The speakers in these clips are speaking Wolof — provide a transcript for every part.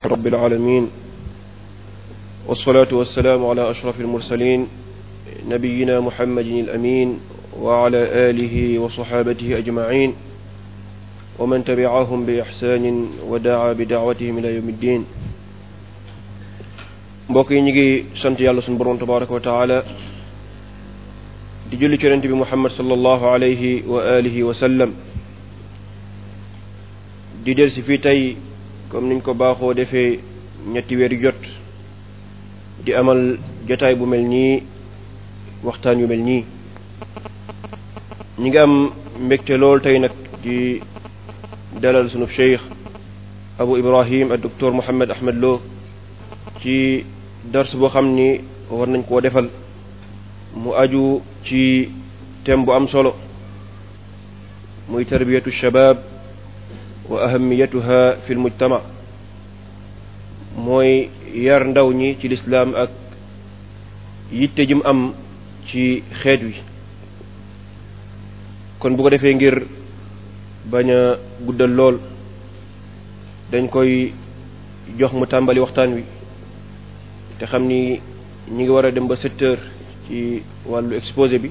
رب العالمين والصلاة والسلام على أشرف المرسلين نبينا محمد الأمين وعلى آله وصحابته أجمعين ومن تبعهم بإحسان ودعا بدعوتهم إلى يوم الدين بوكي نيجي سنتي الله سبحانه تبارك وتعالى تجلي كرنت بمحمد صلى الله عليه وآله وسلم di del si fii tey comme niñ ko baaxoo defee ñetti weer yu jot di amal jotaay bu mel nii waxtaan yu mel nii ñi ngi am mbégte lool tey nag di dalal sunu cheikh abu ibrahim ak docteur mohammed ahmed lo ci dars boo xam ni war nañ koo defal mu aju ci thème bu am solo muy tarbiyatu shabaab wa ahamiyatuha fi lmujtama mooy yar ndaw ñi ci lislaam ak yitte jum am ci xeet wi kon bu ko defee ngir bañ a guddal lool dañ koy jox mu tàmbali waxtaan wi te xam ni ñi ngi war a dem ba sept ci wàllu exposé bi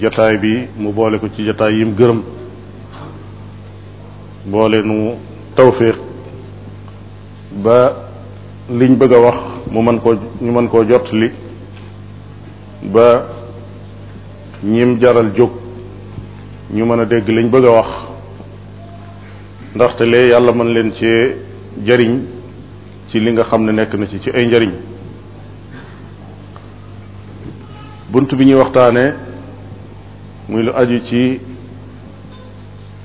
jataay bi mu boole ko ci jataay yim gërëm boole nu tawfiq ba liñ bëgg a wax mu mën koo ñu mën koo jot li ba ñim jaral jóg ñu mën a dégg liñ bëgg a wax ndaxte lee yàlla mën leen cee jariñ ci li nga xam ne nekk na ci ci ay njariñ bunt bi ñuy waxtaane muy lu aju ci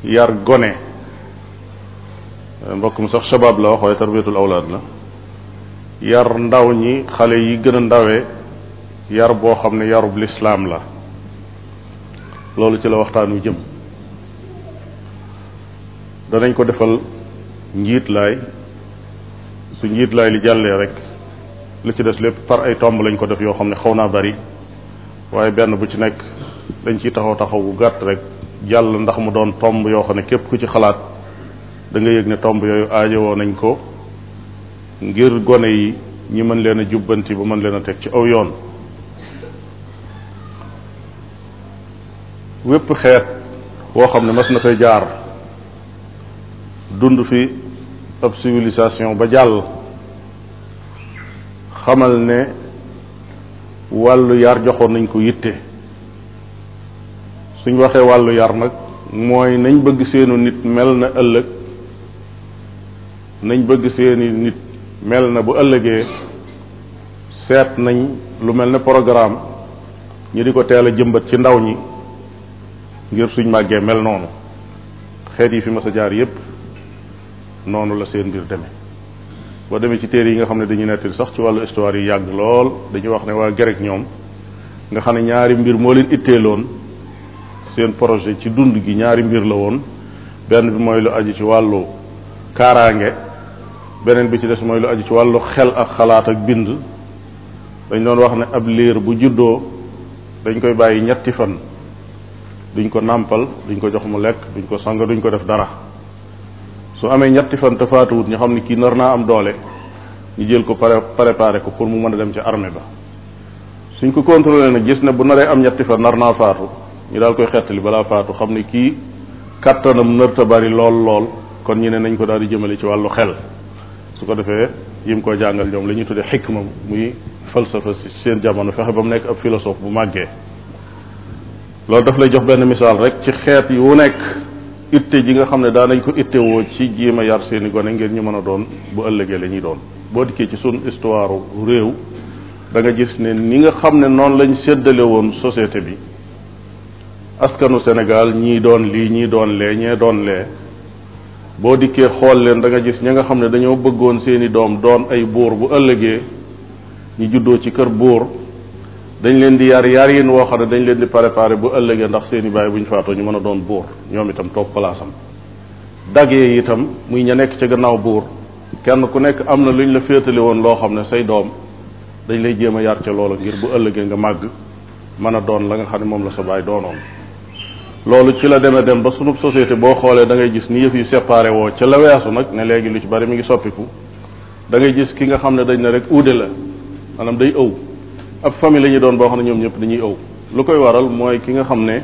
yar gone mbokk mu sax shabaab la wax waaye tarbiyatul awlaad la yar ndaw ñi xale yi gën a ndawe yar boo xam ne yarub lislaam la loolu ci la waxtaan wi jëm danañ ko defal njiit laay su njiit laay li jàllee rek li ci des lépp par ay tomb lañ ko def yoo xam ne xaw naa bari waaye benn bu ci nekk dañ ciy taxaw taxaw bu gàtt rek jàll ndax mu doon tomb yoo xam ne képp ku ci xalaat da nga yëg ne tomb yooyu aajowoo nañ ko ngir gone yi ñi mën leen a jubbanti ba mën leen a teg ci aw yoon wépp xeet woo xam ne mas na fay jaar dund fi ab civilisation ba jàll xamal ne wàllu yar joxoon nañ ko yitte suñ waxee wàllu yar nag mooy nañ bëgg seenu nit mel na ëllëg nañ bëgg seeni nit mel na bu ëllëgee seet nañ lu mel ne programme ñu di ko teel a jëmbat ci ndaw ñi ngir suñ màggee mel noonu xeet yi fi mas a jaar yépp noonu la seen mbir demee boo demee ci téere yi nga xam ne dañuy nettali sax ci wàllu histoire yu yàgg lool dañuy wax ne waa Grec ñoom nga xam ne ñaari mbir moo leen itteeloon seen projet ci dund gi ñaari mbir la woon benn bi mooy lu aju ci wàllu kaaraange beneen bi ci des mooy lu aju ci wàllu xel ak xalaat ak bind dañ doon wax ne ab liir bu juddoo dañ koy bàyyi ñetti fan duñ ko nàmpal duñ ko jox mu lekk duñ ko sang duñ ko def dara su amee ñetti fan te faatuwut ñu xam ne kii nar naa am doole ñu jël ko pare préparé ko pour mu mën a dem ci armée ba suñ ko contrôlé nag gis ne bu naree am ñetti fan nar naa faatu ñu daal koy xettali balaa faatu xam ne kii kattanam nërta bari lool lool kon ñu ne nañ ko daal di jëmale ci wàllu xel su ko defee yim ko jàngal ñoom la ñuy tuddee xikma muy falsafa si seen jamono fexe ba mu nekk ab philosophe bu màggee loolu daf lay jox benn misaal rek ci xeet yu nekk itte ji nga xam ne daanañ ko itte woo ci jéem a yar seeni gone ngir ñu mën a doon bu ëllëgee la ñuy doon boo dikkee ci sun histoire réew da nga gis ne ni nga xam ne noonu lañ séddale woon société bi askanu Sénégal ñii doon lii ñii doon lee ñee doon lee boo dikkee xool leen da nga gis ña nga xam ne dañoo bëggoon seeni doom doon ay buur bu ëllëgee ñu juddoo ci kër buur dañ leen di yar yar yin woo xam ne dañ leen di préparé bu ëllëgee ndax seen i baay bu ñu faatoo ñu mën a doon buur ñoom itam toog palaasam dag yi itam muy ña nekk ca gannaaw buur kenn ku nekk am na lu ñu la féetale woon loo xam ne say doom dañ lay jéem a yar ca loola ngir bu ëllëgee nga màgg mën a doon la nga xam ne moom la sa baay doonoon loolu ci la demee dem ba sunub société boo xoolee da ngay gis ni yëf yi séparé woo ca la weesu nag ne léegi lu ci bari mi ngi soppiku da ngay gis ki nga xam ne dañ ne rek uude la maanaam day ëw ab famille la ñuy doon boo xam ne ñoom ñëpp dañuy ëw lu koy waral mooy ki nga xam ne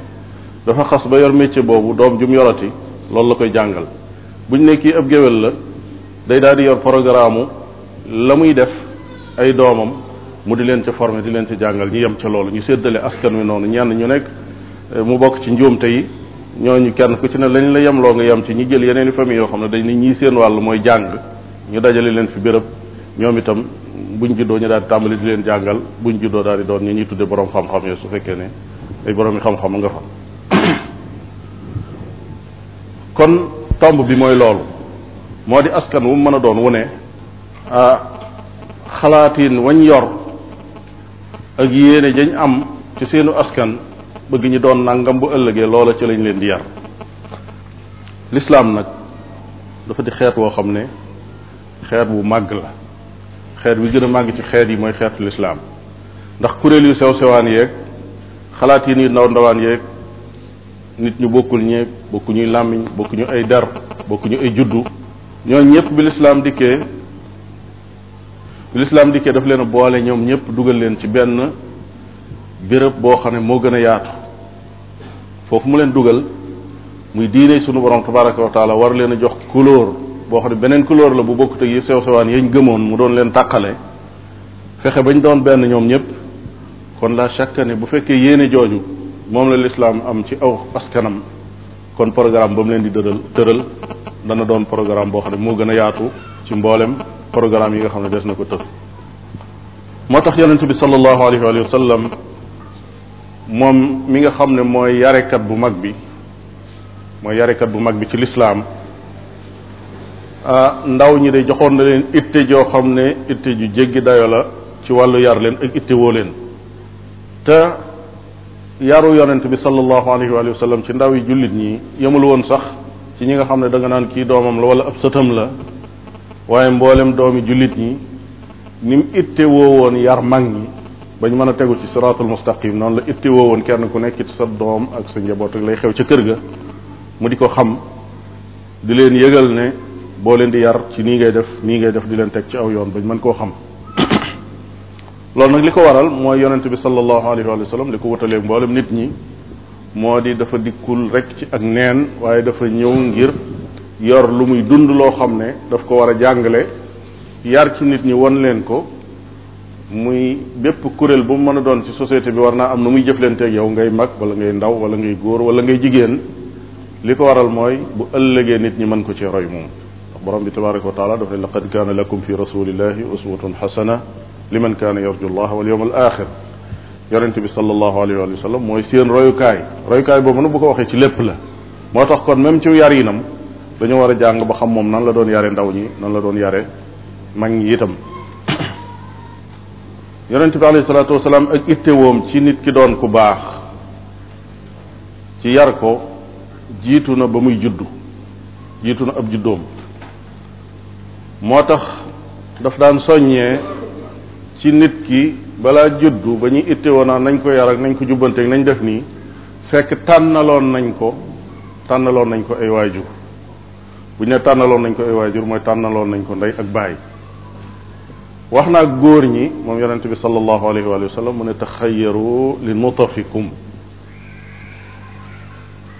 dafa xas ba yor métier boobu doom jum yorati loolu la koy jàngal buñ ne kii ab géwél la day daal di yor programme la muy def ay doomam mu di leen ca former di leen ca jàngal ñu yem ca loolu ñu séddale askan wi noonu ñenn ñu nekk eh, mu bokk ci njuumte yi ñooñu kenn ku ci ne lañ la yemloo nga yem ci ñi jël yeneen i famille yoo xam ne dañ ne ñii seen wàll mooy jàng ñu dajale leen fi béréb ñoom itam buñ juddoo ñu daal di tàmbali di leen jàngal buñ juddoo daal di doon ñu ñuy tudde borom xam-xam yooyu su fekkee ne ay borom yi xam-xam nga fa kon tomb bi mooy loolu moo di askan wu mën a doon wu ne ah xalaatiin wañ yor ak yéene jañ am ci seenu askan bëgg ñu doon nangam bu ëllëgee loola ci lañ leen di yar lislaam nag dafa di xeet woo xam ne xeet bu màgg la xeet bi gën a màgg ci xeet yi mooy xeetu lislaam ndax kuréel yu sew sewaan yeeg xalaat yi ni ndaw ndawaan yeeg nit ñu bokkul ñeeg bokku ñuy làmmiñ bokku ñu ay dar bokku ñu ay juddu ñoo ñëpp bi lislaam dikkee bi lislaam dikkee daf leen boole ñoom ñëpp dugal leen ci benn béréb boo xam ne moo gën a yaatu foofu mu leen dugal muy diine sunu borom tabaraka wa taala war leen a jox couleur boo xam ne beneen couleur la bu bokkut ak yi sew sewaan yañ gëmoon mu doon leen tàqale fexe bañ doon benn ñoom ñëpp kon la chaque année bu fekkee yéene jooju moom la lislaam am ci aw askanam kon programme ba mu leen di dëral tëral dana doon programme boo xam ne moo gën a yaatu ci mboolem programme yi nga xam ne des na ko tër moo tax yonente bi sallallahu alayhi wa sallam moom mi nga xam ne mooy yarekat bu mag bi mooy yarekat bu mag bi ci lislaam ah, ndaw ñi de joxoon na leen itte joo xam ne itte ju jéggi dayo la ci wàllu yar leen ak itte woo leen te yaru yonent bi sallallahu alayhi wa sallam ci ndaw yi jullit ñi yemul woon sax ci ñi nga xam ne da nga naan kii doomam la wala ab sëtam la waaye mboolem doomi jullit ñi ni mu itte woo woon yar mag ñi bañ mën a tegu ci siraatul mustaqim noonu la itte woo woon kenn ku nekk ci sa doom ak sa njaboot ak lay xew ca kër ga mu di ko xam di leen yëgal ne boo leen di yar ci nii ngay def nii ngay def di leen teg ci aw yoon bañ mën koo xam loolu nag li ko waral mooy yonent bi sallallahu alayhi wa sallam li ko wutaleeg mboolem nit ñi moo di dafa dikkul rek ci ak neen waaye dafa ñëw ngir yor lu muy dund loo xam ne daf ko war a jàngale yar ci nit ñi won leen ko muy bépp kuréel bu mu mën a doon ci société bi war naa am na muy jëflanteeg yow ngay mag wala ngay ndaw wala ngay góor wala ngay jigéen li ko waral mooy bu ëllëgee nit ñi mën ko ci roy moom ndax borom bi tabaraka wa taala daf ne laqad kaana lakum fi rasulillahi uswatun xasana liman kaana yarju allah wal yawm al axir yonent bi sallallahu alayhi wa sallam mooy seen royukaay royukaay boobu nag bu ko waxee ci lépp la moo tax kon même ci yar yi nam dañoo war a jàng ba xam moom nan la doon yare ndaw ñi nan la doon yare mag ñi itam yonent bi alayhi salaatu wasalaam ak ittewoom ci nit ki doon ku baax ci yar ko jiitu na ba muy juddu jiitu na ab juddoom moo tax daf daan soññee ci nit ki balaa juddu ba ñu itte woon nañ ko yar ak nañ ko jubbanteeg nañ def nii fekk tànnaloon nañ ko tànnaloon nañ ko ay waajur bu ñu ne tànnaloon nañ ko ay waajur mooy tànnaloon nañ ko ndey ak baay wax naa góor ñi moom yonente bi sallallahu alayhi wa sallam mu ne taxayaru li nutafikum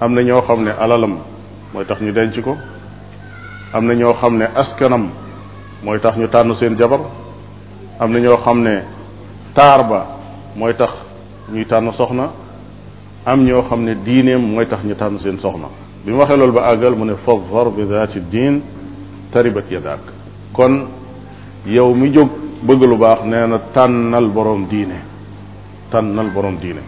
am na ñoo xam ne alalam mooy tax ñu denc ko am na ñoo xam ne askanam mooy tax ñu tànn seen jabar am na ñoo xam ne taar ba mooy tax ñuy tànn soxna am ñoo xam ne diineem mooy tax ñu tànn seen soxna bi mu waxee loolu ba àggal mu ne fadfar bi zaati diin taribat yadaak kon yow mi jóg bëgg lu baax nee na tànnal boroom diine tànnal boroom diine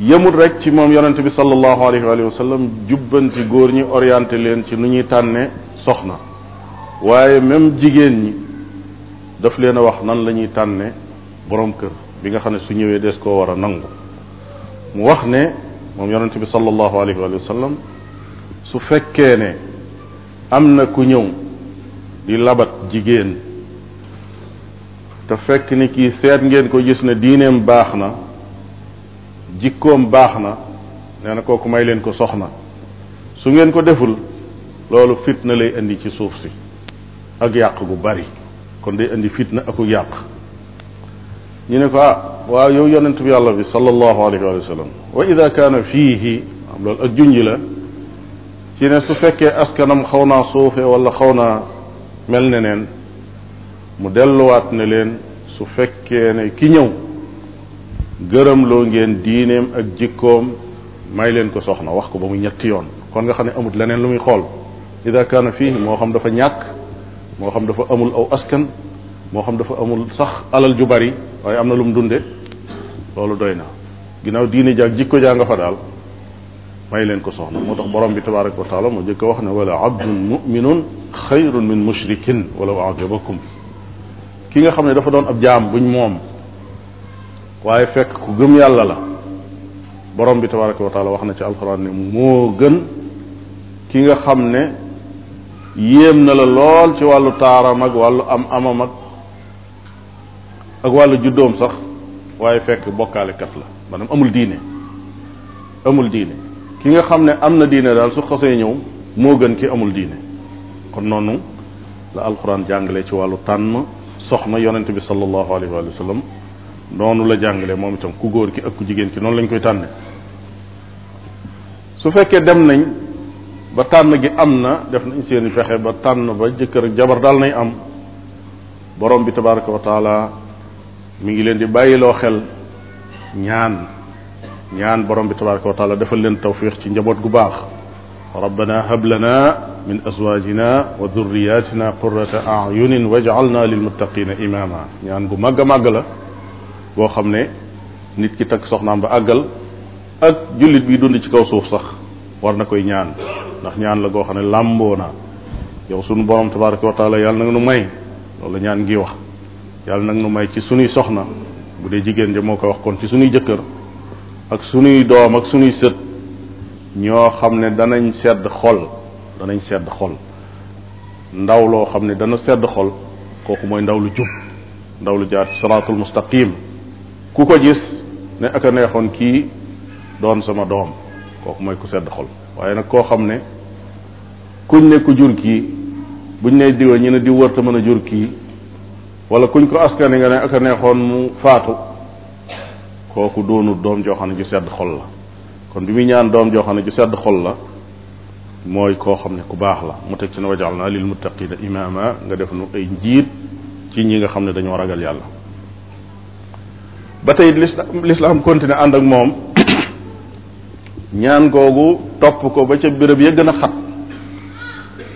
yëmut rek ci moom yonente bi sallallahu alayhi wa sallam jubbanti góor ñi orienté leen ci nu ñuy tànne soxna waaye même jigéen ñi daf leen a wax nan la ñuy tànne borom kër bi nga xam ne su ñëwee des koo war a nangu mu wax ne moom yonente bi sallallahu alayhi wa sallam su fekkee ne am na ku ñëw di labat jigéen te fekk ni kii seet ngeen ko gis ne diineem baax na jikkoom baax na nee na kooku may leen ko soxna su ngeen ko deful loolu fitna lay indi ci suuf si ak yàq gu bari kon day indi fitna aku yàq ñu ne ko ah waaw yow yonent bi yàlla bi sallallahu alayhi wa sallam wa ida kaana fiihi am loolu ak junj la ci ne su fekkee askanam xaw naa suufe wala xaw naa mel ne neen mu delluwaat ne leen su fekkee ne ki ñëw gërëmloo ngeen diineem ak jikkoom may leen ko soxna wax ko ba mu ñetti yoon kon nga xam ne amut leneen lu muy xool ida kaana fii moo xam dafa ñàkk moo xam dafa amul aw askan moo xam dafa amul sax alal ju bari waaye am na lu mu dunde loolu doy na ginnaaw diine jaag jikko jaa nga fa daal may leen ko soxna moo tax borom bi tabaraka wa taala moo jëkk wax ne wala abdun muminun xayrun min mushrikin walaw ajabakum ki nga xam ne dafa doon ab jaam buñ moom waaye fekk ku gëm yàlla la borom bi tabaraka wa taala wax na ci alquran ne moo gën ki nga xam ne yéem na la lool ci wàllu taaram ak wàllu am amam ak ak wàllu juddoom sax waaye fekk bokkaalekat la maanaam amul diine amul diine ki nga xam ne am na diine daal su xasee ñëw moo gën ki amul diine kon noonu la alxuraan jàngale ci wàllu tànn soxna yonente bi sallallahu alayhi wa sallam noonu la jàngale moom itam ku góor ki ak ku jigéen ki noonu lañ koy tànne su fekkee dem nañ ba tànn gi am na def nañ seeni fexe ba tànn ba jëkkër ak jabar daal nay am borom bi tabaraka wa taala mi ngi leen di bàyyiloo xel ñaan ñaan borom bi tabaraka wa taala defal leen tawfiq ci njaboot gu baax rabbana hab lana min azwajina wa durriyatina qurrata ayunin waj'alna lilmuttaqina imama ñaan gu màgg a màgg la boo xam ne nit ki takk soxnaam ba àggal ak jullit bi dund ci kaw suuf sax war na koy ñaan ndax ñaan la goo xam ne làmboo naa yow sunu borom tabaraka wa taala yàlla nag nu may loolu ñaan ngi wax yàlla nag nu may ci sunuy soxna bu dee jigéen ja moo koy wax kon ci sunuy jëkkër ak sunuy doom ak sunuy sët ñoo xam ne danañ sedd xol danañ sedd xol ndaw loo xam ne dana sedd xol kooku mooy ndaw lu jub ndaw lu jaar siraatul mustaqim ku ko gis ne ak a neexoon kii doon sama doom kooku mooy ku sedd xol waaye nag koo xam ne kuñ ne ku jur kii buñ ne diwa ñu ne di wërta mën a jur kii wala kuñ ko askane nga ne ak a neexoon mu faatu kooku doonul doom joo xam ne ju sedd xol la kon bi muy ñaan doom joo xam ne ju sedd xol la mooy koo xam ne ku baax la mu teg ci ne wajal naa lil muttaqina imaama nga def nu ay njiit ci ñi nga xam ne dañoo ragal yàlla ba tey lislaam lislaam continué ànd ak moom ñaan googu topp ko ba ca béréb ya gën a xat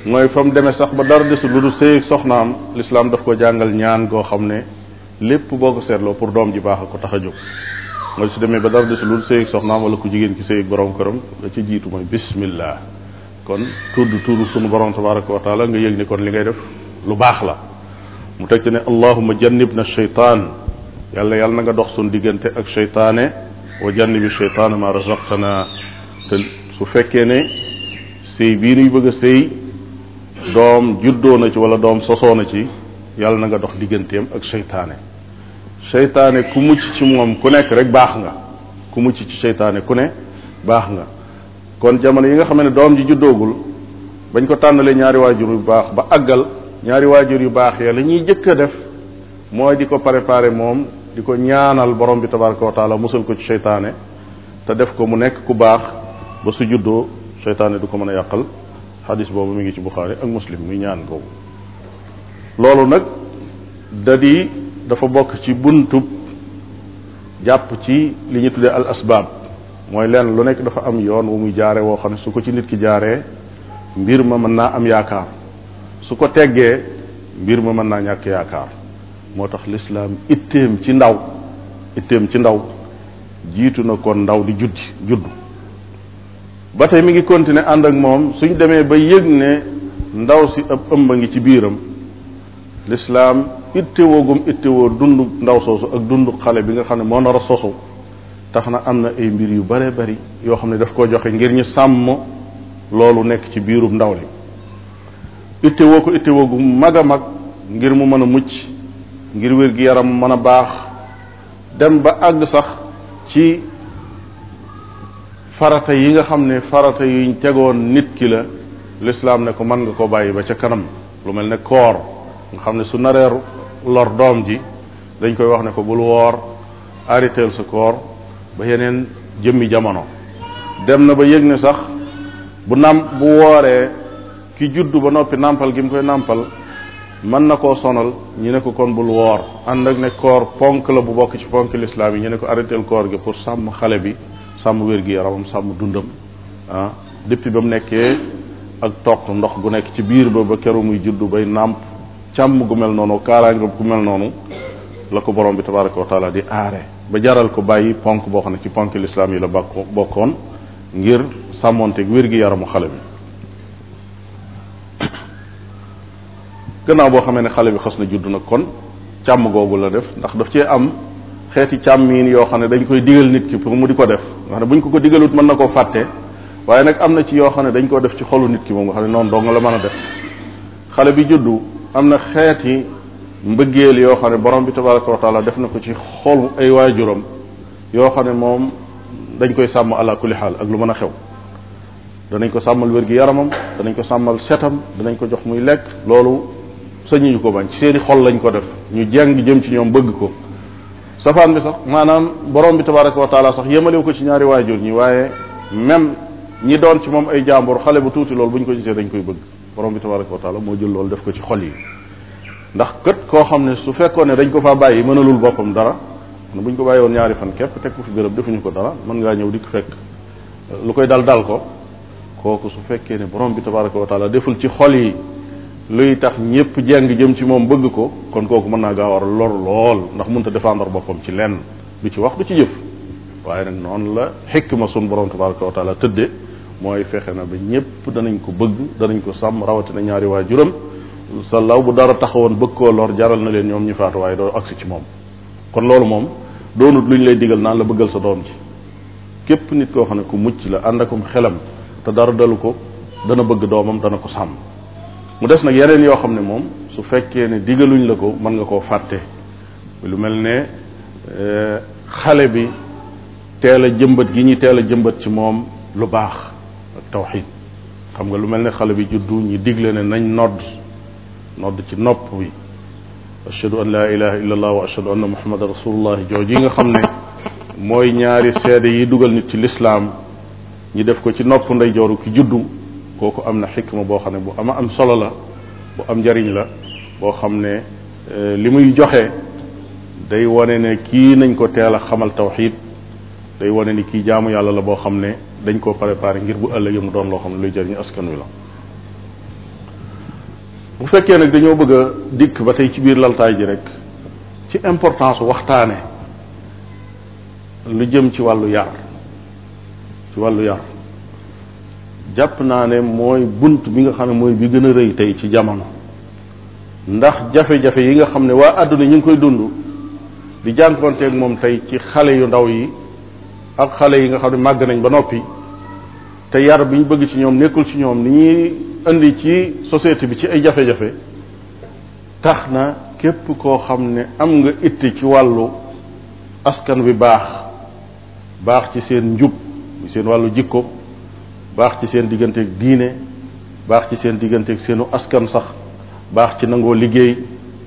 mooy fa mu demee sax ba dara desul lu dul sëy ak soxnaam lislaam daf ko jàngal ñaan goo xam ne lépp boo ko seetloo pour doom ji baax a ko tax a jóg mooy su demee ba dara desul lu dul sëy ak soxnaam wala ku jigéen ki sëy ak borom këram la ca jiitu mooy bismillah kon tudd tudd sunu borom tabaraka wa taala nga yëg ni kon li ngay def lu baax la mu teg ci ne allahuma jannibna shaytaan yàlla yàlla na nga dox suñu diggante ak shaytaane wa jannibi shaytaan ma razaqtana te su fekkee ne sëy bii nuy bëgg a sëy doom juddoo na ci wala doom sosoo na ci yàlla na nga dox digganteem ak shaytaane shaytaane ku mucc ci moom ku nekk rek baax nga ku mucc ci shaytaane ku ne baax nga kon jamono yi nga xam ne doom ji juddoogul bañ ko tànnalee ñaari waajur yu baax ba àggal ñaari waajur yu baax ya la ñuy jëkk a def mooy di ko préparé moom di ko ñaanal borom bi tabaraka wa taala musal ko ci seytaane te def ko mu nekk ku baax ba su juddoo seytaane du ko mën a yàqal xadis boobu mi ngi ci buxaari ak muslim muy ñaan boobu loolu nag da di dafa bokk ci buntub jàpp ci li ñu tuddee al asbaab mooy leen lu nekk dafa am yoon wu muy jaare woo xam ne su ko ci nit ki jaaree mbir ma mën naa am yaakaar su ko teggee mbir ma mën naa ñàkk yaakaar moo tax lislaam itteem ci ndaw itteem ci ndaw jiitu na kon ndaw di judd judd ba tey mi ngi continuer ànd ak moom suñ demee ba yëg ne ndaw si ab ëmb a ngi ci biiram lislaam ittewoo gum ittewoo dund ndaw soosu ak dund xale bi nga xam ne moo nar a sosu tax na am na ay mbir yu bare bari yoo xam ne daf koo joxe ngir ñu sàmm loolu nekk ci biirub ndaw li itte woo ko itte woo gu mag a mag ngir mu mën a mucc ngir wér gi yaram mën a baax dem ba àgg sax ci farata yi nga xam ne farata yuñ tegoon nit ki la lislaam ne ko mën nga ko bàyyi ba ca kanam lu mel ne koor nga xam ne su nareer lor doom ji dañ koy wax ne ko bul woor arrêteel sa koor ba yeneen jëmmi jamono dem na ba yëg ne sax bu nam bu wooree ki juddu ba noppi nàmpal gi mu koy nàmpal mën na koo sonal ñu ne ko kon bul woor ànd ak ne koor ponk la bu bokk ci ponk lislaam yi ñu ne ko arrêteel koor gi pour sàmm xale bi sàmm wér-gi-yaramam sàmm dundam ah depuis ba mu nekkee ak toq ndox gu nekk ci biir ba ba keroog muy juddu bay nàmp càmm gu mel noonu kaaraange gu mel noonu la ko borom bi tabaraka wa taala di aare ba jaral ko bàyyi ponk boo xam ne ci ponk lislaam yi la bàkko bokkoon ngir sàmmonteeg wér gi yaramu xale bi gannaaw boo xamee ne xale bi xas na judd nag kon càmm googu la def ndax daf cee am xeeti càmmiin yoo xam ne dañ koy digal nit ki pour mu di ko def nga xam ne buñ ko ko digalut mën na koo fàtte waaye nag am na ci yoo xam ne dañ koo def ci xolu nit ki moom nga xam ne noonu doo nga la mën a def xale bi juddu am na xeeti mbëggeel yoo xam ne borom bi tabaraka wa taala def na ko ci xolu ay waajuram yoo xam ne moom dañ koy sàmm ala kulli xaal ak lu mën a xew danañ ko sàmmal wér gi yaramam danañ ko sàmmal setam danañ ko jox muy lekk loolu sañuñu ko bañ ci seeni xol lañ ko def ñu jeng jëm ci ñoom bëgg ko safaan bi sax maanaam borom bi tabaraka wa taala sax yemalewu ko ci ñaari waajur ñi waaye même ñi doon ci moom ay jàmbur xale bu tuuti loolu bu ñu ko gisee dañ koy bëgg borom bi tabaraka wa taala moo jël loolu def ko ci xol yi ndax kët koo xam ne su fekkoon ne dañ ko faa bàyyi mënalul boppam dara bu ñu ko bàyyi woon ñaari fan képp teg ko fi béréb defuñu ko dara mën ngaa ñëw di ko fekk lu koy dal dal ko kooku su fekkee ne borom bi tabaraka wa taala deful ci xol yi luy tax ñépp jeng jëm ci moom bëgg ko kon kooku mën naa gaawar lor lool ndax mënta défendre boppam ci lenn du ci wax du ci jëf waaye nag noonu la xikma sun borom tabaraka wa taala tëdde mooy fexe na ba ñépp danañ ko bëgg danañ ko sàmm rawatina ñaari waajuram sa law bu dara taxawoon bëgg koo lor jaral na leen ñoom ñu faatu waaye doo agsi ci moom kon loolu moom doonut lu ñu lay digal naan la bëggal sa doom ji képp nit koo xam ne ku mucc la ànd akum xelam te dara dalu ko dana bëgg doomam dana ko sàmm mu des nag yeneen yoo xam ne moom su fekkee ne digaluñ la ko mën nga koo fàtte lu mel ne eh, xale bi teel a jëmbat gi ñuy teel a jëmbat ci moom lu baax ak tawxid xam nga lu mel ne xale bi juddu ñi digle ne nañ nodd nodd ci nopp bi ashhadu an laa ilaha illa allah wa ashhadu anna muhammadan rasulullah jooju yi nga xam ne mooy ñaari seede yi dugal nit ci lislaam ñi def ko ci nopp nday jooru ki juddu kooku am na xikma boo xam ne bu ama am solo la bu am njariñ la boo xam ne eh, li muy joxe day wane ne kii nañ ko teel a xamal tawxid day wane ni kii jaamu yàlla la boo xam ne dañ koo préparé ngir bu ëllëgee mu doon loo xam ne luy jëriñ askan wi la bu fekkee nag dañoo bëgg a dikk ba tey ci biir laltaay ji rek ci importance waxtaane lu jëm ci wàllu yar ci wàllu yar jàpp naa ne mooy bunt bi nga xam ne mooy bi gën a rëy tey ci jamono ndax jafe-jafe yi nga xam ne waa àdduna ñu ngi koy dund di jànkonteeg moom tey ci xale yu ndaw yi ak xale yi nga xam ne màgg nañ ba noppi te yar bi ñu bëgg ci ñoom nekkul ci ñoom ni ñuy indi ci société bi ci ay jafe-jafe tax na képp koo xam ne am nga itti ci wàllu askan wi baax baax ci seen njub seen wàllu jikko baax ci seen digganteeg diine baax ci seen digganteeg seenu askan sax baax ci nangoo liggéey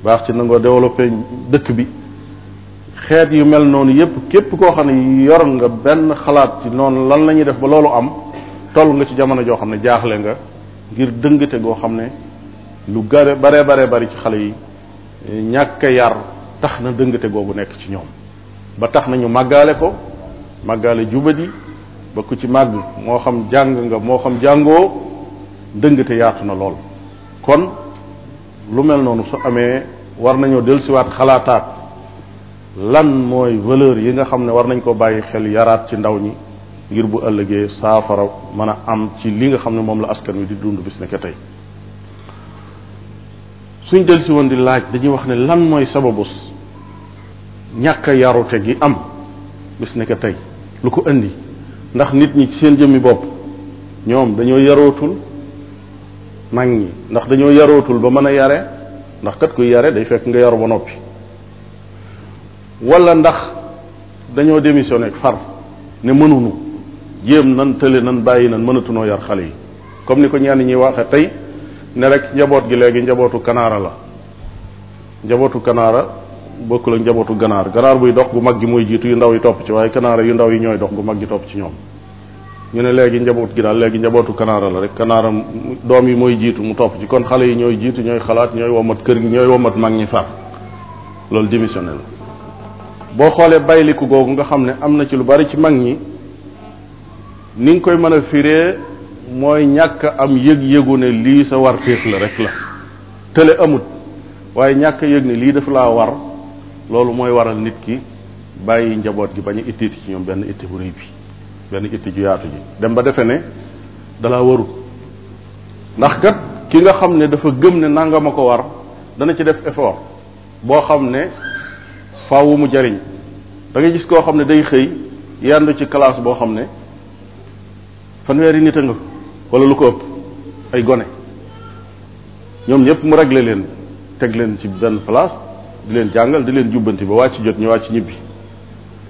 baax ci nangoo développé dëkk bi xeet yu mel noonu yépp képp koo xam ne yor nga benn xalaat ci noonu lan la ñuy def ba loolu am toll nga ci jamono joo xam ne jaaxle nga ngir dëngate goo xam ne lu gare bare bare bari ci xale yi eh, ñàkk yar tax na dëngate googu nekk ci ñoom ba tax na ñu màggaale ko màggaale jubadi ba ku ci màgg moo xam jàng nga moo xam jàngoo dëngate yaatu na lool kon lu mel noonu su amee war nañoo dellusiwaat xalaataat lan mooy valeur yi nga xam ne war nañ ko bàyyi xel yaraat ci ndaw ñi ngir bu ëllëgee saafara mën a am ci li nga xam ne moom la askan wi di dund bis nekk tey suñ del si woon di laaj dañuy wax ne lan mooy sababus ñàkk a yarute gi am bis nekk tey lu ko indi ndax nit ñi ci seen jëmmi bopp ñoom dañoo yarootul mag ñi ndax dañoo yarootul ba mën a yare ndax kat kuy yare day fekk nga yaru ba noppi wala ndax dañoo démissionné far ne mënunu jéem nan tële nan bàyyi nan mënatunoo yar xale yi comme ni ko ñenn ñi waxe tey ne rek njaboot gi léegi njabootu kanaara la njabootu kanaara bokkul ak njabootu ganaar ganaar buy dox gu mag gi mooy jiitu yu ndaw yi topp ci waaye kanaara yu ndaw yi ñooy dox gu mag gi topp ci ñoom ñu ne léegi njaboot gi daal léegi njabootu kanaara la rek kanaara doom yi mooy jiitu mu topp ci kon xale yi ñooy jiitu ñooy xalaat ñooy womat kër gi ñooy womat mag ñi far loolu démissionné la boo xoolee bayliku googu nga xam ne am na ci lu bari ci mag ñi ni nga koy mën a firee mooy ñàkk am yëg-yëgu ne lii sa war téef la rek la tële amut waaye ñàkk yëg ne lii dafa laa war loolu mooy waral nit ki bàyyi njaboot gi bañ a ittiti ci ñoom benn itti bu rëy bi benn itti ju yaatu ji dem ba defe ne dalaa warut ndax kat ki nga xam ne dafa gëm ne nangam a ko war dana ci def effort boo xam ne faawu mu jariñ da nga gis koo xam ne day xëy yendu ci classe boo xam ne fanweeri nit a nga wala lu ko ëpp ay gone ñoom ñëpp mu réglé leen teg leen ci benn place di leen jàngal di leen jubbanti ba wàcc jot ñu wàcc ñibbi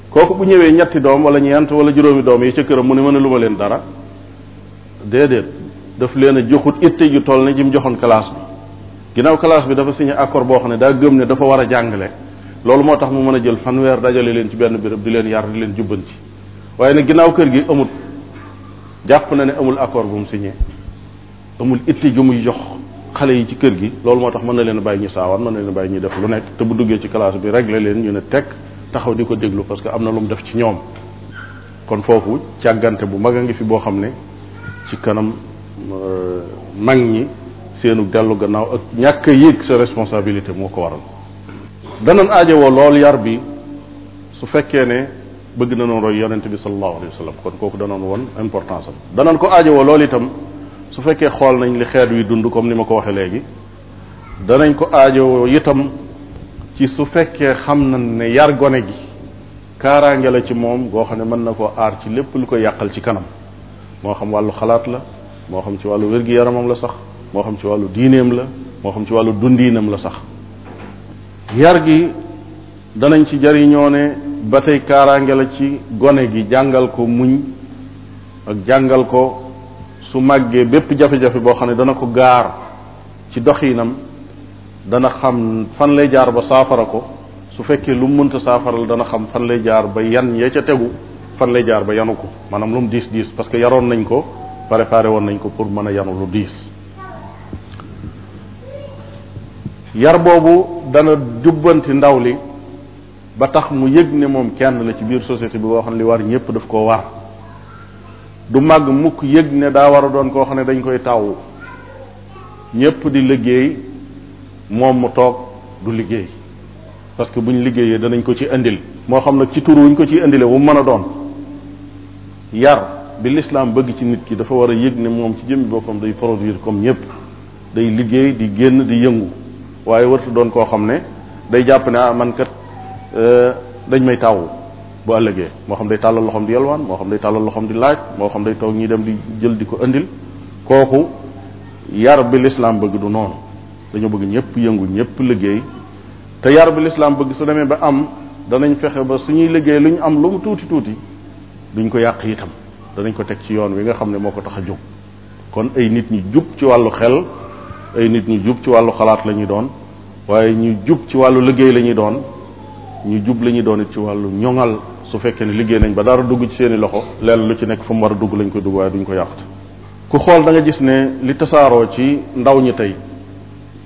kooku bu ñëwee ñetti doom wala ñeent wala juróomi doom yi ca këram mu ne mën a lu ma leen dara déedéet daf leen a joxut itte ju toll ne jim joxoon classe bi ginnaaw classe bi dafa signé accord boo xam ne daa gëm ne dafa war a jàngale loolu moo tax mu mën a jël fanweer dajale leen ci benn béréb di leen yar di leen jubbanti waaye nag ginnaaw kër gi amut jàpp na ne amul accord bu mu signé amul itti ju muy jox xale yi ci kër gi loolu moo tax mën na leen bàyyi ñu saawaan mën na leen bàyyi ñu def lu nekk te bu duggee ci classe bi réglé leen ñu ne teg taxaw di ko déglu parce que am na lu mu def ci ñoom kon foofu càggante bu mag a ngi fi boo xam ne ci kanam euh, mag ñi seenu dellu gannaaw ak ñàkk a yëg sa responsabilité moo ko waral danañ aajowoo lool yar bi su fekkee ne bëgg na noon roy yonente bi sallallahu alayhi wa sallam kon kooku danoon woon importance am danañ ko aajowoo loolu itam su fekkee xool nañ li xeet wi dund comme ni ma ko waxee léegi danañ ko aajowoo itam ci su fekkee xam na ne yar gone gi kaaraange la ci moom goo xam ne mën na koo aar ci lépp lu ko yàqal ci kanam moo xam wàllu xalaat la moo xam ci wàllu wér-gi-yaramam la sax moo xam ci wàllu diineem la moo xam ci wàllu dundiinam la sax yar gi danañ ci jariñoo ne ba tey kaaraange la ci gone gi jàngal ko muñ ak jàngal ko su màggee bépp jafe-jafe boo xam ne dana ko gaar ci doxinam dana xam fan lay jaar ba saafara ko su fekkee lu mu mënta saafaral dana xam fan lay jaar ba yan ya ca tegu fan lay jaar ba yanu ko maanaam lu mu diis diis parce que yaroon nañ ko préparé woon nañ ko pour mën a yanu lu diis yar boobu dana jubbanti ndaw li ba tax mu yëg ne moom kenn la ci biir société bi boo xam ne li war ñëpp daf koo war du màgg mukk yëg ne daa war a doon koo xam ne dañ koy taw ñëpp di liggéey moom mu toog du liggéey parce que buñ liggéeyee danañ ko ci indil moo xam nag ci tur wuñ ko ci indile wu mën a doon yar bi lislaam bëgg ci nit ki dafa war a yëg ne moom ci jëmmi boppam day produire comme ñëpp day liggéey di génn di yëngu waaye wartu doon koo xam ne day jàpp ne ah man kat euh, dañ may tàwwu bu ëllëgee moo xam day tàllal loxoom di yalwaan moo xam day tàllal loxoom di laaj moo xam day toog ñi dem di jël di ko indil kooku yar bi lislaam bëgg du noonu dañoo bëgg ñëpp yëngu ñëpp liggéey te yar bi lislaam bëgg su demee ba am danañ fexe ba suñuy liggéey lu ñu am lu mu tuuti tuuti duñ ko yàq itam danañ ko teg ci yoon wi nga xam ne moo ko tax a jóg kon ay nit ñu jub ci wàllu xel ay nit ñu jub ci wàllu xalaat la ñuy doon waaye ñu jub ci wàllu liggéey la ñuy doon ñu jub la ñuy doon ci wàllu ñoŋal su fekkee ne liggéey nañ ba dara dugg ci seeni loxo lenn lu ci nekk fu mu war a dugg lañ ko dugg waaye duñ ko yàqte ku xool da gis ne li tasaaroo ci ndaw ñi tey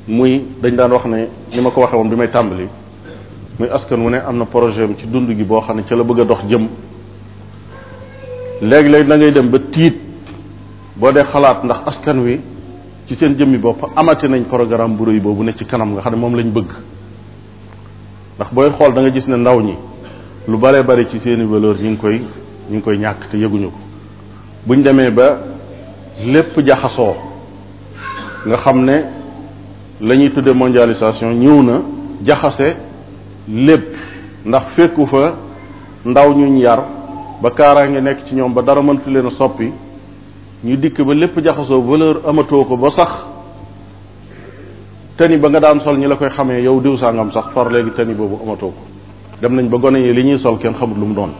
muy dañ daan wax ne ni ma ko waxee woon bi may tàmbali muy askan wu ne am na projet am ci dund gi boo xam ne ca la bëgg a dox jëm léegi-léegi da ngay dem ba tiit boo dee xalaat ndax askan wi ci seen jëmmi bopp amati nañ programme bu rëy boobu ne ci kanam nga xam ne moom lañ bëgg ndax booy xool da nga gis ne ndaw ñi lu bare bari ci seeni valeur ñu ngi koy ñu ngi koy ñàkk te yëguñu ko buñ demee ba lépp jaxasoo nga xam ne la ñuy tudde mondialisation ñëw na jaxase lépp ndax fekku fa ndaw ñuñ yar ba kaaraange nekk ci ñoom ba dara mëntu leen a soppi ñu dikk ba lépp jaxasoo valeur amatoo ko ba sax tani ba nga daan sol ñi la koy xamee yow diw sàngam sax far léegi tani boobu amatoo ko dem nañ ba gone yi li ñuy sol kenn xamut lu mu doon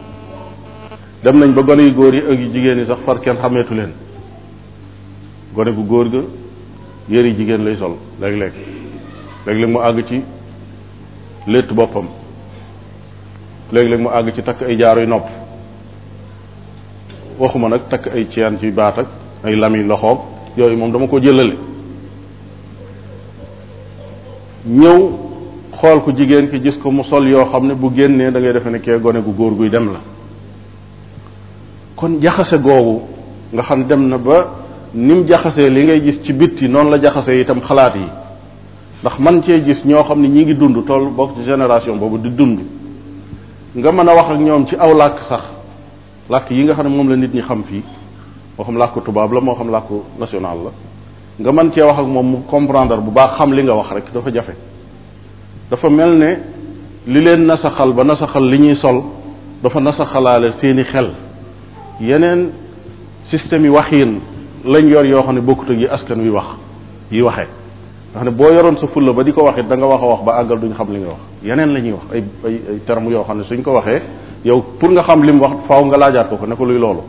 dem nañ ba gone yu góor yi ak yu jigéen yi sax far kenn xameetu leen gone gu góor ga yére yu jigéen lay sol léeg-léeg léeg-léeg mu àgg ci létt boppam léeg-léeg mu àgg ci takk ay jaaroy nopp waxuma nag takk ay ceen ci baat ak ay lami loxoog yooyu moom dama ko jëlale ñëw xool ko jigéen ki gis ko mu sol yoo xam ne bu génnee da ngay defe ne kee gone gu góor guy dem la kon jaxase googu nga xam dem na ba ni mu jaxasee li ngay gis ci bitti noonu la jaxasee itam xalaat yi ndax man cee gis ñoo xam ne ñi ngi dund toll bokk ci génération boobu di dund nga mën a wax ak ñoom ci aw làkk sax làkk yi nga xam ne moom la nit ñi xam fii moo xam làkku tubaab la moo xam làkku national la nga mën cee wax ak moom mu comprendre bu baax xam li nga wax rek dafa jafe dafa mel ne li leen nasaxal ba nasaxal li ñuy sol dafa nasaxalaale seeni xel yeneen système yi waxiin lañ yor yoo xam ne bokkut ak yi askan wi wax yi waxee nga xam ne boo yoroon sa fulla ba di ko wax it da nga wax a wax ba àggal duñ xam li nga wax yeneen la ñuy wax ay ay ay terme yoo xam ne suñ ko waxee yow pour nga xam li mu wax faaw nga laajaat ko ko ne ko luy loolu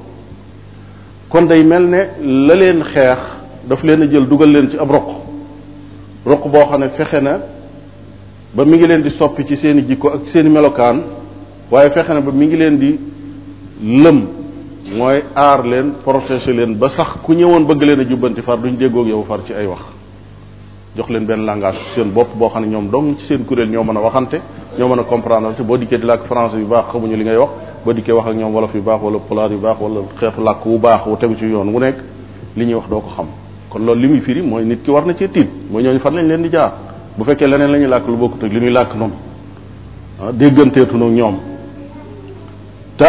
kon day mel ne la leen xeex daf leen a jël dugal leen ci ab roq roq boo xam ne fexe na ba mi ngi leen di soppi ci seen i jikko ak seen i melokaan waaye fexe na ba mi ngi leen di lëm mooy aar leen protéger leen ba sax ku ñëwoon bëgg leen a jubbanti far duñ déggoog yow far ci ay wax jox leen benn langage seen bopp boo xam ne ñoom dong ci seen kuréel ñoo mën a waxante ñoo mën a comprendre te boo dikkee di làkk français yu baax xamuñu li ngay wax boo dikkee wax ak ñoom wolof yu baax wala pulaar yu baax wala xeetu làkk wu baax wu tegu ci yoon wu nekk li ñuy wax doo ko xam kon loolu li muy firi mooy nit ki war na cee tiit mooy ñooñu fan lañ leen di jaar bu fekkee leneen la ñuy làkk lu bokkut ak li ñuy làkk noonu ah dégganteetu nag ñoom te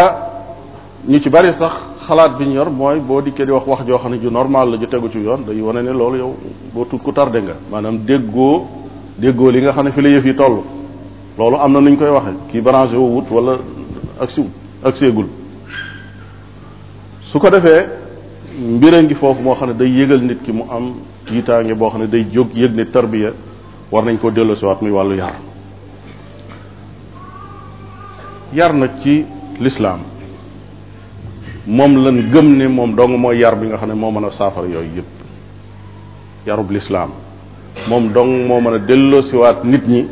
ñu ci bari sax xalaat bi ñu yor mooy boo dikkee di wax wax joo xam ne ju normal la ju tegu ci yoon day wane ne loolu yow boo tuut ku tardé nga maanaam déggoo déggoo li nga xam ne fi la yëf yi toll loolu am na nuñ koy waxe kii branché wu wut wala ak si ak seegul su ko defee mbir a ngi foofu moo xam ne day yëgal nit ki mu am tiitaange boo xam ne day jóg yëg ne tarbiya war nañ koo delloosiwaat muy wàllu yar yar nag ci lislaam moom lan gëm ne moom dong mooy yar bi nga xam ne moo mën a saafara yooyu yëpp yarub lislaam moom dong moo mën a delloosiwaat nit ñi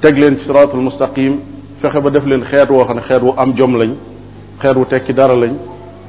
teg leen ci siraatul mustaqim fexe ba def leen xeet woo xam ne xeet wu am jom lañ xeet wu tekki dara lañ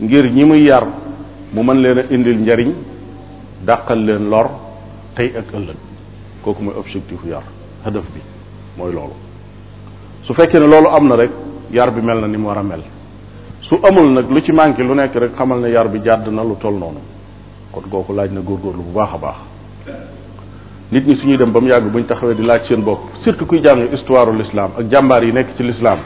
ngir ñi muy yar mu mën leen a indil njariñ dàqal leen lor tey ak ëllëg kooku mooy objectif yar hadaf bi mooy loolu su fekkee ne loolu am na rek yar bi mel na ni mu war a mel su amul nag lu ci manqué lu nekk rek xamal ne yar bi jàdd na lu toll noonu kon kooku laaj na góor góorgóorlu bu baax a baax nit ñi suñuy dem ba mu yàgg bu ñu taxawee di laaj seen bopp surtout kuy jàng histoire l'islam ak jàmbaar yi nekk ci l'islam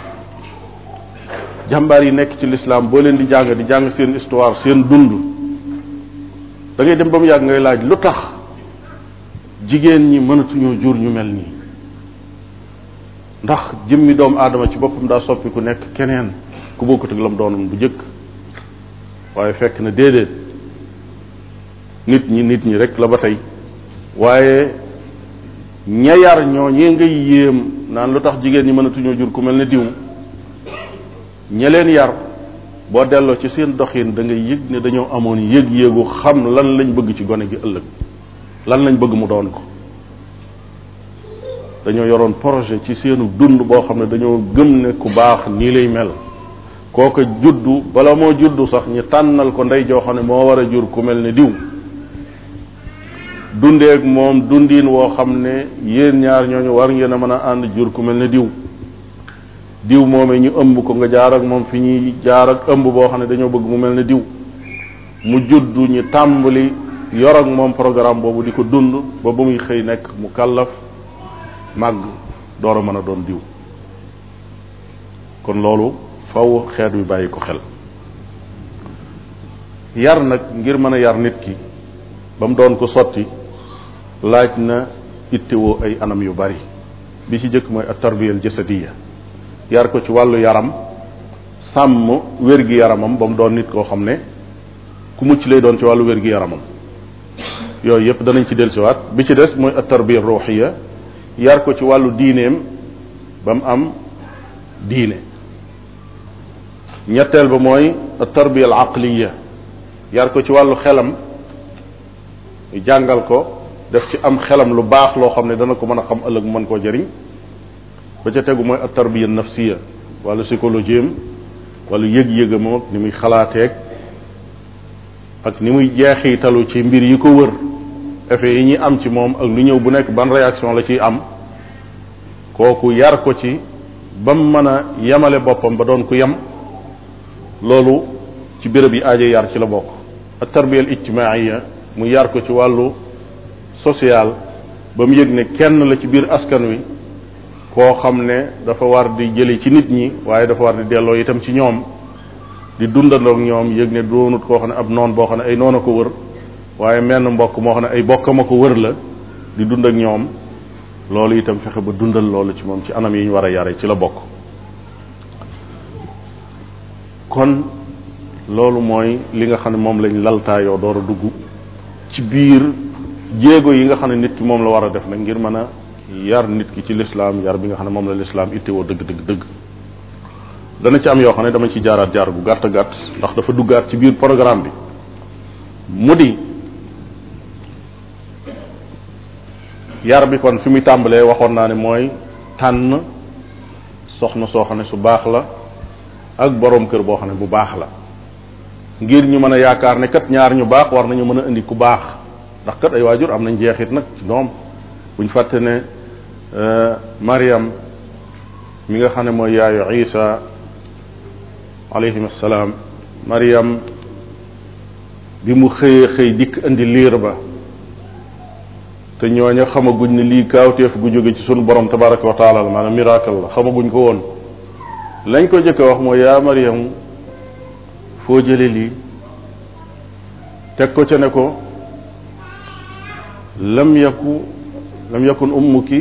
jàmbaar yi nekk ci lislaam boo leen di jàng di jàng seen histoire seen dund da ngay dem ba mu yàgg ngay laaj lu tax jigéen ñi mënatuñoo jur ñu mel nii ndax jëmmi doomu aadama ci boppam daa soppi ku nekk keneen ku bokkut ak lam doonoon bu jëkk waaye fekk na déedéet nit ñi nit ñi rek la ba tey waaye ña yar ñoo ñee ngay yéem naan lu tax jigéen ñi mënatuñoo jur ku mel ne diw ña leen yar boo delloo ci seen doxin da ngay yëg ne dañoo amoon yëg-yëgu xam lan lañ bëgg ci gone gi ëllëg lan lañ bëgg mu doon ko dañoo yoroon projet ci seenu dund boo xam ne dañoo gëm ne ku baax nii lay mel kooka juddu bala moo juddu sax ñu tànnal ko ndey joo xam ne moo war a jur ku mel ne diw dundeeg moom dundiin woo xam ne yéen ñaar ñooñu war ngeen a mën a ànd jur ku mel ne diw diw moomee ñu ëmb ko nga jaar ak moom fi ñuy jaar ak ëmb boo xam ne dañoo bëgg mu mel ne diw mu juddu ñu tàmbali yor ak moom programme boobu di ko dund ba bu muy xëy nekk mu kàllaf màgg door a mën a doon diw kon loolu faw xeet wi bàyyi ko xel yar nag ngir mën a yar nit ki ba mu doon ko sotti laaj na ittewoo ay anam yu bari bi ci jëkk mooy at tarbiyal jasadiya yar ko ci wàllu yaram sàmm wér-gi yaramam ba mu doon nit koo xam ne ku mucc lay doon ci wàllu wér-gi yaramam yooyu yëpp danañ ci dellusiwaat bi ci des mooy at tarbiya ruuxiya yar ko ci wàllu diineem ba mu am diine ñetteel ba mooy tarbiya al aqliya yar ko ci wàllu xelam jàngal ko def ci am xelam lu baax loo xam ne dana ko mën a xam ëllëg mën koo jëriñ ba ca tegu mooy at tarbiya nafsiya wala psychologie am wala yëg-yëgam ak ni muy xalaateeg ak ni muy jeexitalu ci mbir yi ko wër effet yi ñuy am ci moom ak lu ñëw bu nekk ban réaction la ciy am kooku yar ko ci ba mu mën a yemale boppam ba doon ku yem loolu ci béréb yi aaje yar ci la bokk ak tarbiya al ijtimaaiya mu yar ko ci wàllu social ba mu yëg ne kenn la ci biir askan wi koo xam ne dafa war di jële ci nit ñi waaye dafa war di delloo itam ci ñoom di dundandoog ñoom yëg ne doonut koo xam ne ab noon boo xam ne ay noon a ko wër waaye menn mbokk moo xam ne ay bokkam a ko wër la di dund ak ñoom loolu itam fexe ba dundal loolu ci moom ci anam yi ñu war a yare ci la bokk kon loolu mooy li nga xam ne moom lañ laltaayoo door a dugg ci biir jéego yi nga xam ne nit ki moom la war a def nag ngir mën a yar nit ki ci lislaam yar bi nga xam ne moom la lislaam ittewoo dëgg dëgg dëgg dana ci am yoo xam ne dama ci jaaraat jaar bu gàtt gàtt ndax dafa duggaat ci biir programme bi mu di yar bi kon fi muy tàmbalee waxoon naa ne mooy tànn soxna soo xam ne su baax la ak boroom kër boo xam ne bu baax la ngir ñu mën a yaakaar ne kat ñaar ñu baax war nañu mën a indi ku baax ndax kat ay waajur am nañ jeexit nag ci doom buñ fàtte ne euh, Mariam mi nga xam ne mooy yaayu Isa alayhim assalaam Mariam bi mu xëyee xëy dikk indi liir ba te ñooña xamaguñ ne lii kaawteef gu jóge ci sunu borom tabaraka wa taala la maanaam miracle la xamaguñ ko woon lañ ko jëkk wax mooy yaa Mariam foo jële lii teg ko ca ne ko lam yaku lam yakun ummuki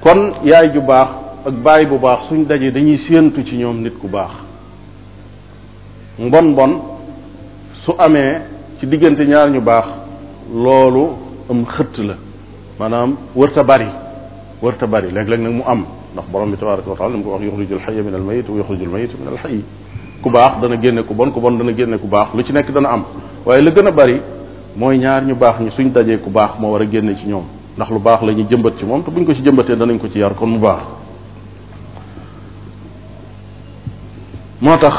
kon yaay ju baax ak baay bu baax suñ dajee dañuy séentu ci ñoom nit ku baax mbon mbon su amee ci diggante ñaar ñu baax loolu am xëtt la maanaam wërta bari wërta bari léeg-léeg nag mu am ndax borom bi tabaraka wa taala li mu ko wax yuxrijul xaya min al mayit wa yuxrijul mayit min al xay ku baax dana génne ku bon ku bon dana génne ku baax lu ci nekk dana am waaye la gën a bari mooy ñaar ñu baax ñi suñ dajee ku baax moo war a génne ci ñoom ndax lu baax la ñuy jëmbat ci moom te buñ ko ci jëmbatee danañ ko ci yar kon mu baax moo tax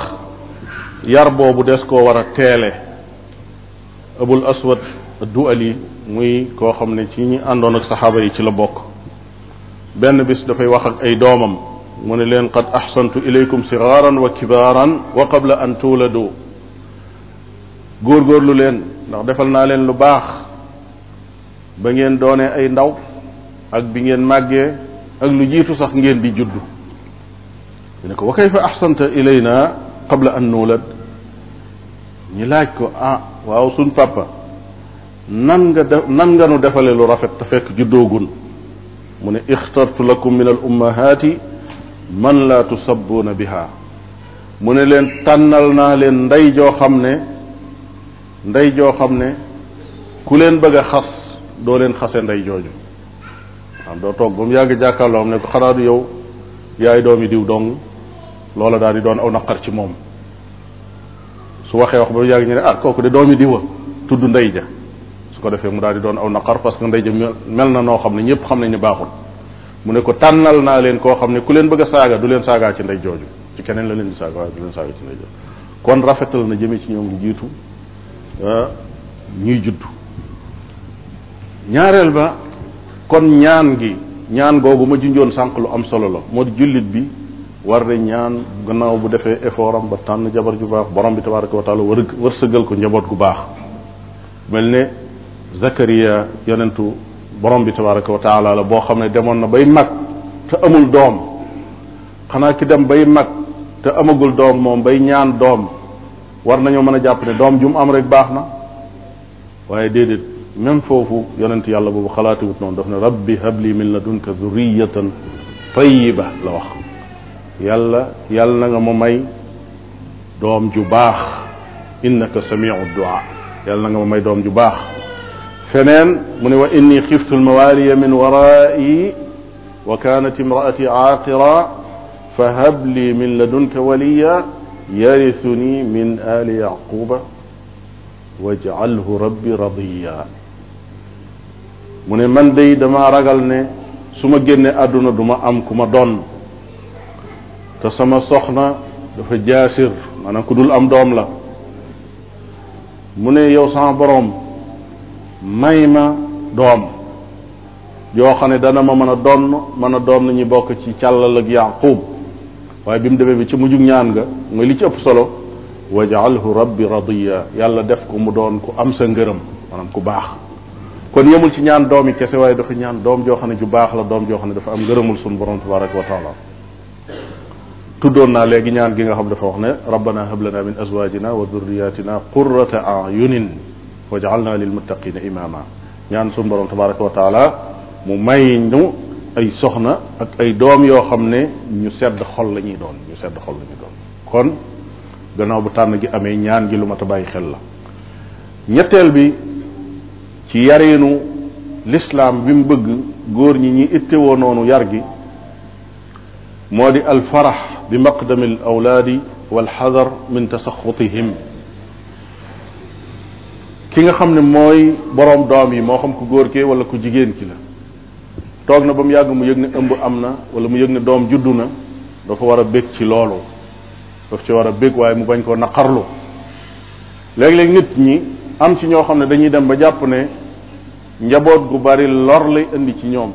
yar boobu des koo war a teele abul aswad du ali muy koo xam ne ci ñi àndoon ak saxaaba yi ci la bokk benn bis dafay wax ak ay doomam mu ne leen qad axsantu ilaykum sigaaran wa kibaaran wa qabla an tuuladu góorgóorlu leen ndax defal naa leen lu baax ba ngeen doonee ay ndaw ak bi ngeen màggee ak lu jiitu sax ngeen di juddu ñu ne ko wa kayfa ahsanta ilayna qabla an nuulad ñi laaj ko ah waaw suñ papa nan nga def nan nga nu defale lu rafet te fekk juddoogun mu ne ixtartu lakum min al ummahaati man la tusabbuuna biha mu ne leen tànnal naa leen ndey joo xam ne ndey joo xam ne ku leen bëgg a xas doo leen xase ndey jooju am doo toog ba mu yàgg jàkkaarloo am ne ko xanaa du yow yaay doomi diw dong loola daal di doon aw naqar ci moom su waxee wax ba mu yàgg ñu ne ah kooku de doomi diwa tudd ndey ja su ko defee mu daal di doon aw naqar parce que ndey ja mel na noo xam ne ñëpp xam nañ ne baaxul mu ne ko tànnal naa leen koo xam ne ku leen bëgg a saaga du leen saagaa ci ndey jooju ci keneen la leen di saaga waaye du leen saaga ci ndey jooju kon rafetal na jëme ci ñoom lu jiitu ah, ñuy judd ñaareel ba kon ñaan gi ñaan googu ma junjoon sànq lu am solo la moo di jullit bi war de ñaan gannaaw bu defee effort am ba tànn jabar ju baax borom bi tabaraka wa taala war wërsëgal ko njaboot gu baax mel ne Zakaria yonentu borom bi tabaraka wa taala la boo xam ne demoon na bay mag te amul doom xanaa ki dem bay mag te amagul doom moom bay ñaan doom war nañoo mën a jàpp ne doom ju mu am rek baax na waaye déedéet même foofu yonent yàlla boobu xalaatiwut noonu daf ne rabbi habli min ladunka zurriyatan tayyiba la wax yàlla yàlla na nga ma may doom ju baax innaka samiu duaa yàlla na nga ma may doom ju baax feneen mu ne wa inni xiftu almawaliya min warai wa kaanat imraati aaqira fa hab li min ladunka waliya yarisuni min ali yaquba waj'alhu rabbi radiya mu ne man day dama ragal ne su ma génnee àdduna du ma am ku ma doon te sama soxna dafa jaasir maanaam ku dul am doom la mu ne yow sama boroom may ma doom yoo xam ne dana ma mën a donn mën a donn ñi bokk ci càllal ak yaqub waaye bi mu demee bi ci mujjug ñaan nga mooy li ci ëpp solo wajalhu rabbi radiya yàlla def ko mu doon ku am sa ngërëm maanaam ku baax kon yemul ci ñaan doom yi kese waaye dafa ñaan doom joo xam ne ju baax la doom joo xam ne dafa am ngërëmul suñu borom tabaraka wa taala tuddoon naa léegi ñaan gi nga xam dafa wax ne rabbana hab lana min azwajina wa dhurriyatina qurrata ayunin waj'alna lil muttaqina imama ñaan suñu borom tabaraka wa taala mu may ñu ay soxna ak ay doom yoo xam ne ñu sedd xol la ñuy doon ñu sedd xol la ñuy doon kon gannaaw bu tànn gi amee ñaan gi lu mat a bàyyi xel la ñetteel bi ci yareenu lislaam bi mu bëgg góor ñi ñi ittewoo noonu yar gi moo di alfarax bi maqdami al awlaadi walxadar min tasaxutihim ki nga xam ne mooy boroom doom yi moo xam ku góor ki wala ku jigéen ki la toog na ba mu yàgg mu yëg ne ëmb am na wala mu yëg ne doom juddu na dafa war a bég ci loolu daf ci war a bég waaye mu bañ koo naqarlu léeg-léeg nit ñi am ci ñoo xam ne dañuy dem ba jàpp ne njaboot gu bari lor lay indi ci ñoom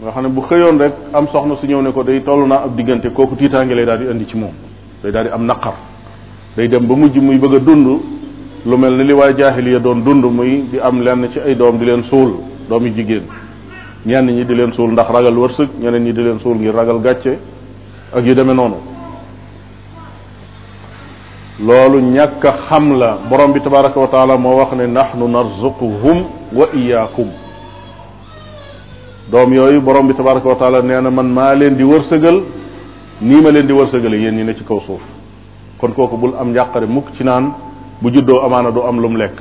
nga xam ne bu xëyoon rek am soxna su ñëw ne ko day toll naa ab diggante kooku tiitaange lay daal di indi ci moom day daal di am naqar day dem ba mujj muy bëgg a dund lu mel ni li waa jaahiliya doon dund muy di am lenn ci ay doom di leen suul doom yu jigéen ñenn ñi di leen suul ndax ragal wërsëg ñeneen ñi di leen suul ngir ragal gàcce ak yu demee noonu loolu ñàkk a xam la borom bi tabaraka wa taala moo wax ne nahnu narzuquhum wa iyaakum doom yooyu borom bi tabaraka wa taala nee na man maa leen di wërsëgal nii ma leen di wërsëgale yéen ñi ne ci kaw suuf kon kooku bul am njàqare mukk ci naan bu juddoo amaana du am lu mu lekk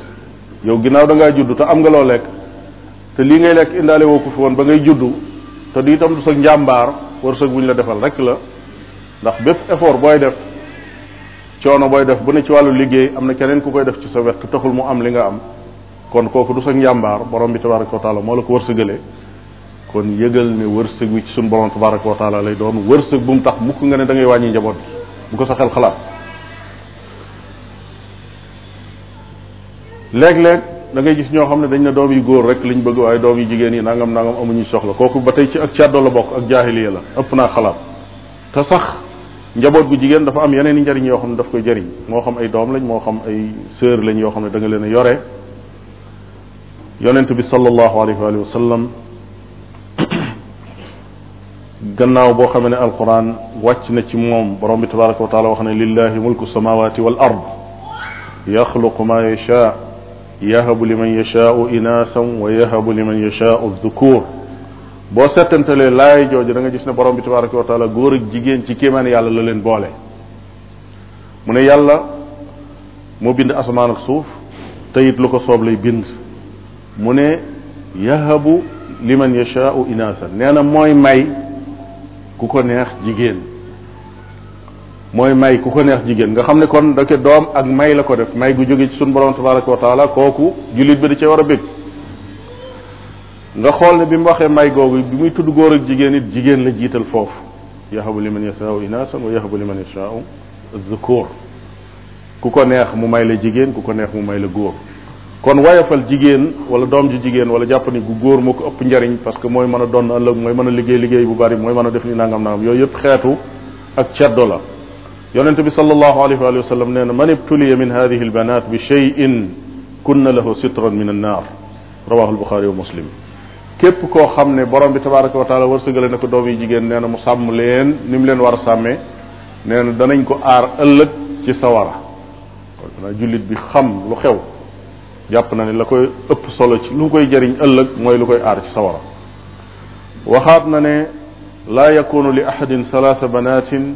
yow ginnaaw da ngaa judd te am nga loo lekk te lii ngay lekk indaale woo ko fi woon ba ngay juddu te di itam du sa njàmbaar wërsëg wuñ la defal rek la ndax bépp effort booy def coono booy def bu ne ci wàllu liggéey am na keneen ku koy def ci sa wet taxul mu am li nga am kon kooku du sa njàmbaar borom bi tabaraka wa taala moo la ko wërsëgalee kon yëgal ne wërsëg wi ci suñu borom tabaraka wa taala lay doon wërsëg bu mu tax mukk nga ne da ngay wàññi njaboot bi bu ko sa xel xalaat léeg-léeg da ngay gis ñoo xam ne dañ ne doom yu góor rek liñ bëgg waaye doom yu jigéen yi nangam nangam amuñu soxla kooku ba tey ci ak càddo la bokk ak jaahiliya la ëpp naa xalaat te sax njaboot gu jigéen dafa am yeneen i njariñ yoo xam ne daf koy jariñ moo xam ay doom lañ moo xam ay sœur lañ yoo xam ne da nga leen a yore yonent bi sallallahu alayhi wa sallam gannaaw boo xamee ne alquran wàcc na ci moom borom bi tabaraka wa taala wax ne lillahi mulku samawati wal ard yaxluqu ma yasha yahabu liman yashaau inaasan wa yahabu liman yashaau dhukur boo settantalee laay jooju da nga gis ne borom bi tabaraka wa taala góor ak jigéen ci kéemaan yàlla la leen boole mu ne yàlla moo bind asamaan ak suuf te it lu ko soob lay bind mu ne yahabu liman yashaau inaasan nee na mooy may ku ko neex jigéen mooy may ku ko neex jigéen nga xam ne kon da doom ak may la ko def may gu jóge ci sunu borom tabaraka wa taala kooku jullit bi da cee war a bég nga xool ne bi mu waxee may googu bi muy tudd góor ak jigéen it jigéen la jiital foofu yahabu liman yasaau inaasan wa yahabu liman yasaau zukur ku ko neex mu may la jigéen ku ko neex mu may la góor kon wayafal jigéen wala doom ji jigéen wala jàpp ni gu góor moo ko ëpp njariñ parce que mooy mën a doon ëllëg mooy mën a liggéey liggéey bu bari mooy mën a def ni nangam nangam yooyu yëpp xeetu ak ceddo la yonent bi sallallahu alayhi wa sallam nee na man ibtuliya min hadihi albanat bi cheyin kunna lahu sitran min annar rawaxul buxaari wa muslim képp koo xam ne borom bi tabaraka wa taala wërsëgale na ko doom yi jigéen nee na mu sàmm leen ni mu leen war a sàmmee nee na danañ ko aar ëllëg ci sawara kon na jullit bi xam lu xew jàpp na ne la koy ëpp solo ci lu koy jariñ ëllëg mooy lu koy aar ci sawara waxaat na ne laa yakunu li ahadin salaasa banatin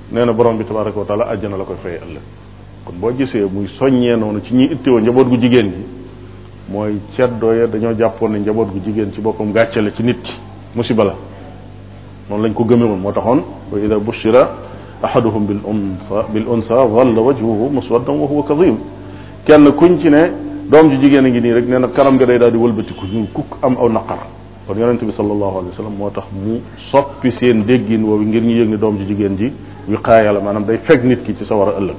nee na borom bi tabaraka wa taala àjjana la koy fay ëllëg kon boo gisee muy soññee noonu ci ñi ittewoo njaboot gu jigéen gi mooy ceddoo ya dañoo jàppoon ne njaboot gu jigéen ci boppam gàcce la ci nit ki musiba la noonu lañ ko gëme woon moo taxoon wa ida bushira ahaduhum bil unsa bil unsa walla wajhuhu muswaddan wa huwa kadim kenn kuñ ci ne doom ji jigéen a ngi nii rek nee na kanam nga day daal di wëlbatiku ñu kukk am aw naqar kon yonente bi sallallahu alayhi wa sallam moo tax mu soppi seen déggin woowu ngir ñu yëg ne doom ji jigéen ji wiqaaya la maanaam day fekk nit ki ci sa war a ëllëg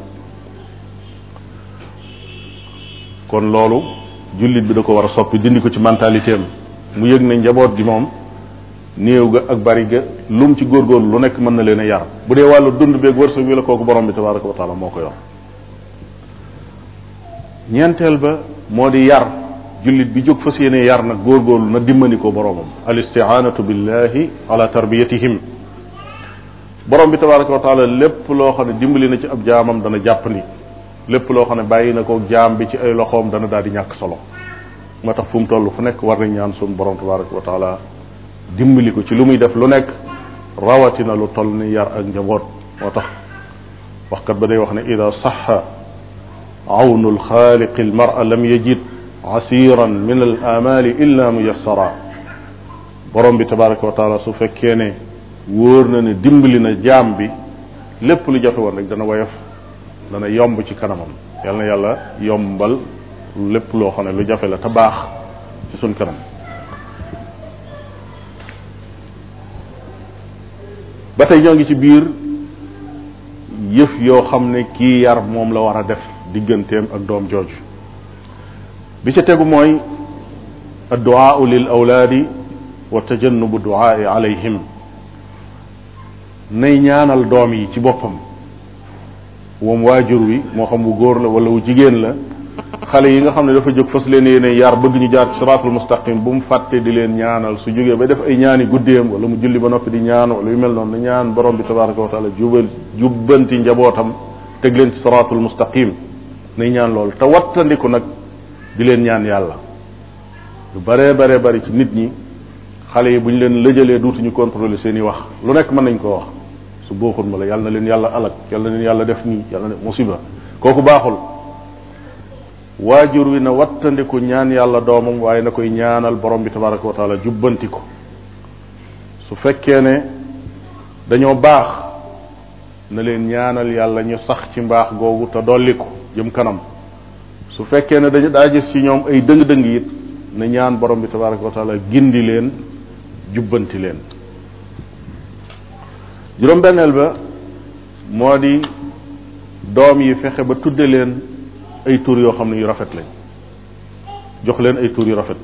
kon loolu jullit bi da ko war a soppi dindi ko ci mentalité am mu yëg ne njaboot gi moom néew ga ak bari ga lu mu ci góorgóorlu lu nekk mën na leen a yar bu dee wàllu dund beeg wërsëg wi la kooku borom bi tabaraka wa taala moo ko yor ñeenteel ba moo di yar jullit bi jóg fas yéene yar nag góorgóorlu na dimbali ko boroomam al istiaanatu billahi ala tarbiyatihim borom bi tabaraka wa taala lépp loo xam ne dimbali na ci ab jaamam dana jàpp ni lépp loo xam ne bàyyi na ko jaam bi ci ay loxoom dana daal di ñàkk solo moo tax fu mu toll fu nekk war nañ ñaan suñu borom tabaraka wa taala dimbali ko ci lu muy def lu nekk rawatina lu toll ni yar ak njaboot moo tax waxkat ba day wax ne ida saxa awnu alxaaliqi almara lam yajid asiran min al amali illa muyassara borom bi tabaraka wa taala su fekkee ne wóor na ne dimbali na jaam bi lépp lu jafe woon rek dana woyof dana yomb ci kanamam yal na yàlla yombal lépp loo xam ne lu jafe la te baax ci suñ kanam ba tey ñoo ngi ci biir yëf yoo xam ne kii yar moom la war a def digganteem ak doom jooju bi ca tegu mooy adduaau lil awlaadi wa tajannubu duaai alayhim nay ñaanal doom yi ci boppam moom waajur wi moo xam wu góor la wala wu jigéen la xale yi nga xam ne dafa jóg fas leen yéene yar bëgg ñu jaar ci siraatul mustaqim bu mu fàtte di leen ñaanal su jógee ba def ay ñaani guddeem wala mu julli ba noppi di ñaan wala yu mel noonu na ñaan borom bi tabaraka wa taala jubal jubbanti njabootam teg leen ci siraatul mustaqim nay ñaan loolu te wattandiku nag di leen ñaan yàlla lu bare bare bari ci nit ñi xale yi bu ñu leen lëjalee duutuñu contrôler seen i wax lu nekk mën nañ koo wax su booxoon ma la yàlla na leen yàlla alak yàlla na leen yàlla def nii yàlla na musiba kooku baaxul waajur wi na wattandiku ñaan yàlla doomam waaye na koy ñaanal borom bi tabaraka wa taala jubbanti ko su fekkee ne dañoo baax na leen ñaanal yàlla ñu sax ci mbaax googu te dolli ko jëm kanam su fekkee ne dañu daa gis ci ñoom ay dëng-dëng it na ñaan borom bi tabaraka wa taala gindi leen jubbanti leen juróom-benneel ba moo di doom yi fexe ba tudde leen ay tur yoo xam ne yu rafet lañ jox leen ay tur yu rafet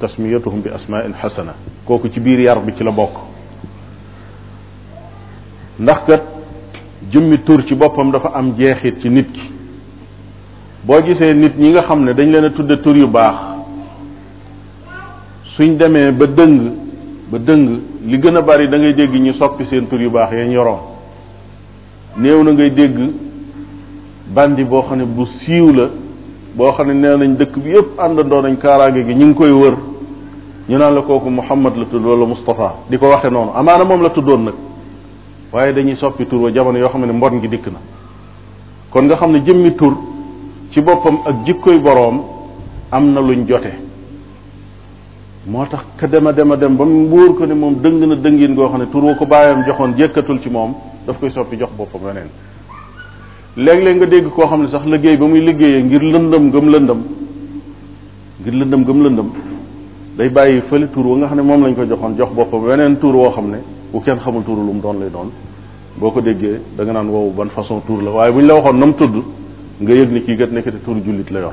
tasmiyatuhum bi asmain xasana kooku ci biir yar bi ci la bokk ndax kat jëmmi tur ci boppam dafa am jeexit ci nit ki boo gisee nit ñi nga xam ne dañ leen a tudde tur yu baax suñ demee ba dëng ba dëng li gën a bari da ngay dégg ñu soppi seen tur yu baax yañ yoroon néew na ngay dégg bandi boo xam ne bu siiw la boo xam ne nee nañ dëkk bi yëpp àndandoo nañ kaaraange gi ñu ngi koy wër ñu naan la kooku Muhammad la tudd wala Moustapha di ko waxe noonu amaana moom la tuddoon nag waaye dañuy soppi tur wa jamono yoo xam ne mbon gi dikk na kon nga xam ne jëmmi tur ci boppam ak jikkoy boroom am na luñ jote moo tax ka dem a dem a dem ba mu wóor ko ne moom dëng na dëngin goo xam ne tur wa ko bàyyam joxoon jékkatul ci moom daf koy soppi jox boppam leneen léeg-léeg nga dégg koo xam ne sax liggéey ba muy liggéeyee ngir lëndëm gëm lëndëm ngir lëndëm gëm lëndëm day bàyyi fële tur wa nga xam ne moom lañ ko joxoon jox boppam weneen tur woo xam ne bu kenn xamul turu lu mu doon lay doon boo ko déggee da nga naan woowu ban façon tur la waaye bu ñu la waxoon na mu tudd nga yëg ni kii gat nekkati tur jullit la yor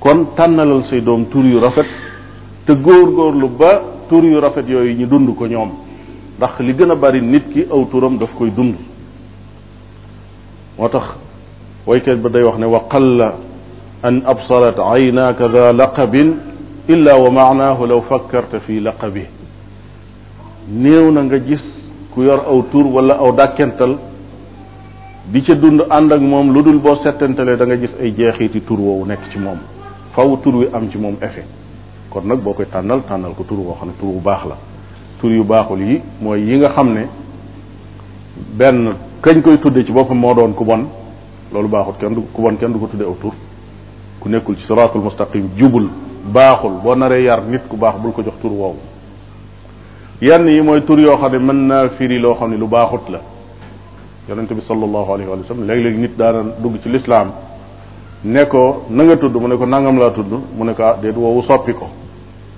kon tànnalal say doom tur yu rafet te góor góorlu ba tur yu rafet yooyu ñu dund ko ñoom ndax li gën a bari nit ki aw turam daf koy dund moo tax waykat ba day wax ne wa qalla an absarat aynaaka da laqabin illa wa maanaahu law fakkarta fi laqabi néew na nga gis ku yor aw tur wala aw dàkkental di ca dund ànd ak moom lu dul boo settantalee da nga gis ay jeexiiti tur woowu nekk ci moom faw tur wi am ci moom effet kon nag boo koy tànnal tànnal ko tur woo xam ne tur bu baax la tur yu baaxul yi mooy yi nga xam ne benn kañ koy tudde ci boppam moo doon ku bon loolu baaxut kenn du ku bon kenn du ko tudde aw tur ku nekkul ci siraatul mustaqim jubul baaxul boo naree yar nit ku baax bul ko jox tur woowu yenn yi mooy tur yoo xam ne mën naa firi loo xam ne lu baaxut la yonente bi sallallahu alayhi wa sallam léeg-léeg nit daana dugg ci lislaam ne ko na nga tudd mu ne ko nangam laa tudd mu ne ko ah déet woowu soppi ko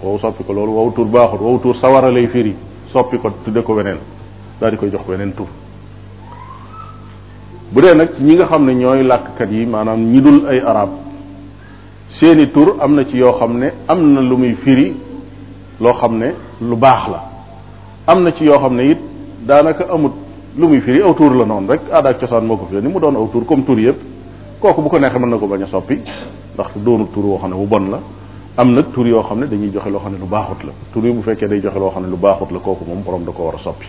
woowu soppi ko loolu woowu tur baaxut woowu tur sawara lay firi soppi ko tudde ko weneen daal di koy jox weneen tur bu dee nag ñi nga xam ne ñooy làkkat yi maanaam ñi dul ay arab seeni tur am na ci yoo xam ne am na lu muy firi loo xam ne lu baax la am na ci yoo xam ne it daanaka amut lu muy firi aw tur la noonu rek aada ak cosaan moo ko fi ni mu doon aw tur comme tur yëpp kooku bu ko neexee mën na ko bañ a soppi ndax doonu tur woo xam ne bu bon la am nag tur yoo xam ne dañuy joxe loo xam ne lu baaxut la tur yi bu fekkee day joxe loo xam ne lu baaxut la kooku moom borom da ko war a soppi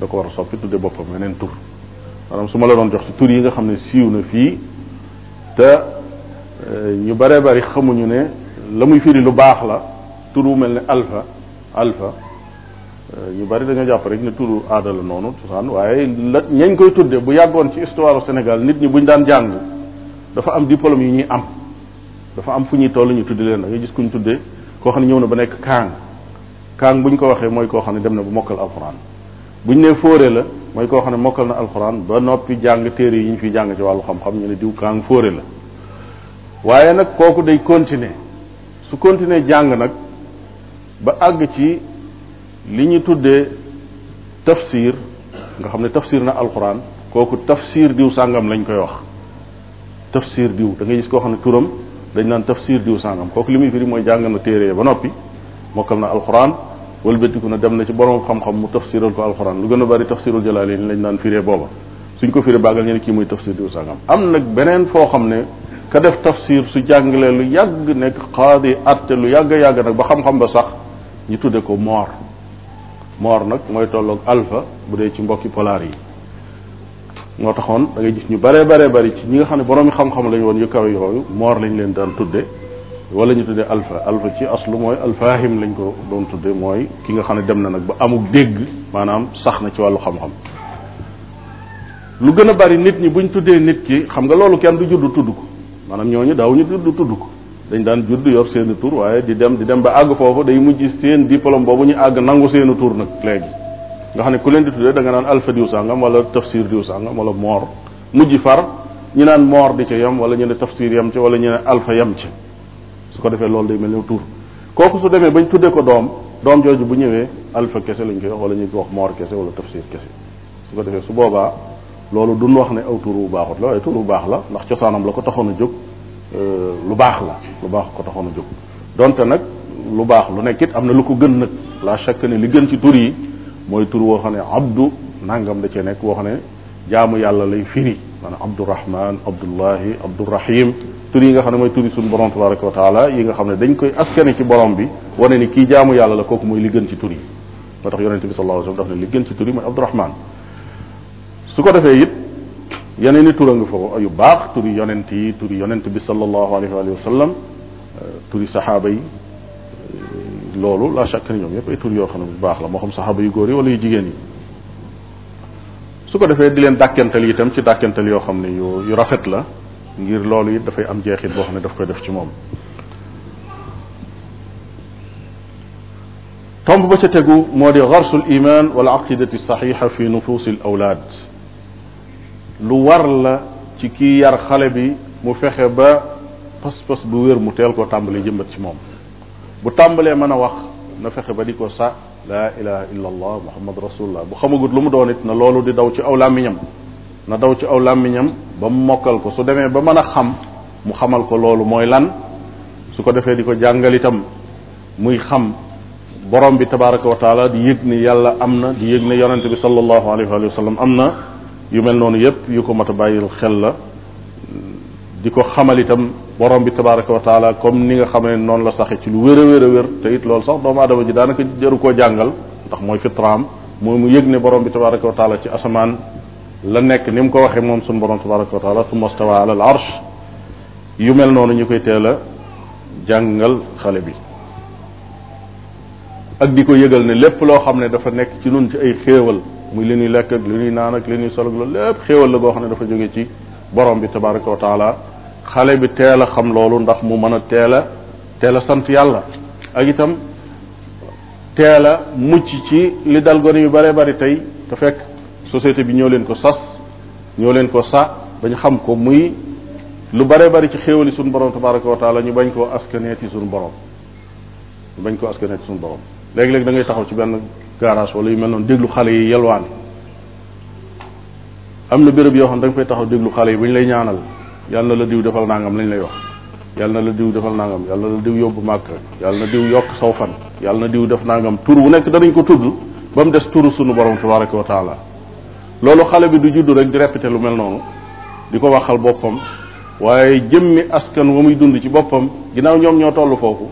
da ko war a soppi tudde boppam yeneen tur maanaam su ma la doon jox ci tur yi nga xam ne siiw na fii te euh, ñu bare bari xamuñu ne la muy firi lu baax la tur wu mel ne alfa alfa euh, ñu bari dañoo jàpp rek ne turu aada la noonu cosaan waaye la ñañ koy tudde bu yàggoon ci histoire au Sénégal nit ñi buñ daan jàng dafa am diplôme yu ñuy am dafa am fu ñuy toll ñu tuddi leen da ngay gis kuñ tuddee koo xam ne ñëw na ba nekk kaang kaang buñ ko waxee mooy koo xam ne dem na bu mokkal alxuraan buñ ne fóore la mooy koo xam ne mokkal na alxuraan ba noppi jàng téere yi ñu fi jàng ci wàllu xam-xam ñu ne diw kaang fóore la waaye nag kooku day continuer su continuer jàng nag ba àgg ci li ñu tuddee tafsir nga xam ne tafsir na alxuraan kooku tafsir diw sàngam lañ koy wax tafsir diw da ngay gis koo xam ne turam dañ naan tafsir diw sàngam kooku li muy firi mooy jàng na téere ba noppi mokkal na alxuraan wëlbatiku na dem na ci borom xam-xam mu tafsiral ko alxuraan lu gën a bari tafsirul jalaali lañ naan firee booba suñ ko firee bàggal ñu ne kii muy tafsir diw sàngam am nag beneen foo xam ne ka def tafsir su jàngalee lu yàgg nekk xaadi atte lu yàgg yàgg nag ba xam-xam ba sax ñu tudde ko moor moor nag mooy tolloog alpha bu dee ci mbokki polaar yi moo taxoon da ngay gis ñu bare bare bari ci ñi nga xam ne boroomi xam-xam lañu woon yu kaw yooyu moor lañ leen daan tudde wala ñu tuddee alfa alfa ci aslu mooy alfahim lañ ko doon tuddee mooy ki nga xam ne dem na nag ba amuk dégg maanaam sax na ci wàllu xam-xam lu gën a bari nit ñi buñ tuddee nit ki xam nga loolu kenn du juddu tudd ko maanaam ñooñu daaw ñu tudd tudd ko dañ daan judd yor seeni tur waaye di dem di dem ba àgg foofu day mujj seen diplôme boobu ñu àgg nangu seeni tur nag léegi nga xam ne ku leen di tuddee da nga naan alpha diw sàngam wala tafsir diw sàngam wala moor mujj far ñu naan moor di ca yem wala ñu ne tafsir yem ca wala ñu ne alpha yem ca su ko defee loolu day mel ne tur kooku su demee bañ tuddee ko doom doom jooju bu ñëwee alpha kese lañ koy wax wala ñu ko wax moor kese wala tafsir kese su ko defee su boobaa loolu duñ wax ne aw tur wu baaxut la waaye tur wu baax la ndax cosaanam la ko taxoon a jóg euh, lu baax la lu baax ko taxoon a jóg donte nag lu baax lu nekk it am na lu ko gën nag la chaque ne li gën ci tur yi mooy tur woo xam ne abdu nangam da cee nekk woo xam ne jaamu yàlla lay firi maanaam abdurahman abdullahi abdurahim tur yi nga xam ne mooy turi suñu borom tabaraka wa taala yi nga xam ne dañ koy askane ci borom bi wane ni kii jaamu yàlla la kooku mooy li gën ci tur yi moo tax yonente bi sallallahu alayhi wasallam daf ne li gën ci tur yi mooy abdurahman su ko defee it yeneen i tura nga fa yu baax turi yonent yi turi yonent bi sallallahu alayhi wa sallam euh, turi saxaaba yi euh, loolu la chaque ni ñoom yëpp ay tur yoo xam ne bu baax la moo xam saxaaba yu góor yi wala yu jigéen yi su ko defee di leen dàkkental itam ci dàkkental yoo xam ne yu yu rafet la ngir loolu it dafay am jeexit boo xam ne daf koy def ci moom tomb ba ca tegu moo di garsul iman wal aqidati saxixa fi nufusi l awlaad lu war la ci kii yar xale bi mu fexe ba pas-pas bu wér mu teel koo tàmbalee jëmbat ci moom bu tàmbalee mën a wax na fexe ba di ko sa laa ilaha illa allah muhammad rasulullah bu xamagut lu mu doon it na loolu di daw ci aw làmmiñam na daw ci aw làmmiñam ba mu mokkal ko su demee ba mën a xam mu xamal ko loolu mooy lan su ko defee di ko jàngal itam muy xam borom bi tabaraka wa taala di yëg ne yàlla am na di yëg ne yonente bi sallallahu alayhi wa sallam am na yu mel noonu yépp yu ko mat a bàyyil xel la di ko xamal itam borom bi tabaraka wa taala comme ni nga xam ne noonu la saxe ci lu wér a wér a wér te it loolu sax doomu adama ji daanaka jëru koo jàngal ndax mooy fitraam mooy mu yëg ne borom bi tabaraka wa taala ci asamaan la nekk ni mu ko waxee moom suñu borom tabaraka wa taala summa stawa ala al arsh yu mel noonu ñu koy teel a jàngal xale bi ak di ko yëgal ne lépp loo xam ne dafa nekk ci nun ci ay xéewal muy li ñuy lekk ak li ñuy naan ak li ñuy sol ak loolu lépp xéewal la goo xam ne dafa jóge ci borom bi tabaraka wa taala xale bi teel a xam loolu ndax mu mën a teel a teel a sant yàlla ak itam teel a mucc ci li dal gone yu bare bari tey te fekk société bi ñoo leen ko sas ñoo leen ko sa bañ xam ko muy lu bare bari ci xéewali suñu borom tabaraka wa taala ñu bañ koo askanee ci suñu borom ñu bañ koo askanee ci suñu borom léegi-léegi da ngay taxaw ci benn garage wala yu mel noonu déglu xale yi yelwaan am na béréb yoo xam da nga fay taxaw déglu xale yi bu ñu lay ñaanal yàlla na la diw defal nangam lañ lay wax yàlla na la diw defal nangam yàlla na la diw yóbbu màkk yàlla na diw yokk saw fan yàlla na diw def nangam tur wu nekk danañ ko tudd ba mu des turu sunu borom tabaraka wa taala loolu xale bi du juddu rek di répété lu mel noonu di ko waxal boppam waaye jëmmi askan wa muy dund ci boppam ginnaaw ñoom ñoo toll foofu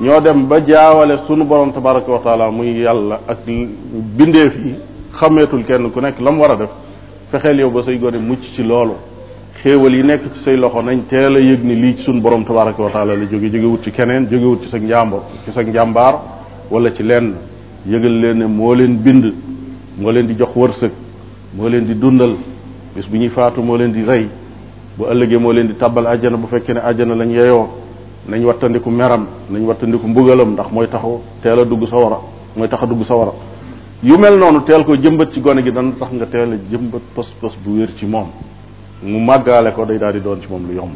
ñoo dem ba jaawale sunu borom tabaraka wa taala muy yàlla ak bindeef yi xameetul kenn ku nekk la mu war a def fexeel yow ba say gone mucc ci loolu xéewal yi nekk ci say loxo nañ teel a yëg ni lii ci sunu borom tabaraka wa taala la jóge jóge wut ci keneen jóge wut ci sa njàmbur ci sa njàmbaar wala ci lenn yëgal leen ne moo leen bind moo leen di jox wërsëg moo leen di dundal bis bu ñuy faatu moo leen di rey bu ëllëgee moo leen di tàbbal àjjana bu fekkee ne àjjana lañ yeyoo nañ wattandiku meram nañ wattandiku mbugalam ndax mooy taxu teel a dugg sa wara mooy tax a dugg sa wara yu mel noonu teel ko jëmbat ci gone gi dana tax nga teel a jëmbat pos pos bu wér ci moom mu màggaale ko day daal di doon ci moom lu yomb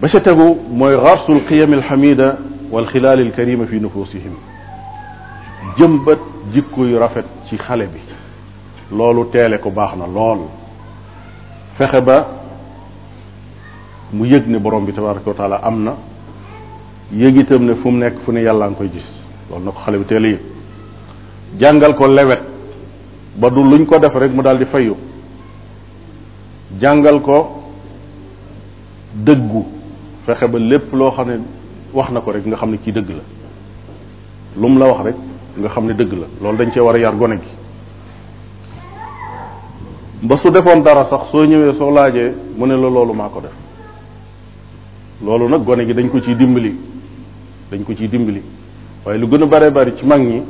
ba ca tegu mooy xarsul qiyam alxamida wal xilaal alkarima fi nufusihim jëmbat jikko yu rafet ci xale bi loolu teele ko baax na lool fexe ba mu yëg ne borom bi tabaraka wa taala am na yëg itam ne fu mu nekk fu ne yàlla nga koy gis loolu na ko xale bi teel a yëg jàngal ko lewet ba du luñ ko def rek mu daal di fayu jàngal ko dëggu fexe ba lépp loo xam ne wax na ko rek nga xam ne kii dëgg la lu mu la wax rek nga xam ne dëgg la loolu dañ cee war a yar gone gi ba su defoon dara sax soo ñëwee soo laajee mu ne la loolu maa ko def loolu nag gone gi dañ ko ciy dimbali dañ ko ciy dimbali waaye lu gën a bare bari ci mag ñi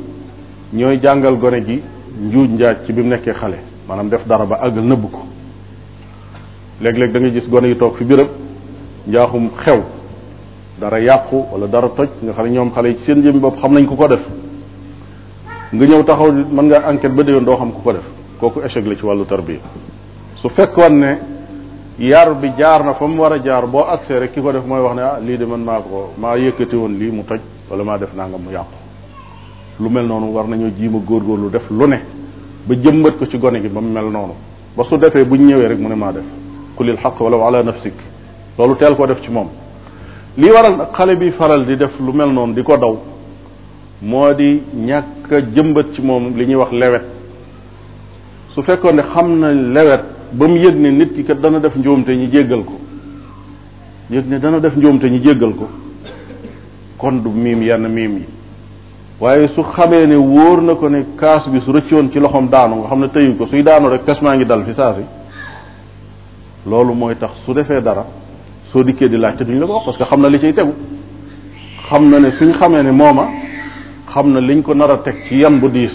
ñooy jàngal gone gi njuuj njaaj ci bi mu nekkee xale maanaam def dara ba àggal nëbb ko léeg-léeg da gis gone yi toog fi béréb njaaxum xew dara yàqu wala dara toj nga xam ne ñoom xale yi ci seen jëmmi bopp xam nañ ku ko def nga ñëw taxaw mën ngaa enquête ba déwén doo xam ku ko def kooku échec la ci wàllu tarbiya su fekkoon ne yar bi jaar na fa mu war a jaar boo agsee rek ki ko def mooy wax ne ah lii de man maa ko maa yëkkati woon lii mu toj wala maa def naa nga mu yàqu lu mel noonu war nañoo jiima lu def lu ne ba jëmbat ko ci gone gi ba mu mel noonu ba su defee buñ ñëwee rek mu ne maa def kulil xaq wala ala nafsik loolu teel koo def ci moom li waral nag xale bi faral di def lu mel noonu di ko daw moo di ñàkk jëmbat ci moom li ñuy wax lewet su fekkoon ne xam na lewet ba mu yëg ne nit ki kat dana def njuumte ñu jéggal ko yëg ne dana def njuumte ñu jéggal ko kon du miim yenn miim yi waaye su xamee ne wóor na ko ne kaas bi su rëccoon ci loxoom daanu nga xam ne tëyu ko suy daanu rek kas maa ngi dal fi saa si loolu mooy tax su defee dara soo dikkee di laajte duñ la ko wax parce que xam na li ciy tegu xam na ne suñ xamee ne mooma xam na liñ ko nar a teg ci yan bu diis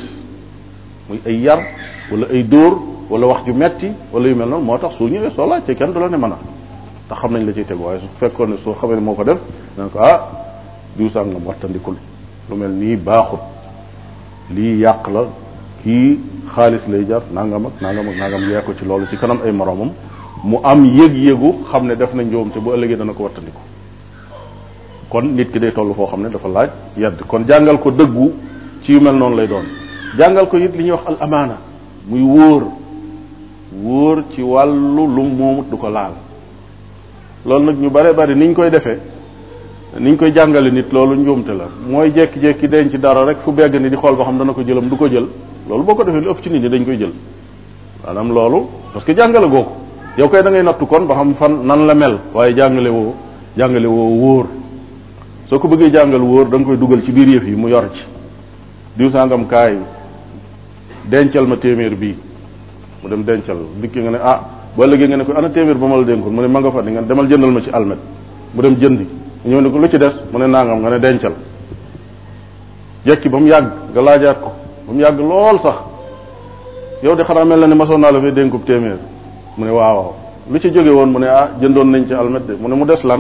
muy ay yar wala ay dóor wala wax ju metti wala yu mel noonu moo tax su ñëwee soo laajtee kenn du la ne mën a te xam nañ la ciy teg waaye su fekkoon ne soo xamee ne moo ko def dana ko ah diw sàngam wattandikul lu mel nii baaxut lii yàq la kii xaalis lay jar nangam ak nangam ak nangam yee ko ci loolu ci kanam ay moroomam mu am yëg-yëgu xam ne def na njoom te bu ëllëgee dana ko wattandiku kon nit ki day toll foo xam ne dafa laaj yedd kon jàngal ko dëggu ci yu mel noonu lay doon jàngal ko it li ñuy wax al amaana muy wóor wóor ci wàllu lu moomut du ko laal loolu nag ñu bare bari niñ koy defee niñ koy jàngale nit loolu njuumte la mooy jekki-jekki denc dara rek fu begg ni di xool ba xam dana ko jëlam du ko jël loolu boo ko defee lu ëpp ci nit ñi dañ koy jël maanaam loolu parce que jàngale goo ko yow kay da ngay nattu kon ba xam fan nan la mel waaye jàngale woo jàngale woo wóor soo ko bëggee jàngal wóor da nga koy dugal ci biir yëf yi mu yor ci diw sàngam kaay dencal ma téeméer bii mu dem dencal dikki nga ne ah ba léegi nga ne ko ana téeméer ba ma la dénkoon mu ne ma nga fa ni nga demal jëndal ma ci almet mu dem jëndi ñëw ne ko lu ci des mu ne nangam nga ne dencal jekki ba mu yàgg nga laajaat ko ba mu yàgg lool sax yow de xanaa mel na ne masoon naa la fee dénkub téeméer mu ne waaw waaw lu ci jóge woon mu ne ah jëndoon nañ ci almet de mu ne mu des lan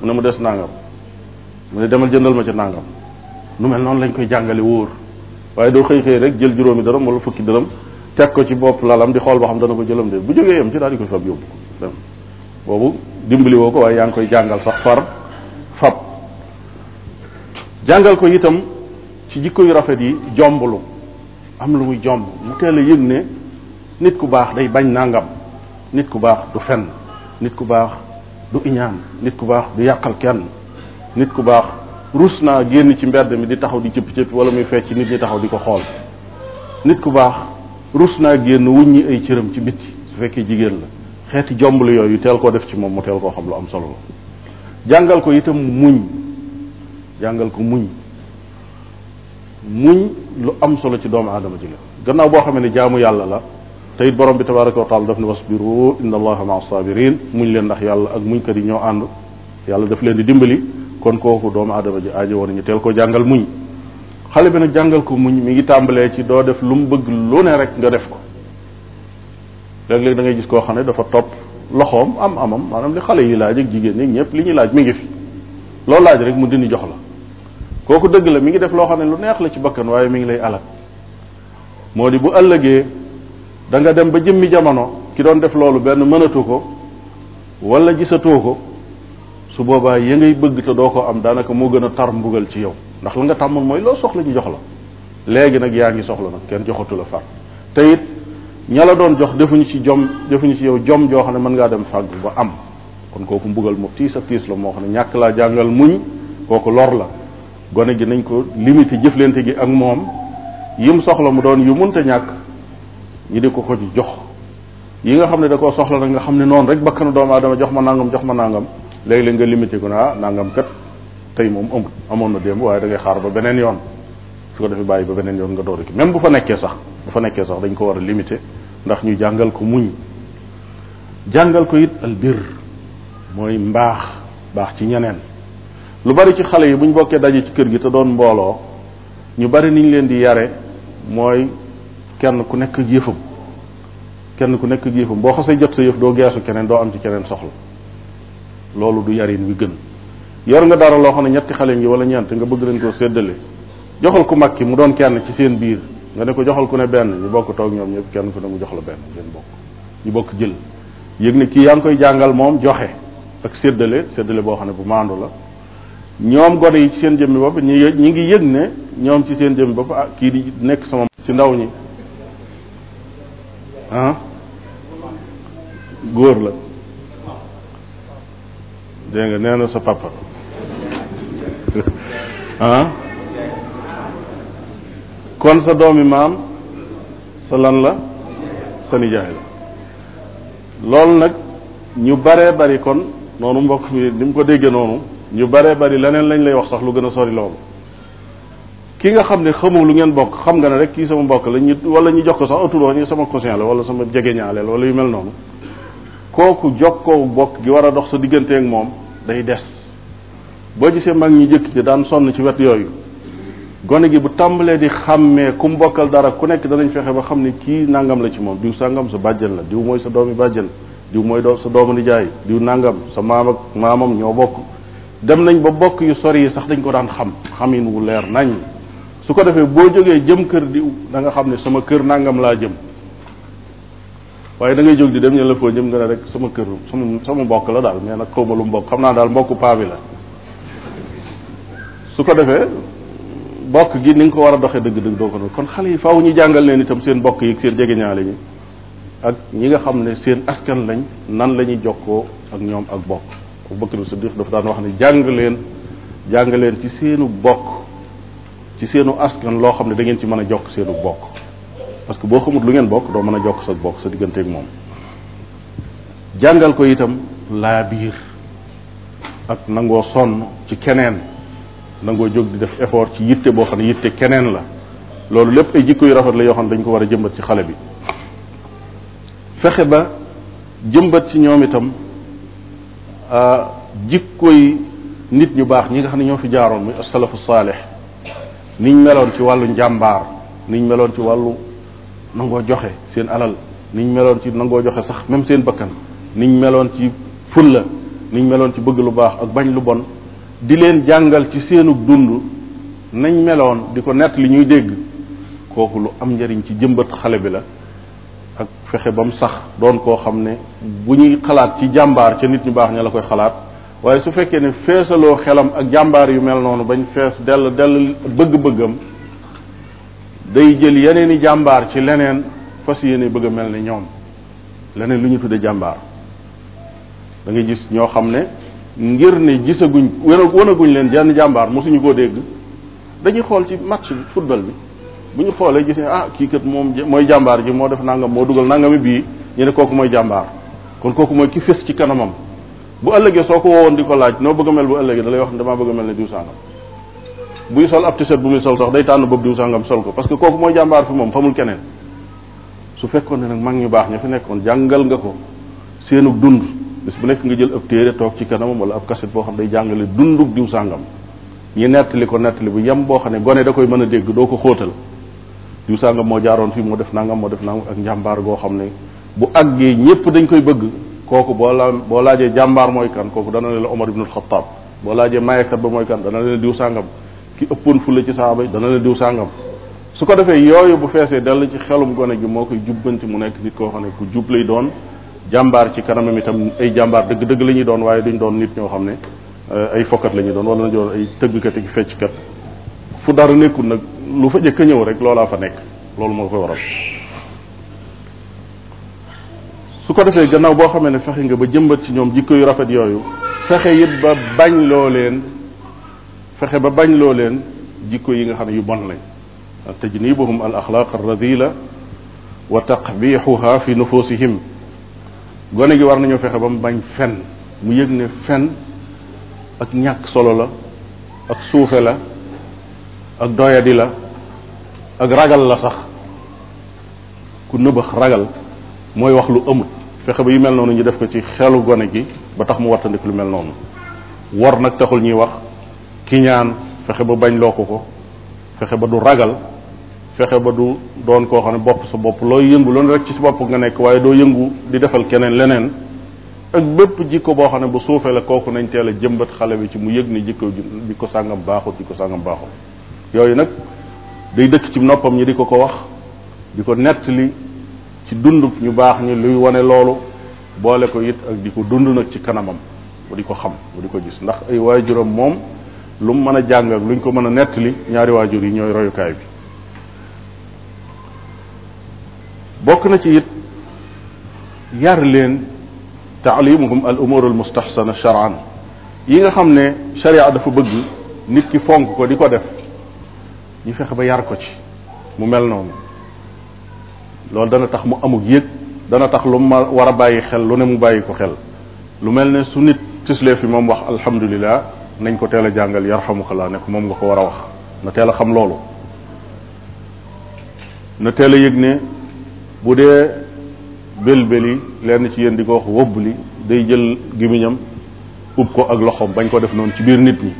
mu ne mu des nangam mu ne demal jëndal ma ci nangam nu mel noonu lañ koy jàngale wóor waaye doo xëy xëy rek jël juróomi dërëm wala fukki dërëm teg ko ci bopp lalam di xool ba xam dana ko jëlam de bu jógee yam ci daal di koy fab yóbbu dem boobu dimbali woo ko waaye yaa ngi koy jàngal sax far fab jàngal ko itam ci jikko yu rafet yi jomblu am lu muy jomb mu teel a yëg ne nit ku baax day bañ nangam nit ku baax du fenn nit ku baax du iñaan nit ku baax du yàqal kenn nit ku baax rus naa génn ci mbedd mi di taxaw di cëpp cëpp wala muy fecc nit ñi taxaw di ko xool nit ku baax rus naa génn wuññi ay cëram ci bitti su fekkee jigéen la xeeti jomblu yooyu teel koo def ci moom mu teel koo xam lu am solo la jàngal ko itam muñ jàngal ko muñ muñ lu am solo ci doomu aadama ji la gannaaw boo xamee ne jaamu yàlla la te it borom bi tabaraka wa taala daf ne wasbiru inna allaha maa sabirin muñ leen ndax yàlla ak muñ kat yi ñoo ànd yàlla daf leen di dimbali kon kooku doomu aadama ji aajo woon ñu teel ko jàngal muñ xale bi nag jàngal ko muñ mi ngi tàmbalee ci doo def lu mu bëgg lu ne rek nga def ko léeg-léeg da ngay gis koo xam ne dafa topp loxoom am amam maanaam li xale yi laaj ak jigéen ñi ñëpp li ñuy laaj mi ngi fi loolu laaj rek mu dindi jox la kooku dëgg la mi ngi def loo xam ne lu neex la ci bakkan waaye mi ngi lay alal moo di bu ëllëgee da nga dem ba jëmmi jamono ki doon def loolu benn mënatu ko wala gisatoo ko su boobaa ya ngay bëgg te doo ko am daanaka moo gën a tar mbugal ci yow ndax la nga tàmmoon mooy loo soxla ñu jox la léegi nag yaa ngi soxla nag kenn joxatu la far te it ña la doon jox defuñu ci jom defuñu ci yow jom joo xam ne mën ngaa dem fàggu ba am kon kooku mbugal mu tiis a tiis la moo xam ne ñàkk laa jàngal muñ kooku lor la gone gi nañ ko limité jëflante gi ak moom yim soxla mu doon yu munta ñàkk ñi di ko ko ci jox yi nga xam ne da koo soxla nag nga xam ne noonu rek bakkanu doomu aadama jox ma nangam jox ma nangam léegi-léeg nga limité ko ne ah nangam kat tey moom amul amoon na démb waaye da ngay xaar ba beneen yoon su ko defee bàyyi ba beneen yoon nga door ki même bu fa nekkee sax bu fa nekkee sax dañ ko war a limité ndax ñu jàngal ko muñ jàngal ko it al bir mooy mbaax baax ci ñeneen lu bari ci xale yi bu ñu bokkee daje ci kër gi te doon mbooloo ñu bari niñ leen di yare mooy kenn ku nekk ak yëfam kenn ku nekk ak yëfam boo xasee jot sa yëf doo geesu keneen doo am ci keneen soxla loolu du yarin wi gën yor nga dara loo xam ne ñetti xale ngi wala ñeent nga bëgg leen koo séddale joxal ku mag ki mu doon kenn ci seen biir nga ne ko joxal ku ne benn ñu bokk toog ñoom ñëpp kenn ku ne mu jox la benn ngeen bokk ñu bokk jël yëg ne kii yaa ngi koy jàngal moom joxe ak séddale séddale boo xam ne bu maandu la ñoom gone yi ci seen jëmmi bopp ñi ñi ngi yëg ne ñoom ci seen jëmmi bopp ah kii di nekk sama ci ndaw ñi ah góor la dégg nga nee na sa papa ah kon sa doomi maam sa lan la sa nijaay la loolu nag ñu baree bari kon noonu mbokk mi ni mu ko déggee noonu ñu baree bari leneen lañ lay wax sax lu gën a sori loolu ki nga xam ne xamoo lu ngeen bokk xam nga ne rek kii sama mbokk la ñu wala ñu jox ko sax aturoo ñu sama cousin la wala sama jegeñaale la wala yu mel noonu kooku jokkoo bokk gi war a dox sa diggante ak moom day des boo gisee mag ñi jëkk ci daan sonn ci wet yooyu gone gi bu tàmbalee di xàmmee ku mu bokkal dara ku nekk danañ fexe ba xam ne kii nangam la ci moom diw sangam sa bàjjen la diw mooy sa doomi bàjjen diw mooy doo sa doomu nijaay diw nangam sa maam ak maamam ñoo bokk dem nañ ba bokk yu sori yi sax dañ ko daan xam xamin wu leer nañ su ko defee boo jógee jëm kër diw da nga xam ne sama kër nangam laa jëm waaye da ngay jóg di dem ñu la foo jëm nga ne rek sama kër sama sama mbokk la daal mais nag xaw ma lu mbokk xam naa daal mbokku paa bi la su ko defee bokk gi ni nga ko war a doxee dëgg-dëgg doo ko doon kon xale yi faaw ñu jàngal leen itam seen bokk yi seen jegeñaale ñi ak ñi nga xam ne seen askan lañ nan la ñuy jokkoo ak ñoom ak bokk Abubakar Siddiq dafa daan wax ne jàng leen jàng leen ci seenu bokk ci seenu askan loo xam ne da ngeen ci mën a jokk seenu bokk parce que boo xamut lu ngeen bokk doo mën a jokk sa bokk sa digganteeg moom jàngal ko itam laa biir ak nangoo sonn ci keneen nangoo jóg di def effort ci yitte boo xam ne yitte keneen la loolu lépp ay jikko yu rafet la yoo xam ne dañ ko war a jëmbat ci xale bi fexe ba jëmbat ci ñoom itam jikkoy nit ñu baax ñi nga xam ne ñoo fi jaaroon muy asalafu saalix niñ meloon ci wàllu njàmbaar niñ meloon ci wàllu nangoo joxe seen alal niñ meloon ci nangoo joxe sax même seen bakkan niñ meloon ci fulla niñ meloon ci bëgg lu baax ak bañ lu bon di leen jàngal ci seenu dund nañ meloon di ko nett li ñuy dégg kooku lu am njariñ ci jëmbat xale bi la ak fexe ba mu sax doon koo xam ne bu ñuy xalaat ci jàmbaar ca nit ñu baax ña la koy xalaat waaye su fekkee ne feesaloo xelam ak jàmbaar yu mel noonu bañ fees dell dell bëgg-bëggam day jël yeneen i jàmbaar ci leneen fas yéene bëgg a mel ne ñoom leneen lu ñu tudde jàmbaar da ngay gis ñoo xam ne ngir ne gisaguñ wanaguñ leen jenn jàmbaar mosuñu koo dégg dañuy xool ci match bi football bi bu ñu xoolee gis ne ah kii kat moom mooy jàmbaar ji moo def nangam moo dugal nangami bii ñu ne kooku mooy jàmbaar kon kooku mooy ki fës ci kanamam bu ëllëgee soo ko woowoon di ko laaj noo bëgg a mel bu ëllëgee da lay wax ne damaa bëgg a mel ne diw sàngam buy sol ab tiset bu muy sol sax day tànn boobu diw sàngam sol ko parce que kooku mooy jàmbaar fi moom famul keneen su fekkoon ne nag mag ñu baax ña fi nekkoon jàngal nga ko seenu dund bis bu nekk nga jël ab téere toog ci kanamam wala ab kaset boo xam day jàngale dundug diw sàngam ñu nettali ko nettali bu yem boo xam ne gone da koy mën a dégg doo ko xóotal diw sàngam moo jaaroon fii moo def nangam moo def nangam ak njàmbaar goo xam ne bu àggee ñépp dañ koy bëgg kooku boo laa boo laajee jàmbaar mooy kan kooku dana ne la Omar ibnul Xattaab boo laajee mayekat ba mooy kan dana ne diw sàngam ki ëppoon fulla ci saaba yi dana ne diw sàngam su ko defee yooyu bu feesee dell ci xelum gone gi moo koy jubbanti mu nekk nit koo xam ne ku jub lay doon jàmbaar ci kanamam itam ay jàmbaar dëgg-dëgg la ñuy doon waaye duñ doon nit ñoo xam ne euh, ay fokkat la ñu doon wala na doon ay tëggkat ak fecckat fu dara nekkul nag lu fa jëkk ñëw rek loolaa fa nekk loolu moo koy waral su ko defee gannaaw boo xamee ne fexe nga ba jëmbat ci ñoom jikko yu rafet yooyu fexe it ba bañ loo leen fexe ba bañ loo leen jikko yi nga xam ne yu bon lañ tajnibuhum al axlaaq al radila wa taqbixuha fi nufusihim gone gi war nañoo fexe ba mu bañ fen mu yëg ne fen ak ñàkk solo la ak suufe la ak doyadi la ak ragal la sax ku nëbëx ragal mooy wax lu amut fexe ba yu mel noonu ñu def ko ci xelu gone gi ba tax mu wattandik lu mel noonu wor nag taxul ñuy wax kiñaan fexe ba bañ loo ko ko fexe ba du ragal fexe ba du doon koo xam ne bopp sa bopp looy yëngu loolu rek ci sa bopp nga nekk waaye doo yëngu di defal keneen leneen ak bépp jikko boo xam ne bu suufee la kooku nañ teel a jëmbat xale bi ci mu yëg ni jikko jikko sàngam baaxul jikko sàngam baaxul yooyu nag day dëkk ci noppam ñi di ko ko wax di ko nettali ci dund ñu baax ñi luy wane loolu boole ko it ak di ko dund nag ci kanamam mu di ko xam mu di ko gis ndax ay waajuram moom lu mu mën a jàng ak luñ ko mën a nettali ñaari waajur yi ñooy royukaay bi bokk na ci it yar leen taalimuhum al umur al mustaxsana charan yi nga xam ne sharia dafa bëgg nit ki fonk ko di ko def ñu fexe ba yar ko ci mu mel noonu loolu dana tax mu amug yëg dana tax lu ma war a bàyyi xel lu ne mu bàyyi ko xel lu mel ne su nit tislee fi moom wax alhamdulilah nañ ko teel a jàngal yarhamukallah ne ko moom nga ko war a wax na teel a xam loolu na teel a yëg ne bu dee belbeli lenn ci yéen di ko wax wëbb li day jël gimiñam ub ko ak loxoom bañ ko def noonu ci biir nit ñi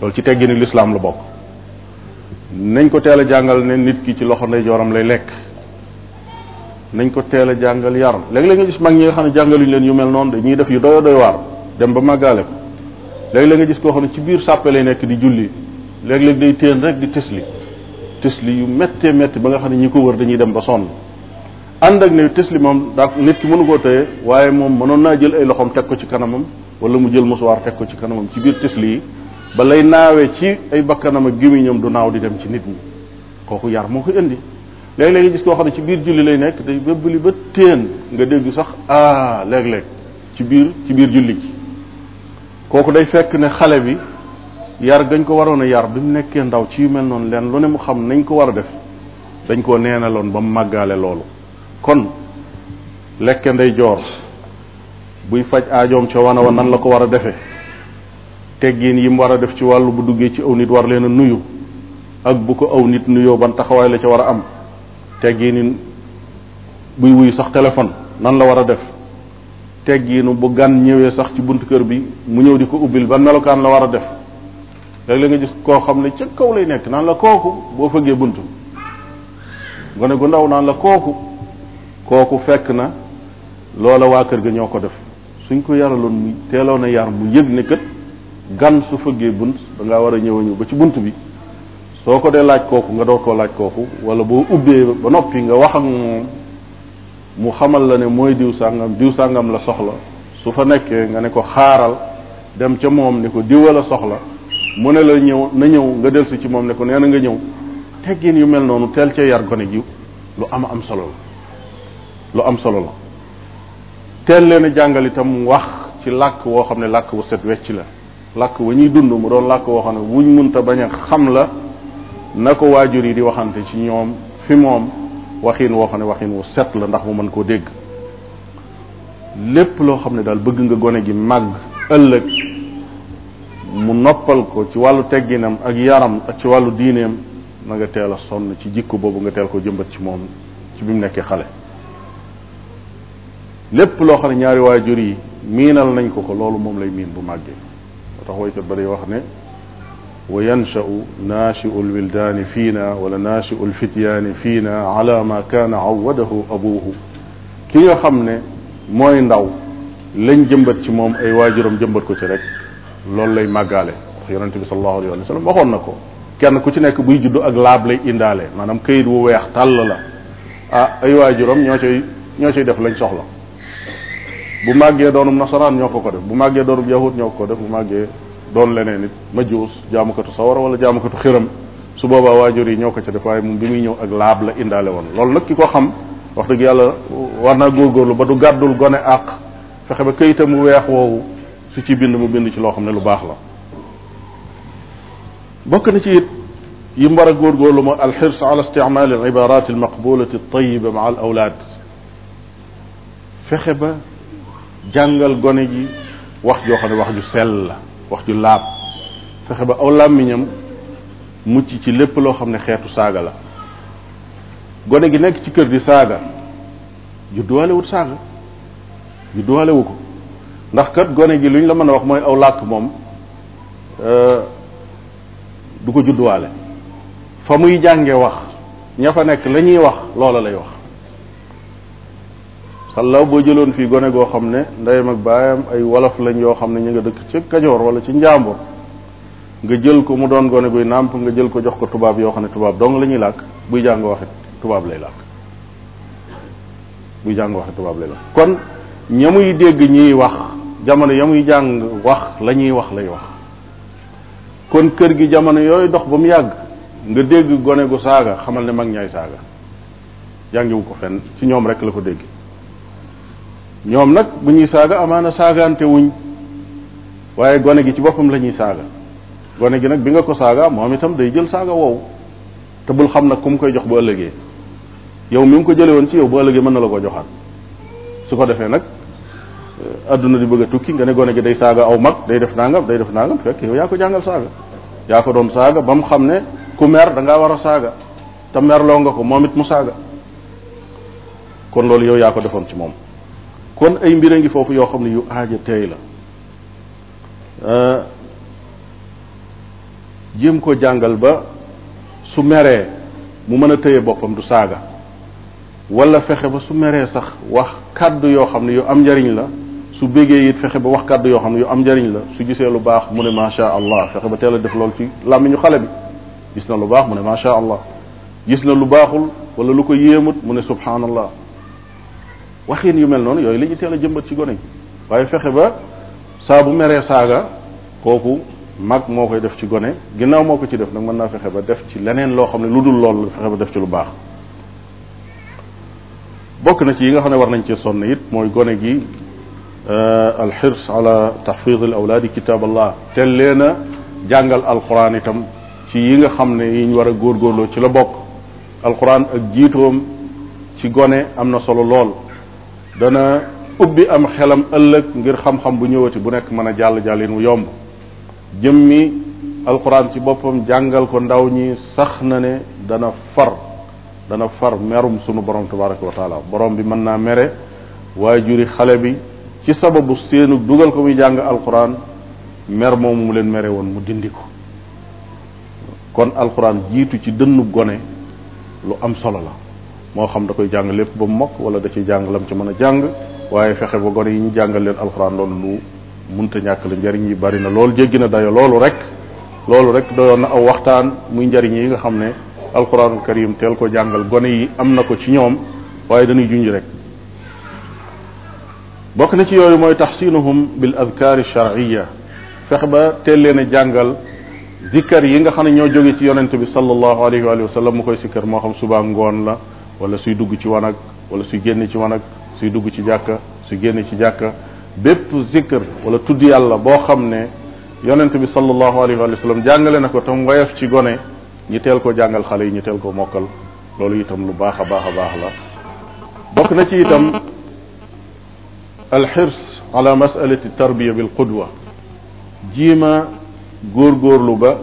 loolu ci teggini lislaam la bokk nañ ko teel a jàngal ne nit ki ci loxo ndeyjooram lay lekk nañ ko teel a jàngal yar léeg-léeg nga gis mag ñi nga xam ne jàngaluñ leen yu mel noonu dañuy def yu doy doy waar dem ba màggaale ko léeg-léeg nga gis koo xam ne ci biir sàppe lay nekk di julli léeg-léeg day téen rek di tisli tisli yu méttee métti ba nga xam ne ñi ko wër dañuy dem ba sonn ànd ak ne tisli moom daa nit ki mënu koo téye waaye moom mënoon naa jël ay loxoom teg ko ci kanamam wala mu jël musuwaar teg ko ci kanamam ci biir tisli yi ba lay naawee ci ay bakkanam ak gémmiñam du naaw di dem ci nit ñi kooku yar moo ko indi léeg-léeg nga gis koo xam ne ci biir julli lay nekk day bëbbali ba téen nga dégg sax ah léeg-léeg ci biir ci biir julli gi kooku day fekk ne xale bi yar gañ ko waroon a yar bi mu nekkee ndaw ci yu mel noonu leen lu ne mu xam nañ ko war a def dañ koo neenaloon ba mu màggaale loolu kon lekke ndey joor buy faj aajoom ca wana wa nan la ko war a defee teggin yi mu war a def ci wàllu bu duggee ci aw nit war leen a nuyu ak bu ko aw nit nuyoo ban taxawaay la ca war a am teggin buy wuyu sax téléphone nan la war a def tegginu bu gan ñëwee sax ci buntu kër bi mu ñëw di ko ubbil ban melokaan la war a def léeg-léeg nga gis koo xam ne ca kaw lay nekk naan la kooku boo fëggee buntu gone gu ndaw naan la kooku kooku fekk na loola waa kër ga ñoo ko def suñ ko yaraloon mu teeloon a yar mu yëg ne kat gan su fëggee bunt da ngaa war a ñëw a ñëw ba ci bunt bi soo ko dee laaj kooku nga door koo laaj kooku wala boo ubbee ba noppi nga wax ak moom mu xamal la ne mooy diw sàngam diw sàngam la soxla su fa nekkee nga ne ko xaaral dem ca moom ne ko diwa la soxla mu ne la ñëw na ñëw nga delsi ci moom ne ko nee na nga ñëw teggin yu mel noonu teel cee yar gone gi lu am am solo la lu am solo la teel leen a jàngal itam wax ci làkk woo xam ne làkk wu set wecc la làkk wa ñuy dund mu doon làkk woo xam ne wuñ munta bañ a xam la na ko waajur yi di waxante ci ñoom fi moom waxin woo xam ne waxin wu set la ndax mu mën koo dégg lépp loo xam ne daal bëgg nga gone gi màgg ëllëg mu noppal ko ci wàllu tegginam ak yaram ak ci wàllu diineem na nga teel a sonn ci jikko boobu nga teel ko jëmbat ci moom ci bi mu nekkee xale lépp loo xam ne ñaari waajur yi miinal nañ ko ko loolu moom lay miin bu màggee moo tax waykat ba day wax ne wa yanshau naashiu lwildaani fiina wala naashiu lfityaani fiina ala ma kaana awadahu abuhu ki nga xam ne mooy ndaw lañ jëmbat ci moom ay waajuram jëmbat ko ci rek loolu lay màggaale wax yonente bi salallahu alayhi wa sallam waxoon na ko kenn ku ci nekk buy juddu ak laab lay indaale maanaam këyit wu weex tàll la ah ay waajuram ñoo cay ñoo cay def lañ soxla bu màggee doonum nasaraan ñoo ko ko def bu màggee doonum yahut ñoo ko ko def bu màggee doon leneen nit majuus jaamukatu sawara wala jaamukatu xiram su boobaa waajur yi ñoo ko ca def waaye moom bi muy ñëw ak laab la indaale woon loolu nag ki ko xam wax dëgg yàlla war naa góorgóorlu ba du gàddul gone àq fexe ba këyitam mu weex woowu su ci bind mu bind ci loo xam ne lu baax la bokk na ci it yi mu war a góorgóorlu ma alxirs ala isticmaal al ibarat al maqbulat al tayiba ma al awlaad fexe ba jàngal gone gi wax joo xam ne wax ju sell la wax ju laab fexe ba aw làmmiñam mucc ci lépp loo xam ne xeetu saaga la gone gi nekk ci kër di saaga judduwaale wut saaga judduwaale wu ko ndax kat gone gi lu ñu la mën a wax mooy aw làkk moom euh, du ko judduwaale fa muy jànge wax ña fa nekk la ñuy wax loola lay wax sàllaw boo jëloon fii gone goo xam ne ndeyam ak baayam ay wolof lañ yoo xam ne ñu nga dëkk ci kajoor wala ci njàmbur nga jël ko mu doon gone guy nàmp nga jël ko jox ko tubaab yoo xam ne tubaab dong la ñuy làkk buy jàng waxit tubaab lay làkk buy jàng wax tubaab lay wax kon ña muy dégg ñuy wax jamono ya muy jàng wax la ñuy wax lay wax kon kër gi jamono yooyu dox ba mu yàgg nga dégg gone gu saaga xamal ne mag ñaay saaga jàngiwu ko fenn ci ñoom rek la ko dégg ñoom nag bu ñuy saaga amaana saagaante wuñ waaye gone gi ci boppam la ñuy saaga gone gi nag bi nga ko saaga moom itam day jël saaga wow te bul xam nag ku mu koy jox bu ëllëgee yow mi mu ko jële woon ci yow bu ëllëgee mën na la koo joxaat su ko defee nag eh, adduna di bëgg a tukki nga ne gone gi day saaga aw mag day def nangam day def nangam fekk yow yaa ko jàngal saaga yaa ko doon saaga ba mu xam ne ku mer da ngaa war a saaga te merloo nga ko moom it mu saaga kon loolu yow yaa ko defoon ci moom kon ay mbir a ngi foofu yoo xam ne yu aaja teey la euh, jéem ko jàngal ba su meree mu mën a tëye boppam du saaga wala fexe ba su meree sax wax kàddu yoo xam ne yu am njariñ la su bégee it fexe ba wax kàddu yoo xam ne yu am njariñ la su gisee lu baax mu ne macha allah fexe ba teel a def loolu ci làmmiñu xale bi gis na lu baax mu ne macha allah gis na lu baaxul wala lu ko yéemut mu ne subhanallah waxin yu mel noonu yooyu la ñu teel a jëmbat ci gone yi waaye fexe ba saa bu meree saaga kooku mag moo koy def ci gone ginnaaw moo ko ci def nag mën naa fexe ba def ci leneen loo xam ne lu dul loolu fexe ba def ci lu baax bokk na ci yi nga xam ne war nañ cee sonn it mooy gone gi euh, alxirs ala tahfid al awlaadi kitab allah te leen a jàngal alquran itam ci yi nga xam ne yiñ war a góorgóorloo ci la bokk alquran ak jiitoom ci gone am na solo lool dana ubbi am xelam ëllëg ngir xam-xam bu ñëwati bu nekk mën a jàll jàllin mu yomb jëmmi alquran ci boppam jàngal ko ndaw ñi sax na ne dana far dana far merum sunu borom tabaraka wa taala borom bi mën naa mere waaye juri xale bi ci sababu seenu dugal ko muy jàng alquran mer moomu mu leen mere woon mu dindi ko kon alxuraan jiitu ci dënnu gone lu am solo la moo xam da koy jàng lépp ba mu mokk wala da ciy jàng lam ci mën a jàng waaye fexe ba gone yi ñu jàngal leen alxuraan loolu lu munta ñàkk la njariñ yi bari na loolu jéggi na dayo loolu rek loolu rek doyoon na aw waxtaan muy njariñ yi nga xam ne alxuraanul karim teel ko jàngal gone yi am na ko ci ñoom waaye dañuy junj rek bokk na ci yooyu mooy taxsinuhum bil adkaari sharciya fexe ba teel leen a jàngal zikkar yi nga xam ne ñoo jóge ci yonente bi sallallahu alayhi wa sallam mu koy sikkar moo xam suba ngoon la wala suy dugg ci wanag wala suy génn ci wanag suy dugg ci jàkka suy génn ci jàkka bépp zikkar wala tudd yàlla boo xam ne yonente bi sallallahu alayhi wa sallam jàngale na ko tam woyof ci gone ñi teel koo jàngal xale yi ñu teel koo mokkal loolu itam lu baax a baax a baax la bokk na ci itam alxirs ala masalati tarbiya bil qudwa jiima góorgóorlu ba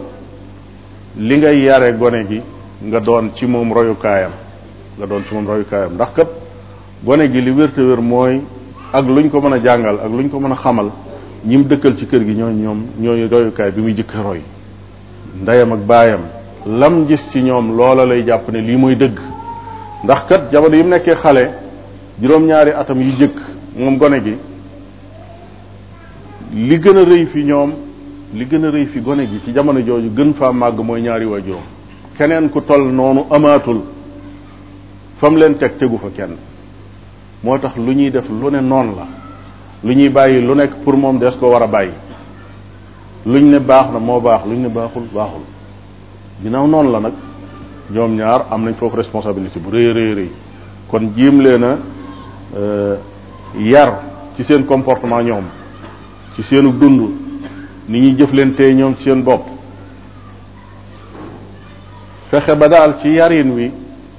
li ngay yare gone gi nga doon ci moom royukaayam nga doon ci moom royukaayam ndax kat gone gi li wér te wér mooy ak luñ ko mën a jàngal ak luñ ko mën a xamal ñi mu dëkkal ci kër gi ñooy ñoom ñooy royukaay bi muy jëkk roy ndeyam ak baayam lam gis ci ñoom loola lay jàpp ne lii mooy dëgg ndax kat jamono yi mu nekkee xale juróom-ñaari atam yu jëkk moom gone gi li gën a rëy fi ñoom li gën a rëy fi gone gi ci jamono jooju gën faa màgg mooy ñaari waajuram keneen ku toll noonu amaatul fam leen teg tegu fa kenn moo tax lu ñuy def lu ne noonu la lu ñuy bàyyi lu nekk pour moom des ko war a bàyyi luñ ne baax na moo baax luñ ne baaxul baaxul ginnaaw noonu la nag ñoom ñaar am nañ foofu responsabilité bu rëy rëy rëy kon jiim leen a euh, yar ci seen comportement ñoom ci seenu dund ni ñuy jëf leen tey ñoom ci seen bopp fexe ba daal ci yarin wi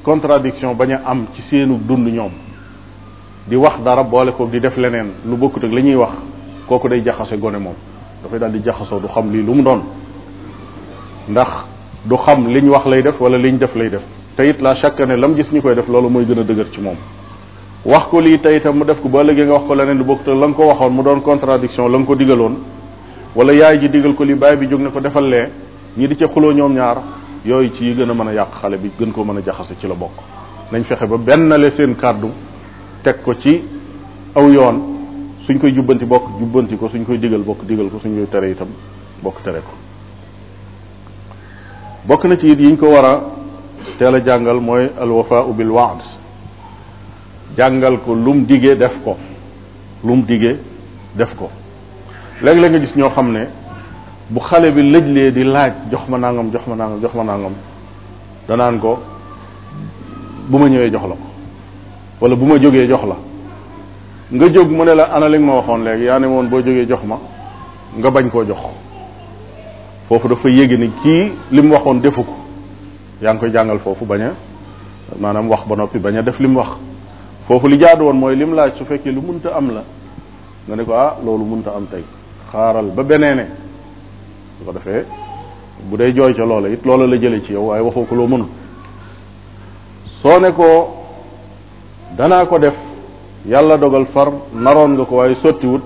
contradiction bañ a am ci seenu dund ñoom di wax dara boole ko di def leneen lu bokkut ak la ñuy wax kooku day jaxase gone moom dafay daal di jaxasoo du xam lii lu mu doon ndax du xam liñ wax lay def wala liñ def lay def te it la chaque année lam gis ñu koy def loolu mooy gën a dëgër ci moom wax ko lii tey itam mu def ko ba léegi nga wax ko leneen lu bokkut ak la nga ko waxoon mu doon contradiction la nga ko digaloon wala yaay ji digal ko li baay bi jóg ne ko defal lee ñi di ca xuloo ñoom ñaar yooyu ci yi gën a mën a yàq xale bi gën koo mën a jaxase ci la bokk nañ fexe ba bennale seen kàddu teg ko ci aw yoon suñ koy jubbanti bokk jubbanti ko suñ koy digal bokk digal ko suñ koy tere itam bokk tere ko bokk na ci it yiñ ko war a teel a jàngal mooy alwafaau bil waad jàngal ko lum digee def ko lum digee def ko léeg-léeg nga gis ñoo xam ne bu xale bi lëjlee di laaj jox ma nangam jox ma nangam jox ma nangam danaan ko bu ma ñëwee jox la ko wala bu ma jógee jox la nga jóg mu ne la ana li nga ma waxoon léegi yaa ne woon boo jógee jox ma nga bañ koo jox foofu dafa yéegi ni kii li mu waxoon defu ko yaa ngi koy jàngal foofu bañ a maanaam wax ba noppi bañ a def li mu wax foofu li jaadu woon mooy li mu laaj su fekkee lu munta am la nga ne ko ah loolu mënta am tey xaaral ba beneene su ko defee bu dee jooy ca loola it loola la jële ci yow waaye waxoo ko loo mënul soo ne ko danaa ko def yàlla dogal far naroon nga ko waaye sottiwut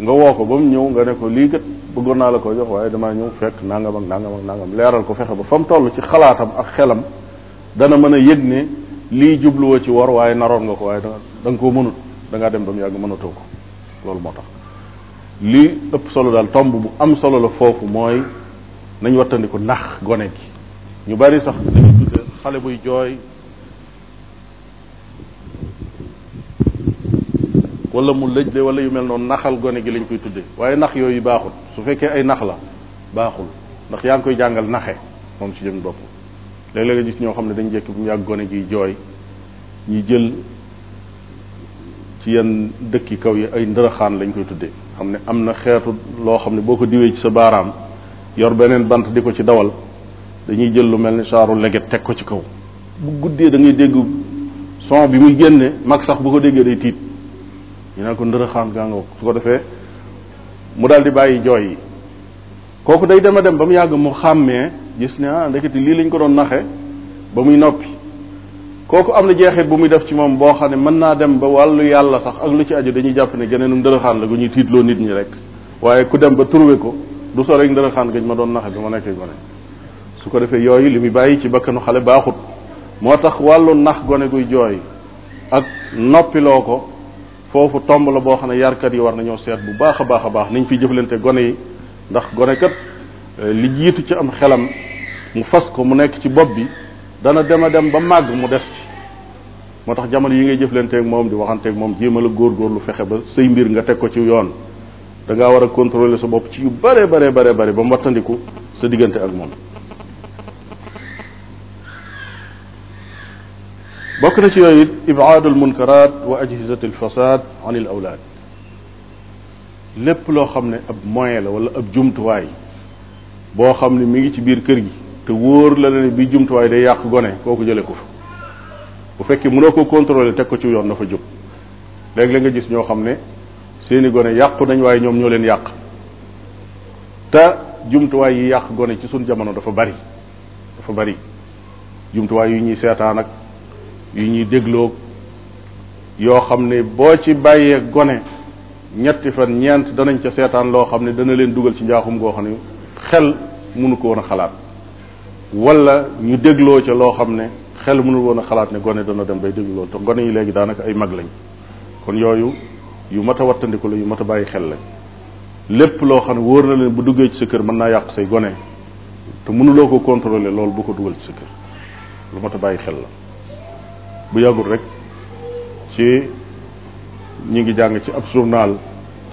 nga woo ko ba mu ñëw nga ne ko lii kat bëggoon naa la ko jox waaye damaa ñëw fekk nangam ak nangam ak nangam leeral ko fexe ba fa mu toll ci xalaatam ak xelam dana mën a yëg ne lii jubluwa ci wor waaye naroon nga ko waaye da da nga koo mënut da ngaa dem ba mu yàgg mënatoo ko loolu moo tax li ëpp solo daal tomb bu am solo la foofu mooy nañ wattandiku nax gone gi ñu bari sax dañu tudde xale buy jooy wala mu lëj de wala yu mel noonu naxal gone gi lañ koy tudde waaye nax yooyu baaxul su fekkee ay nax la baaxul ndax yaa ngi koy jàngal naxe moom ci jëm bopp léeg-léeg nga gis ñoo xam ne dañ jekk bu mu yàgg gone gi jooy ñu jël ci yenn dëkki kaw yi ay ndërëxaan lañ koy tuddee xam ne am na xeetu loo xam ne boo ko diwee ci sa baaraam yor beneen bant di ko ci dawal dañuy jël lu mel ni saaru leget teg ko ci kaw bu guddee da ngay dégg son bi muy génne mag sax bu ko déggee day tiit ñu naan ko ndërëxaan gaa nga su ko defee mu daal di bàyyi jooy yi kooku day dem a dem ba mu yàgg mu xàmmee gis ne ah ndekete lii lañ ko doon naxe ba muy noppi kooku am na jeexit bu muy def ci moom boo xam ne mën naa dem ba wàllu yàlla sax ak lu ci aju dañuy jàpp ne geneenum dërëxaan la gu ñuy tiitloo nit ñi rek waaye ku dem ba trouvé ko du so rek dërëxaan gañ ma doon naxe bi ma nekkee gone su ko defee yooyu li muy bàyyi ci bakkanu xale baaxut moo tax wàllu nax gone guy jooy ak noppiloo ko foofu tomb la boo xam ne yarkat yi war nañoo seet bu baax a baax a baax niñ fi jëflante gone yi ndax gone kat eh, li jiitu ci am xelam mu fas ko mu nekk ci bopp bi dana dem a dem ba màgg mu des ci moo tax jamono yi ngay jëflanteeg moom di waxanteeg moom jéem a la góorgóorlu fexe ba say mbir nga teg ko ci yoon da ngaa war a contrôler sa bopp ci yu bare bare bare bare ba mu wattandiku sa diggante ak moom bokk na ci yooyu it ibaadu almunkarat wa ajhizat alfasad an al awlaad lépp loo xam ne ab moyen la wala ab jumtuwaay boo xam ne mi ngi ci biir kër gi te wóor la ne bi jumtuwaay day yàq gone kooku jële ko fa bu fekkee mënoo ko contrôler teg ko ci yoon na fa jóg léegi la nga gis ñoo xam ne seeni gone yàqu nañ waaye ñoom ñoo leen yàq te jumtuwaay yi yàq gone ci suñ jamono dafa bari dafa bari jumtuwaay yu ñuy seetaan ak yu ñuy dégloog yoo xam ne boo ci bàyyee gone ñetti fan ñeent danañ ca seetaan loo xam ne dana leen dugal ci njaaxum goo xam ne xel mënu ko woon a xalaat wala ñu dégloo ca loo xam ne xel mënul woon a xalaat ne gone dana dem bay déglu loolu te gone yi léegi daanaka ay mag lañ kon yooyu yu mat a wattandiku la yu mat a bàyyi xel lañ lépp loo xam ne wóor na leen bu duggee ci sa kër mën naa yàq say gone te mënuloo ko contrôler loolu bu ko dugal ci sa kër lu mat a bàyyi xel la bu yàggul rek ci ñi ngi jàng ci ab journal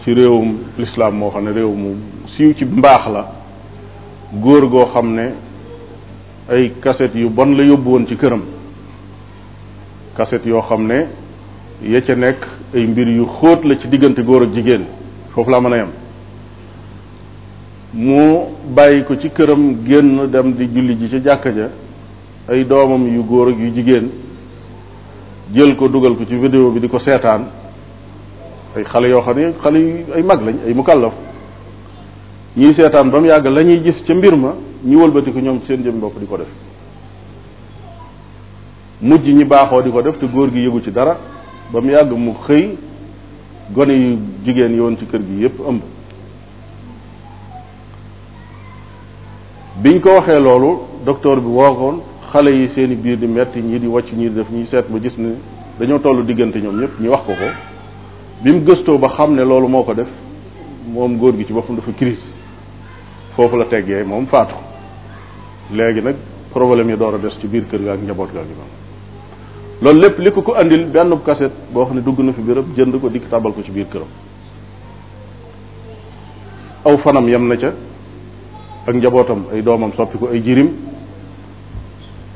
ci réewum lislaam moo xam ne réew mu siiw ci mbaax la góor goo xam ne ay kaset yu bon la yóbbu woon ci këram kaset yoo xam ne ya ca nekk ay mbir yu xóot la ci diggante góor ak jigéen foofu laa mën a yem mu bàyyi ko ci këram génn dem di julli ji ci jàkka ja ay doomam yu góor ak yu jigéen jël ko dugal ko ci vidéo bi di ko seetaan ay xale yoo xam ne xale yu ay mag lañ ay mukallaf ñuy seetaan ba mu yàgg la ñuy gis ca mbir ma ñu wëlbati ko ñoom seen jëm bopp di ko def mujj ñi baaxoo di ko def te góor gi yëgu ci dara ba mu yàgg mu xëy gone yu jigéen yoon ci kër gi yépp ëmb biñ ko waxee loolu docteur bi woogoon xale yi seen i biir di metti ñii di wàcc ñii di def ñuy seet ba gis ne dañoo toll diggante ñoom ñëpp ñu wax ko ko bi mu gëstoo ba xam ne loolu moo ko def moom góor gi ci boppam dafa crise foofu la teggee moom faatu léegi nag problème yi door a des ci biir kër ga ak njaboot ga ak imam loolu lépp li ko ko andil benn kaset boo xam ne dugg na fi biram jënd ko dikk tàbbal ko ci biir këram aw fanam yem na ca ak njabootam ay doomam soppi ko ay jirim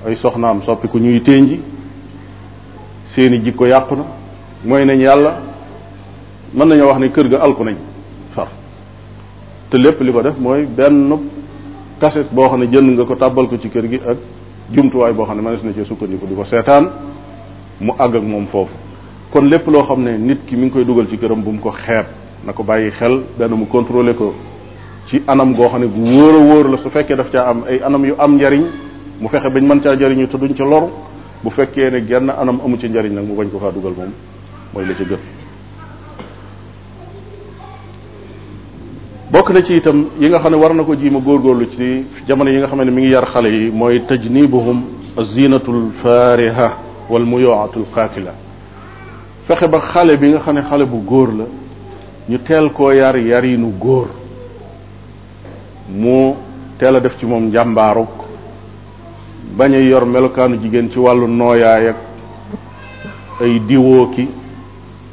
ay soxnaam soppi ko ñuy ténji seeni jikko yàqu na mooy nañ yàlla mën nañoo wax ne kër ga alku nañ far te lépp li ko def mooy benn kaset boo xam ne jënd nga ko tàbbal ko ci kër gi ak jumtuwaay boo xam ne mënees na cee sukkandiku di ko seetaan mu àgg ak moom foofu kon lépp loo xam ne nit ki mi ngi koy dugal ci këram bu mu ko xeeb na ko bàyyi xel benn mu contrôler ko ci anam goo xam ne gu wóor a wóor la su fekkee daf caa am ay anam yu am njariñ mu fexe bañ mën caa jariñu te duñ ca loru bu fekkee ne genn anam amu ci njariñ nag mu bañ ko faa dugal moom mooy la ca gën bokk na ci itam yi nga xam ne war na ko jiima góorgóorlu ci jamono yi nga xam ne mi ngi yar xale yi mooy tajnibuhum azinatul fariha wal muyoatul qaatila fexe ba xale bi nga xam ne xale bu góor la ñu teel koo yar yarinu góor mu teel a def ci moom njàmbaaruk bañ a yor melokaanu jigéen ci wàllu nooyaay ak ay diwoo ki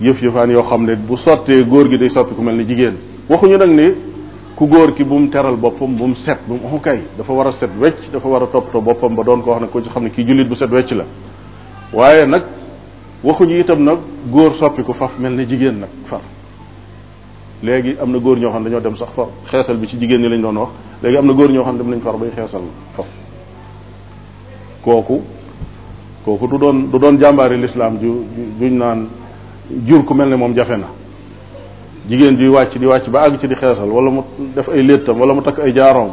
yëf yëfaan yoo xam ne bu sottee góor gi day soppi ku mel ni jigéen waxuñu nag ni ku góor ki bu mu teral boppam bu mu set bu mu kay dafa war a set wecc dafa war a toppatoo boppam ba doon ko wax ne ko ci xam ne kii jullit bu set wecc la waaye nag waxuñu itam nag góor soppi ko faf mel ni jigéen nag far léegi am na góor ñoo xam ne dañoo dem sax far xeesal bi ci jigéen ñi lañ doon wax léegi am na góor ñoo xam ne dem nañ far bay xeesal faf kooku kooku du doon du doon jàmbaari lislaam ju juñ naan jur ku mel ne moom jafe na jigéen juy wàcc di wàcc ba àgg ci di xeesal wala mu def ay léttam wala mu takk ay jaaroom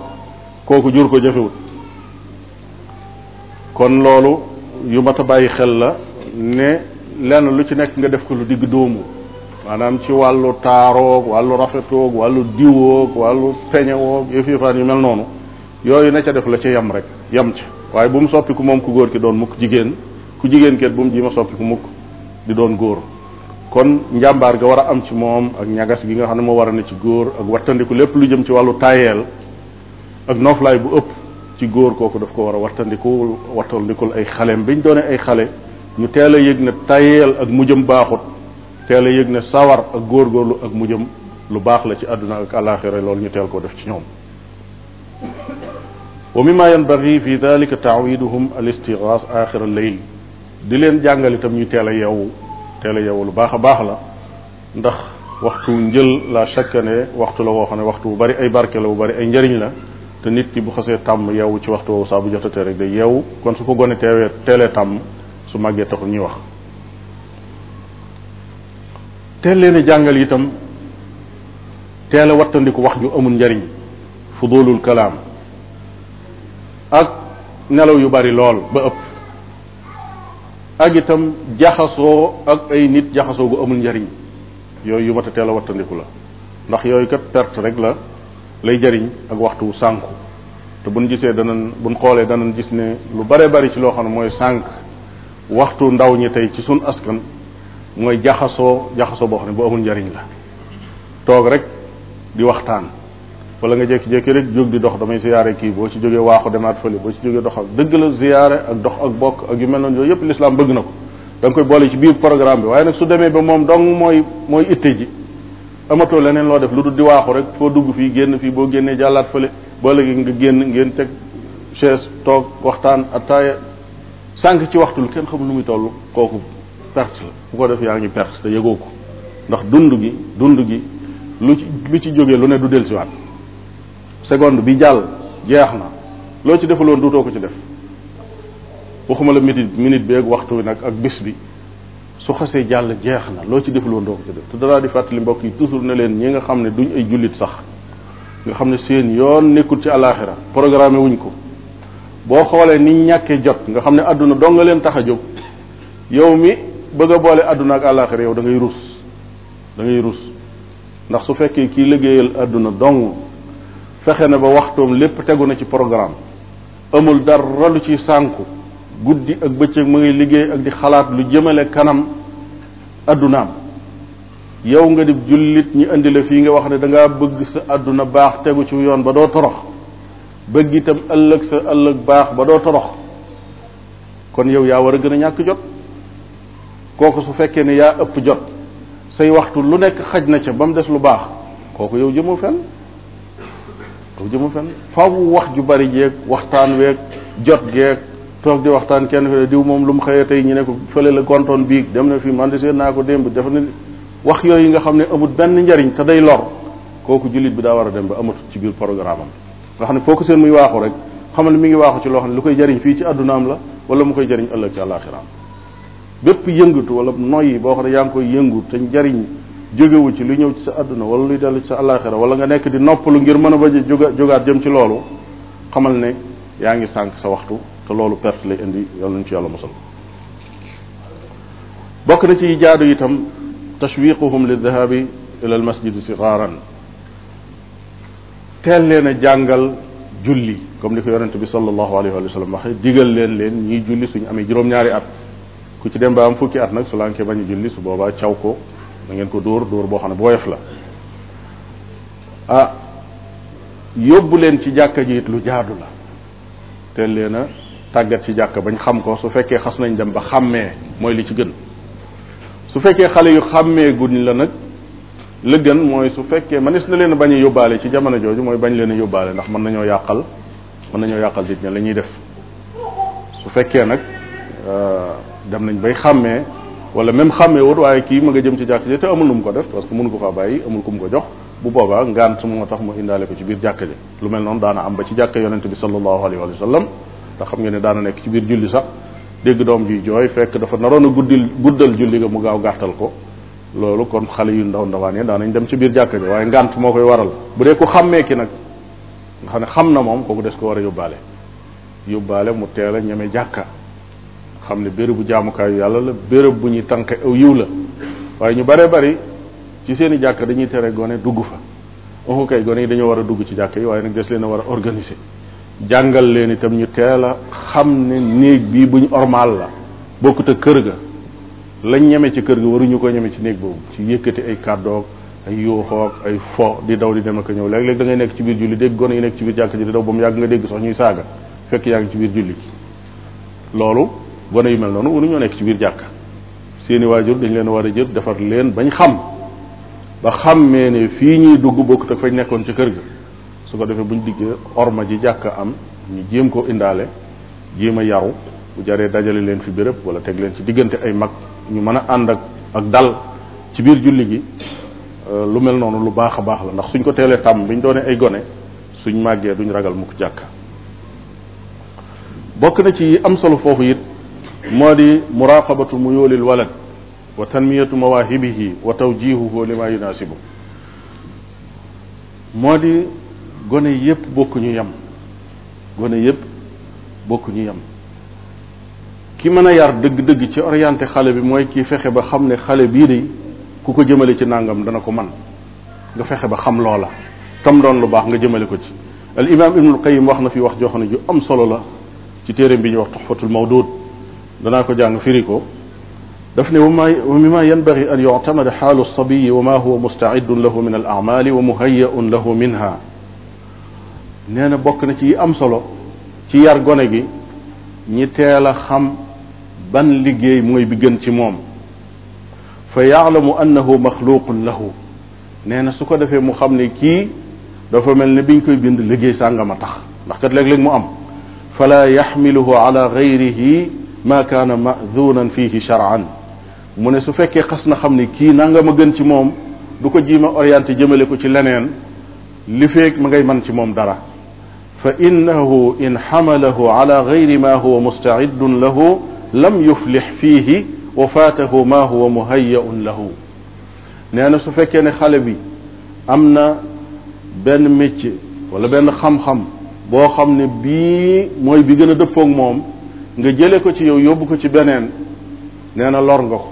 kooku jur ko jafewut kon loolu yu mat a bàyyi xel la ne lenn lu ci nekk nga def ko lu digg doomu maanaam ci wàllu taaroog wàllu rafetoog wàllu diwoog wàllu peñewoog yëf yëfaan yu mel noonu yooyu na ca def la ca yem rek yem ca waaye bu mu soppiku moom ku góor ki doon mukk jigéen ku jigéen ket bu mu ji ma soppiku mukk di doon góor kon njàmbaar ga war a am ci moom ak ñagas gi nga xam ne moo war a ne ci góor ak wattandiku lépp lu jëm ci wàllu tayeel ak nooflaay bu ëpp ci góor kooku daf ko war a wattandikul wattandikul ay xaleem biñ doone ay xale ñu teel a yëg ne tayeel ak mujjam baaxut teel a yëg ne sawar ak góor góorlu ak mujjam lu baax la ci àdduna ak alaxira loolu ñu teel koo def ci ñoom wa mimma yanbaghi fi dalika taawiduhum al istighas axira al layl di leen jàngal itam ñu teel a yeewu teel a yeewu lu baax a baax la ndax waxtu njël la chaque année waxtu la woo xam ne waxtu bu bari ay barke la bu bari ay njëriñ la te nit ki bu xasee tàmm yeewu ci waxtu woowu saa bu jotatee rek day yeewu kon su ko gone teewee teelee tàmm su màggee taxul ñuy wax teel leen a jàngal itam teel a wattandiku wax ju amul njariñ fudulul kalaam ak nelaw yu bari lool ba ëpp ak itam jaxasoo ak ay nit jaxasoo gu amul njariñ yooyu yu mat a teel a wattandiku la ndax yooyu kat perte rek la lay jariñ ak waxtu sànku te buñ gisee danañ buñ xoolee danañ gis ne lu bare bari ci loo xam ne mooy sànk waxtu ndaw ñi tey ci suñ askan mooy jaxasoo jaxasoo boo xam ne bu amul njariñ la toog rek di waxtaan wala nga jékki-jékki rek jóg di dox damay ziyaare kii boo ci jógee waaxu demaat fële boo ci jógee doxal dëgg la ziyaare ak dox ak bokk ak yu mel noonu yooyu yëpp lislaam bëgg na ko da nga koy boole ci biir programme bi waaye nag su demee ba moom dong mooy mooy itte ji amatoo leneen loo def lu dul di waaxu rek foo dugg fii génn fii boo génnee jàllaat fële boo léegi nga génn ngeen teg chaise toog waxtaan attaaya sànq ci waxtu lu kenn xamul nu muy toll kooku perte la ku ko def yaa ngi perte te yëgoo ko ndax dund gi dund gi lu ci lu ci jógee lu ne du dellusiwaat seconde bi jàll jeex na loo ci defaloon duutoo ko ci def waxuma la minute minute bi ak waxtu wi nag ak bis bi su xasee jàll jeex na loo ci defaloon doo ko ci def te danaa di fàttali mbokk yi toujours ne leen ñi nga xam ne duñ ay jullit sax nga xam ne seen yoon nekkul ci alaxira programme wuñ ko boo xoolee ni ñàkkee jot nga xam ne àdduna doo nga leen tax a jóg yow mi bëgg a boole àdduna ak àllaaxira yow da ngay rus da ngay rus ndax su fekkee kii liggéeyal àdduna dong fexe na ba waxtoom lépp tegu na ci programme amul dara lu ci sànku guddi ak bëccëg ma ngay liggéey ak di xalaat lu jëmale kanam addunaam yow nga di jullit ñi indi la fii nga wax ne da ngaa bëgg sa àdduna baax tegu ci yoon ba doo torox bëgg itam ëllëg sa ëllëg baax ba doo torox kon yow yaa war a gën a ñàkk jot kooku su fekkee ne yaa ëpp jot say waxtu lu nekk xaj na ca ba mu des lu baax kooku yow jëmoo fenn yow jëmoo fenn faaw wax ju bari jeeg waxtaan weeg jot geeg toog di waxtaan kenn fi diw moom lu mu xëyee tey ñu ne ko fële la gontoon biig dem na fi man de seet naa ko démb def na wax yooyu nga xam ne amul benn njariñ te day lor kooku jullit bi daa war a dem ba amatu ci biir programme am nga xam ne foo ko seen muy waaxu rek xamal mi ngi waaxu ci loo xam ne lu koy jariñ fii ci addunaam la wala mu koy jariñ ëllëg ci àllaaxiraam bépp yëngatu wala noyyi boo xam ne yaa ngi koy yëngu te njariñ jógewu ci lu ñëw ci sa àdduna wala luy dellu ci sa àllaaxira wala nga nekk di noppalu ngir mën a bañ a jóga jógaat jëm ci loolu xamal ne yaa ngi sànq sa waxtu te loolu perte lay indi yàlla nañ ci yàlla mosal bokk na ci jaadu itam tashwiquhum lil dahabi ila al masjidi sigaaran teel leen a jàngal julli comme ni ko yonente bi sallallahu alayhi wa sallam waxee digal leen leen ñuy julli suñu amee juróom-ñaari at ku ci dem ba am fukki at nag su lankee bañ a julli su boobaa caw ko da ngeen ko dóor dóor boo xam ne bu woyof la ah yóbbu leen ci jàkka ji it lu jaadu la teel leen a tàggat ci jàkka bañ xam ko su fekkee xas nañ dem ba xàmmee mooy li ci gën su fekkee xale yu xàmmee guñ la nag la gën mooy su fekkee manis na leen bañ a yóbbaale ci jamono jooju mooy bañ leen a yóbbaale ndax mën nañoo yàqal mën nañoo yàqal nit ña la ñuy def su fekkee nag euh, dem nañ bay xàmmee wala même xàmmee wut waaye kii ma nga jëm ci jàkk ji te amul lu mu ko def parce que mënu ko faa bàyyi amul ku mu ko jox bu boobaa ngant moo tax mu indaale ko ci biir jàkk ji lu mel noonu daana am ba ci jàkk yonente bi sallallahu alayhi wa sallam ndax xam nga ne daana nekk ci biir julli sax dégg doom juy jooy fekk dafa naroon a guddil guddal julli ga mu gaaw gàttal ko loolu kon xale yu ndaw ndawaan ya daanañ dem ci biir jàkka ji waaye ngànt moo koy waral bu dee ku xàmmee ki nag nga xam ne xam na moom kooku des ko war a yóbbaale yóbbaale mu teel a ñeme jàkka xam ne béréb bu jaamukaayu yàlla la béréb bu ñuy tànqe aw yiw la waaye ñu bare bari ci seen i jàkka dañuy tere gone dugg fa waxu kay gone yi dañoo war a dugg ci jàkka yi waaye nag des leen a war a organiser jàngal leen itam ñu teel a xam ne néeg bii buñ ormal la bokkut ak kër ga lañ ñeme ci kër gi waruñu ko ñeme ci néeg boobu ci yëkkati ay kàddoog ay yuuxoog ay fo di daw di dem ak ñëw léeg-léeg da ngay nekk ci biir julli dégg gone yi nekk ci biir jàkk ji di daw ba mu yàgg nga dégg sax ñuy saaga fekk yaa ngi ci biir julli loolu gone yu mel noonu waruñoo nekk ci biir jàkk seeni waajur dañ leen war a jël defar leen bañ xam ba xàmmee ne fii ñuy dugg bokkut ak fañ nekkoon ci kër gi su ko defee buñ diggee orma ji jàkk am ñu jéem koo indaale jéem a yaru bu jaree dajale leen fi béréb wala teg leen ci diggante ay mag ñu mën a ànd ak ak dal ci biir julli gi euh, lu mel noonu lu baax a baax la ndax suñ ko teelee tàmm biñ doonee ay gone suñ màggee duñ ragal mukk jàkka bokk na ci am solo foofu it moo di muraqabatu muyulil walad wa tanmiyatu mawahibihi wa tawjihuhu lima yunasibu moo di gone yépp bokkuñu yem gone yépp bokk ñu yem ki mën a yar dëgg-dëgg ci orienté xale bi mooy kii fexe ba xam ne xale bii de ku ko jëmale ci nàngam dana ko man nga fexe ba xam loola tam doon lu baax nga jëmale ko ci al imam ibnul qayim wax na fi wax joo xam ne ju am solo la ci téeréem bi ñuy wax tuxfatul mawdud danaa ko jàng firi ko daf ne wama wa mima yanbagi an yuctamada xaalu sabiyi wa ma huwa mustacidun lahu min al acmaali wa muhayaun lahu minha nee na bokk na ci yi am solo ci yar gone gi ñi teel a xam ban liggéey mooy bi gën ci moom fa yaalamu annahu maxluqun lahu nee na su ko defee mu xam ne kii dafa mel ne biñ koy bind liggéey sàngama tax ndax kat léeg-léeg mu am fala yaxmiluhu ala gayrihi ma kaana madunan fihi shar'an mu ne su fekkee xas na xam ne kii nangama gën ci moom du ko jiima orienté jëmale ko ci leneen li feeg ma ngay man ci moom dara fa innahu in xamalahu ala gayri ma huwa mustacidun lahu lam yuflix fiihi wa faatahu ma huwa muhayaun lahu nee na su fekkee ne xale bi am na benn métier wala benn xam-xam boo xam ne bii mooy bi gën a dëppoog moom nga jële ko ci yow yóbbu ko ci beneen nee na lor nga ko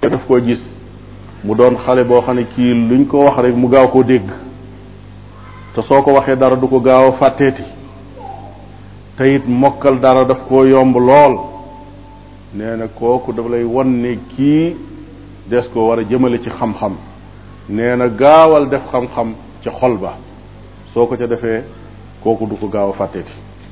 daf koo gis mu doon xale boo xam ne kii luñ ko wax rek mu gaaw koo dégg te soo ko waxee dara du ko gaaw a fàtteeti te it mokkal dara daf koo yomb lool nee na kooku daf lay won ne kii des ko war a jëmale ci xam-xam nee na gaawal def xam-xam ca xol ba soo ko ca defee kooku du ko gaaw a fàtteeti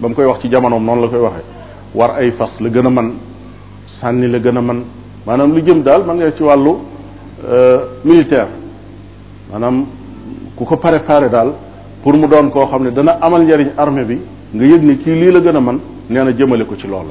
ba mu koy wax ci jamonoom noonu la koy waxee war ay fas la gën a man sànni la gën a man maanaam lu jëm daal man nga ci wàllu euh, militaire maanaam ku ko préparé daal pour mu doon koo xam ne dana amal njariñ armée bi nga yëg ni kii lii la gën a man nee na jëmale ko ci loolu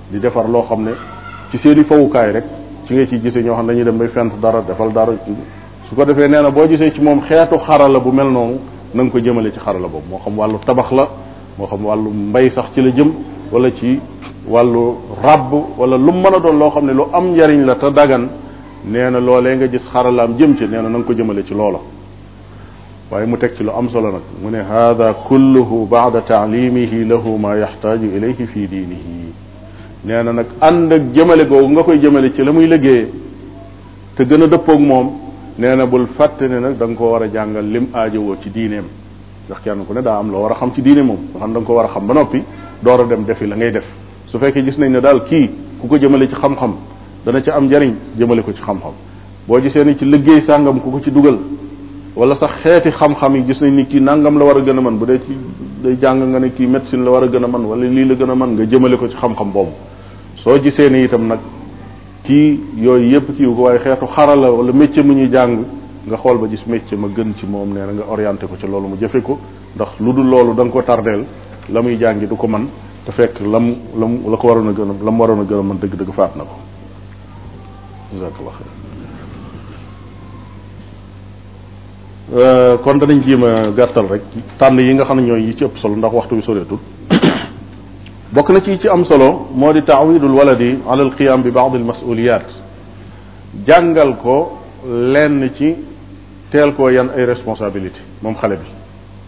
di defar loo xam ne ci seeni fawukaay rek ci nga ciy gisee ñoo xam ne dañuy dem bay fent dara defal dara su ko defee nee na boo gisee ci moom xeetu xarala bu mel noonu na ko jëmale ci xarala boobu moo xam wàllu tabax la moo xam wàllu mbay sax ci la jëm wala ci wàllu ràbb wala lu mën a doon loo xam ne lu am njariñ la te dagan nee na loolee nga gis xaralaam jëm ci nee na na ko jëmale ci loola waaye mu teg ci lu am solo nag mu ne hada kulluhu baada taalimihi lahu ma yaxtaaju ilayhi fi diinihi nee na nag ànd ak jëmale googu nga koy jëmale ci la muy liggéeyee te gën a dëppoog moom nee na bul fàtte ne nag da nga ko war a jàngal lim aajowoo ci diineem ndax kenn ku ne daa am loo war a xam ci diine moom nga xam da nga ko war a xam ba noppi door a dem defi la ngay def su fekkee gis nañ ne daal kii ku ko jëmale ci xam-xam dana ci am njariñ jëmale ko ci xam-xam boo gisee ni ci liggéey sàngam ku ko ci dugal wala sax xeeti xam-xam yi gis nañ ni kii nangam la war a gën a mën bu dee ci day jàng nga ne kii médecine la war a gën a mën wala lii la gën a mën nga jëmale ko ci xam-xam boobu soo gisee ni itam nag kii yooyu yépp kii ko waaye xeetu xarala wala métier mu ñuy jàng nga xool ba gis métier ma gën ci moom nee na nga orienté ko ci loolu mu jëfe ko ndax lu dul loolu da nga ko tardeel la muy jàngi du ko man te fekk lam lam la ko waroon a gën a lam waroon a gën a mën dëgg-dëgg faat na ko jazakallah xayr euh, kon danañ jéem a gàttal rek tànn yi nga xam ne ñooy yi ci ëpp solo ndax waxtu bi soreetul bokk na ci ci am solo moo di taawidul waladi ala al qiyam bi baad al masuliyat jàngal ko lenn ci teel koo yan ay responsabilité moom xale bi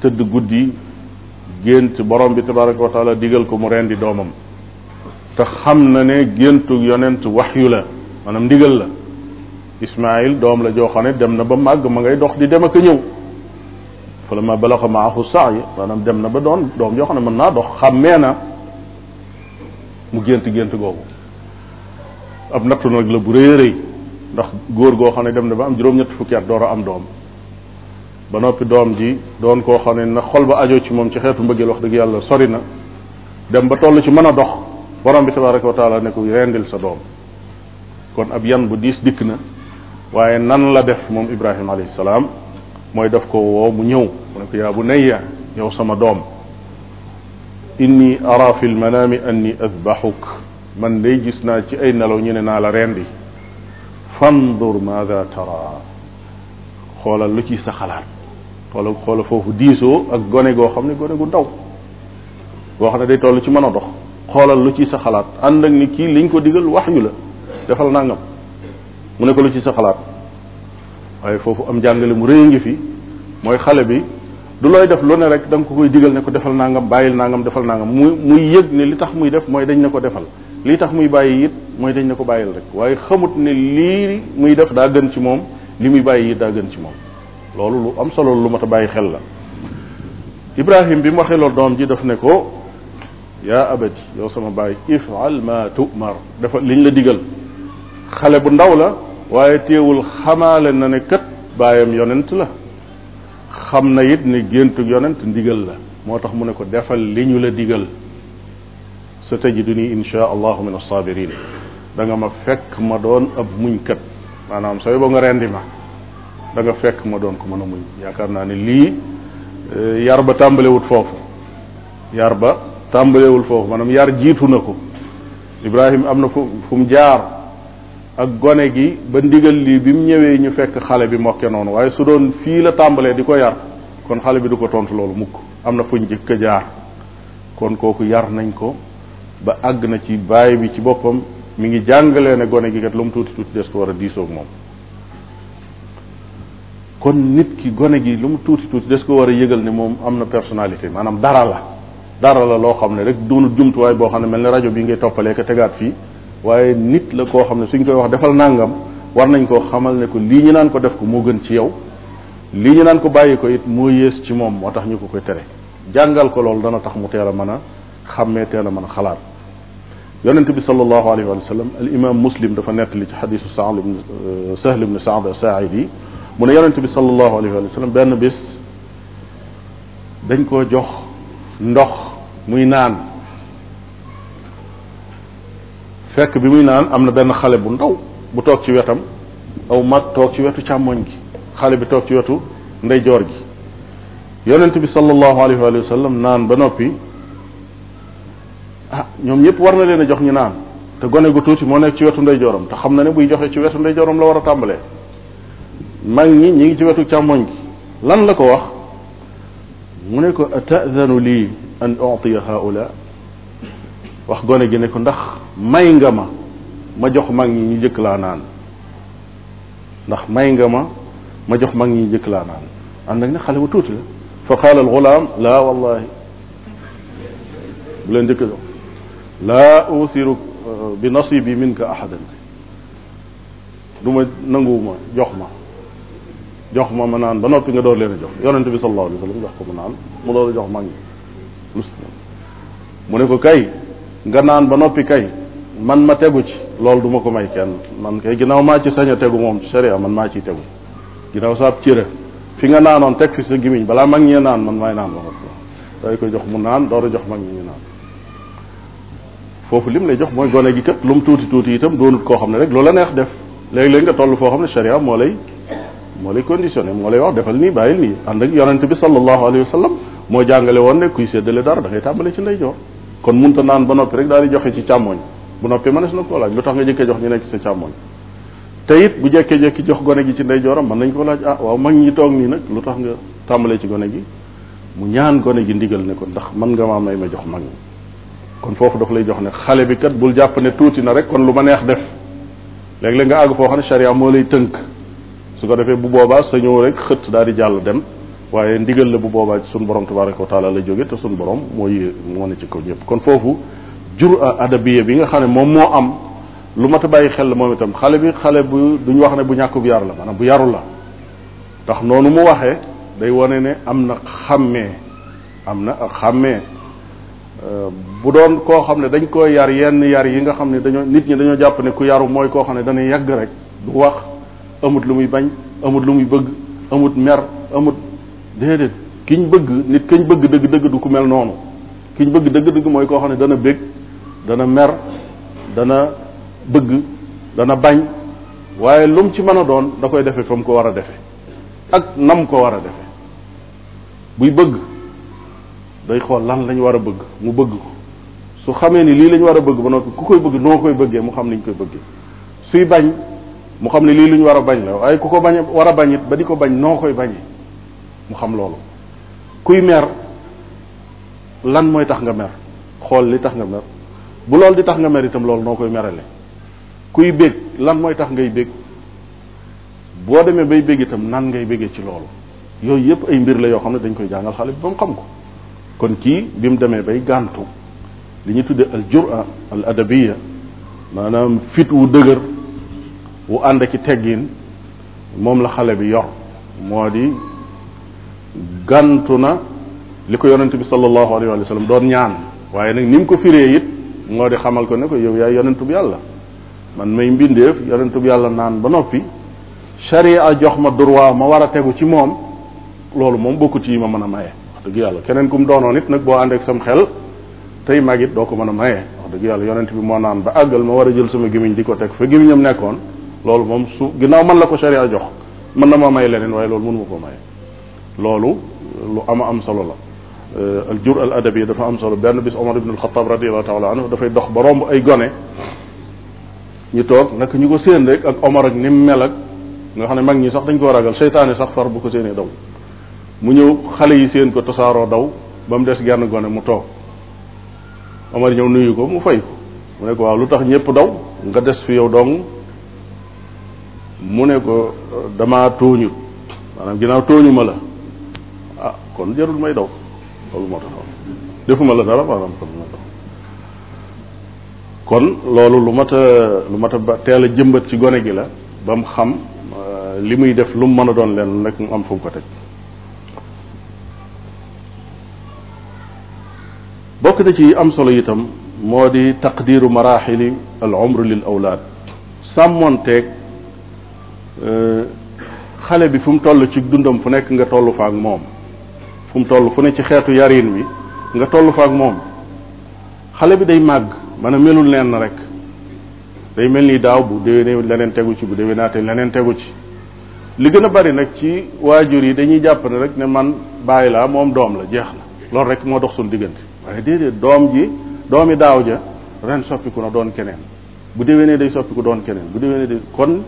tëdd guddi gént borom bi tabaraka wa taala digal ko mu rendi doomam te xam na ne géntu yonent waxyu la maanaam ndigal la ismail doom la joo xam ne dem na ba màgg ma ngay dox di dem ak a ñëw fa la ma balaxa maahu saay maanaam dem na ba doon doom joo xam ne mën naa dox xàmmee na mu gént gént googu ab nattu nag la bu rëy a rëy ndax góor goo xam ne dem na ba am juróom-ñett fukki at door a am doom ba noppi doom ji doon koo xam ne na xol ba ajoo ci moom ci xeetu mbëggeel wax dëgg yàlla sori na dem ba toll ci mën a dox borom bi tabaraka wa taala ne ko rendil sa doom kon ab yan bu diis dikk na waaye nan la def moom ibrahima alayhi salaam mooy daf ko woo mu ñëw mu ne ko yaa bu nayya yow sama doom inni ara fi lmanaami anni adbaxuk man day gis naa ci ay nelaw ñu ne naa la rendi fandur maada tara xoolal lu ci sa xalaat xoolal xoolal foofu diisoo ak gone goo xam ne gone gu ndaw boo xam ne day toll ci mën a dox xoolal lu ci sa xalaat ànd ak ni kii liñ ko digal wax yu la defal nangam mu ne ko lu ci sa xalaat waaye foofu am jàngale mu rëy ngi fi mooy xale bi du looy def lu ne rek da nga ko koy digal ne ko defal nangam bàyyil nangam defal nangam mu muy yëg ne li tax muy def mooy dañ ne ko defal lii tax muy bàyyi it mooy dañ ne ko bàyyil rek waaye xamut ne lii muy def daa gën ci moom li muy bàyyi it daa gën ci moom loolu lu am solo lu mat a bàyyi xel la ibrahim bi mu waxee loolu doom ji daf ne ko yaa abati yow sama baay ifal ma tumar dafa liñ la digal xale bu ndaw la waaye téewul xamaale na ne kat baayam yonent la xam na it ne géntug yonent ndigal la moo tax mu ne ko defal li ñu la digal sa tajiduni insha allahu min assabirin da nga ma fekk ma doon ab muñkat maanaam sooy boo nga rendi ma da nga fekk ma doon ko mën a muñ yaakaar naa ne lii eh, yar ba tàmbalewut foofu yar ba tàmbalewul foofu maanaam yar jiitu na ko ibrahim am na fu fu mu jaar ak gone gi ba ndigal lii bi mu ñëwee ñu fekk xale bi mokke noonu waaye su doon fii la tàmbalee di ko yar kon xale bi du ko tontu loolu mukk am na fuñ jëkk a jaar kon kooku yar nañ ko ba àgg na ci baay bi ci boppam mi ngi jàngalee ne gone gi kat lu mu tuuti tuuti des ko war a diisoog moom kon nit ki gone gi lu mu tuuti tuuti des ko war a yëgal ne moom am na personnalité maanaam dara la dara la loo xam ne rek doonul jumtuwaay boo xam ne mel ne rajo bi ngay toppalee ko tegaat fii waaye nit la koo xam ne suñ koy wax defal nangam war nañ koo xamal ne ko lii ñu naan ko def ko moo gën ci yow lii ñu naan ko bàyyi ko it moo yées ci moom moo tax ñu ko koy tere jàngal ko loolu dana tax mu teel a mën a xàmmee teel a mën a xalaat yonente bi sallallahu alayhi wa sallam al imam muslim dafa nettali ci xadisu sahl ibn euh, sahl ibn saad saaidi mu ne yonente bi sallallahu alayhi wa sallam benn bis dañ koo jox ndox muy naan fekk bi muy naan am na benn xale bu ndaw bu toog ci wetam aw mag toog ci wetu càmmoñ gi xale bi toog ci wetu ndeyjoor gi yonent bi sallallahu alayhi wa sallam naan ba noppi ah ñoom ñëpp war na leen a jox ñu naan te gone gu tuuti moo nekk ci wetu ndeyjooram te xam na ne buy joxe ci wetu ndeyjooram la war a tàmbalee mag ñi ñi ngi ci wetu càmmoñ gi lan la ko wax mu ne ko atadanu lii an utiya haula wax gone gi ne ko ndax may nga ma ma jox mag ñi ñu jëkk laa naan ndax may nga ma ma jox mag ñi jëkk laa naan ànd ak ne xale bu tuuti la fa qaala al gulaam laa wallahi bu leen jëkk jox laa usiru uh, bi nasibi minka ahadan du ma nanguwuma jox ma jox ma ma naan ba noppi nga door leen a jox yonente bi sallallahu alayhi wa sallam jox ko mu naan mu door a jox mag ñi mu ne ko kay nga naan ba noppi kay man ma tegu ci loolu duma ko may kenn man kay ginnaaw maa ci sañ a tegu moom ci sharia man maa ciy tegu ginnaaw saab cëra fi nga naanoon teg fi sa gimiñ balaa mag ñee naan man maay naan ba noppi day ko jox mu naan door a jox mag ñi ñu naan foofu lim lay jox mooy gone gi kat lu mu tuuti tuuti itam doonut koo xam ne rek loola neex def léegi-léegi nga toll foo xam ne sharia moo lay moo lay conditionné moo lay wax defal nii bàyyil nii ànd ak yonent bi sallallahu alayhi wa sallam moo jàngale woon ne kuy séddale dara da ngay tàmbale ci ndeyjoor kon munta naan ba noppi rek daal di joxe ci càmmoñ bu noppi mënees na koo laaj lu tax nga jëkkee jox ñu nekk ci sa càmmoñ te it bu jekkee jekki jox gone gi ci ndeyjooram mën nañ ko laaj ah waaw mag ñi toog nii nag lu tax nga tàmbalee ci gone gi mu ñaan gone gi ndigal ne ko ndax mën nga maa may ma jox mag ñi kon foofu daf lay jox ne xale bi kat bul jàpp ne tuuti na rek kon lu ma neex def léeg-léeg nga àgg foo xam ne charia moo lay tënk su ko defee bu boobaa sa ñëw rek xët daal di jàll dem waaye ndigal la bu boobaa ci suñu borom tabaraka wa taala la jóge te suñu borom moo yé moo ne ci kaw ñëpp kon foofu jur a adabiya bi nga xam ne moom moo am lu mat a bàyyi xel la moom itam xale bi xale bu duñu wax ne bu ñàkkub yar la maanaam bu yaru la ndax noonu mu waxee day wane ne am na xàmmee am na ak xàmmee euh, bu doon koo xam ne dañ koy yar yenn yar yi nga xam ne dañoo nit ñi dañoo jàpp ne ku yaru mooy koo xam ne dañuy yàgg rek du wax amut lu muy bañ amut lu muy bëgg amut mer amut déedéet kiñ bëgg nit kañ bëgg dëgg dëgg du ku mel noonu kiñ bëgg dëgg dëgg mooy koo xam ne dana bég dana mer dana bëgg dana bañ waaye lum ci mën a doon da koy defe fa mu ko war a defe ak nam ko war a defe buy bëgg day xool lan lañ war a bëgg mu bëgg ko su xamee ni lii lañ war a bëgg ba noppi ku koy bëgg noo koy bëggee mu xam niñ koy bëggee suy bañ mu xam ne lii lu ñu war a bañ la waaye ku ko bañ war a bañ it ba di ko bañ noo koy bañee mu xam loolu kuy mer lan mooy tax nga mer xool li tax nga mer bu loolu di tax nga mer itam loolu noo koy merale kuy bég lan mooy tax ngay bég boo demee bay bég itam nan ngay bégee ci loolu yooyu yëpp ay mbir la yoo xam ne dañ koy jàngal xale bi ba mu xam ko kon kii bi mu demee bay gàntu li ñu tuddee al jura al adabiya maanaam fit wu dëgër wu ànd ak i teggin moom la xale bi yor moo di gàntu na li ko yonente bi sallallahu alayhi wa sallam doon ñaan waaye nag ni mu ko firee it moo di xamal ko ne ko yow yaay yonentub yàlla man may mbindeef yonentub yàlla naan ba noppi sharia jox ma droit ma war a tegu ci moom loolu moom bokku ci yi ma mën a maye wax dëgg yàlla keneen ku mu doonoon it nag boo ànd ak sam xel tey mag it doo ko mën a maye wax dëgg yàlla yonent bi moo naan ba àggal ma war a jël sama gémmiñ di ko teg fa gémmiñam nekkoon loolu moom su ginnaaw man la ko sharia jox mën na ma may leneen waaye loolu mënu ma ko maye loolu lu ama am solo la euh, al jur al adabi dafa am solo benn bis Omar ibn al Xataab radiallahu taala anhu dafay dox ba romb ay gone ñu toog nak ñu ko séen rek ak omar ak ni mu mel ak nga xam ne mag ñi sax dañ koo ragal seytaane sax far bu ko séenee daw mu ñëw xale yi séen ko tasaaroo daw ba mu des genn gone mu toog omar ñëw nuyu ko mu fay ko mu ne ko waaw lu tax ñëpp daw nga des fi yow dong mu ne ko damaa tooñut maanaam ginnaaw tooñu ma la ah kon jarul may daw loolu moo tax defuma la dara maanaam kon ma daw kon loolu lu mat a lu mat a ba teel a jëmbat ci gone gi la ba mu xam euh, li muy def lu mu mën a doon leen rek mu am fu mu ko teg bokk na ci am solo itam moo di taqdiru maraxili al umr lil awlaad sàmmonteeg euh, xale bi fu mu toll ci dundam fu nekk nga toll fa ak moom fu mu toll fu ne ci xeetu yarin wi nga toll fa ak moom xale bi day màgg maanaam melul leen na rek day mel ni daaw bu déwénee leneen tegu ci bu déwénaatee leneen tegu ci li gën a bari nag ci waajur yi dañuy jàpp ne rek ne man bàyyi laa moom doom la jeex na loolu rek moo dox suñu diggante waaye déedéet doom ji doomi daaw ja ren soppiku na doon keneen bu déwénee day soppiku doon keneen bu déwénee day kon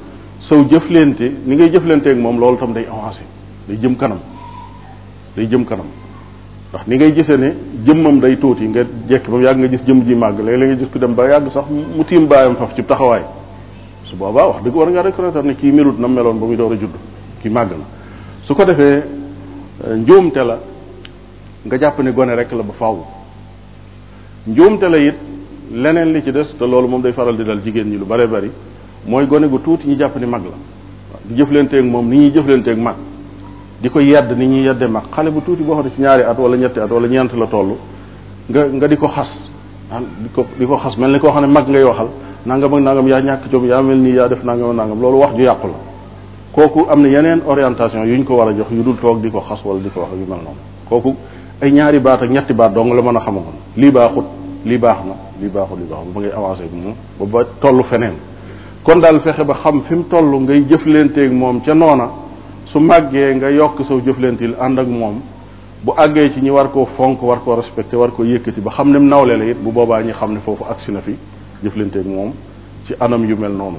saw jëflante ni ngay jëflanteeg moom loolu tam day avancé day jëm kanam day jëm kanam ndax ni ngay gisee ne jëmmam day tuuti nga jekki ba mu yàgg nga gis jëmm ji màgg léeg-léeg nga gis ku dem ba yàgg sax mu tiim baayam faf ci taxawaay su boobaa wax dëgg war ngaa reconnaître ne kii mirut na meloon ba muy door a judd kii màgg na su ko defee euh, njuumte la nga jàpp ne gone rek la ba faaw. njuumte la it leneen li ci des te loolu moom day faral di dal jigéen ñi lu bare bari mooy gone gu tuuti ñu jàpp ni mag la di jëflanteeg moom ni ñuy jëflanteeg mag di ko yedd ni ñuy yedde mag xale bu tuuti boo xam ne ci ñaari at wala ñetti at wala ñeent la toll nga nga di ko xas ah di ko di ko xas mel ni koo xam ne mag ngay waxal nangam ak nangam yaa ñàkk jom yaa mel nii yaa def nangam ak nangam loolu wax ju yàqu la kooku am na yeneen orientation yu ñu ko war a jox yu dul toog di ko xas wala di ko wax yu mel noonu kooku ay ñaari baat ak ñetti baat dong la mën a xamagoon lii baaxut lii baax na lii baaxut lii baaxut ba ngay avancé ak moom ba ba toll feneen kon daal fexe ba xam fi mu toll ngay jëflanteeg moom ca noona su màggee nga yokk saw jëflanteel ànd ak moom bu àggee ci ñi war koo fonk war koo respecté war koo yëkkati ba xam ne mu nawle la it bu boobaa ñi xam ne foofu agsi na fi jëflanteeg moom ci anam yu mel noonu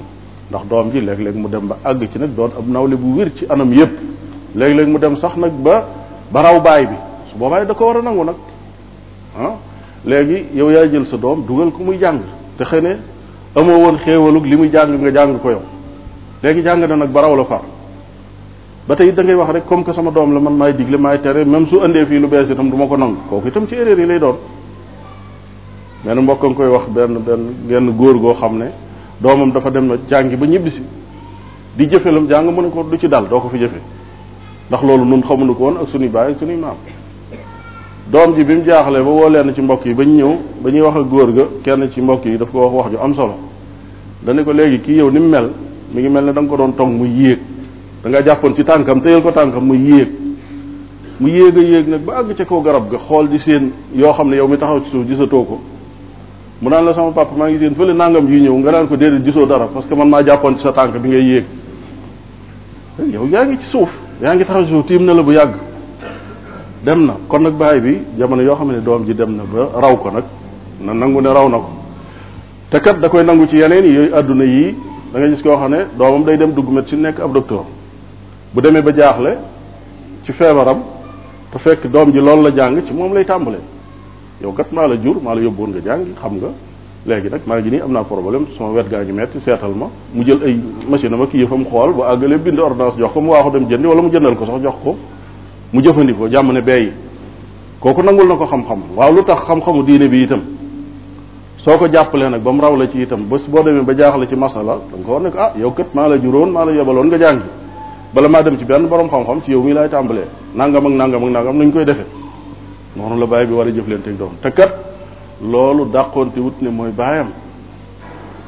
ndax doom ji léeg-léeg mu dem ba àgg ci nag doon ab nawle bu wér ci anam yépp léeg-léeg mu dem sax nag ba ba raw baay bi su boobaa da ko war a nangu nag ah léegi yow yaa jël sa doom dugal ko muy jàng te xëy ne amoo woon xéewalug li muy jàng nga jàng ko yow léegi jàng na nag ba raw la far ba tey da ngay wax rek comme que sama doom la man maay digle maay tere même su andee fii lu bees itam du ma ko nangu kooku itam ci erreur yi lay doon benn mbokk nga koy wax benn benn genn góor goo xam ne doomam dafa dem na jàngi ba ñibbisi di jëfe lam jàng mu ne ko du ci dal doo ko fi jëfe ndax loolu nun xamuñu ko woon ak suñuy baay ak suñuy maam doom ji bi mu jaaxlee ba woo leen ci mbokk yi ba ñu ñëw ba ñuy wax ak góor ga kenn ci mbokk yi daf ko wax wax ju am solo dana ko léegi kii yow ni mu mel mi ngi mel ne da nga ko doon tong mu yéeg da nga jàppoon ci tànkam téyal ko tànkam mu yéeg mu yéeg a yéeg nag ba àgg ca kaw garab ga xool di seen yoo xam ne yow mi taxaw ci suuf gisatoo ko mu naan la sama papa maa ngi seen fële nangam yi ñëw nga naan ko déedéet gisoo dara parce que man maa jàppoon ci sa tànk bi ngay yéeg yow yaa ngi ci suuf yaa ngi taxaw ci suuf tiim na la bu yàgg dem na kon nag baay bi jamono yoo xam ne doom ji dem na ba raw ko nag na nangu ne raw na ko te kat da koy nangu ci yeneen yi yooyu àdduna yii da nga gis koo xam ne doomam day dem dugg médecine nekk ab docteur bu demee ba jaaxle ci feebaram te fekk doom ji loolu la jàng ci moom lay tàmbalee yow kat maa la jur maa la yóbbuwoon nga jàng xam nga léegi nag maa ngi nii am naa problème sama wet gaa ngi metti seetal ma mu jël ay machine ama kii yëfam xool bu àggalee bind ordonnance jox ko mu waaxu dem jëndi wala mu jëndal ko sax jox ko mu jëfandikoo jàmm ne bey kooku nangul na ko xam-xam waaw lu tax xam-xamu diine bi itam soo ko jàppalee nag ba mu raw la ci itam bés boo demee ba jaaxle ci masala da nga ko war ne ko ah yow kat maa la juróon maa la yebaloon nga jàngi bala maa dem ci benn borom xam-xam ci yow mii laay tàmbalee nangam ak nangam ak nangam nañ koy defee noonu la bàyyi bi war a jëflanteeg doom te kat loolu dàqoonte wut ne mooy baayam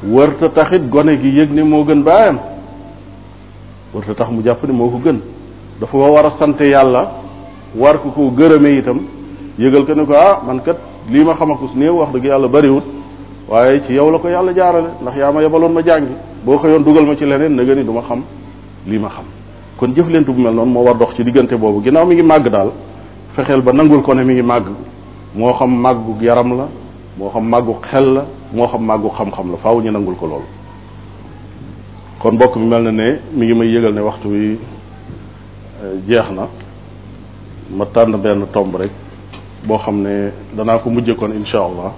wërta taxit gone gi yëg ne moo gën baayam warta tax mu jàpp ne moo ko gën dafa war a sant yàlla war ko ko gërëmee itam yëgal ko ne ko ah man kat lii ma xam akus néew wax dëgg yàlla bariwut waaye ci yow la ko yàlla jaarale ndax yaa ma yebaloon ma jàngi boo ko yoon dugal ma ci leneen na nga ni du ma xam lii ma xam kon jëflante bu mel noonu moo war dox ci diggante boobu ginnaaw mi ngi màgg daal fexeel ba nangul ko ne mi ngi màgg moo xam màggu yaram la moo xam màggu xel la moo xam màggu xam-xam la faaw ñu nangul ko loolu kon mbokk mi mel na ne mi ngi may yëgal ne waxtu wi eh, jeex na ma tànn benn tomb rek boo xam ne danaa ko mujjee kon incha allah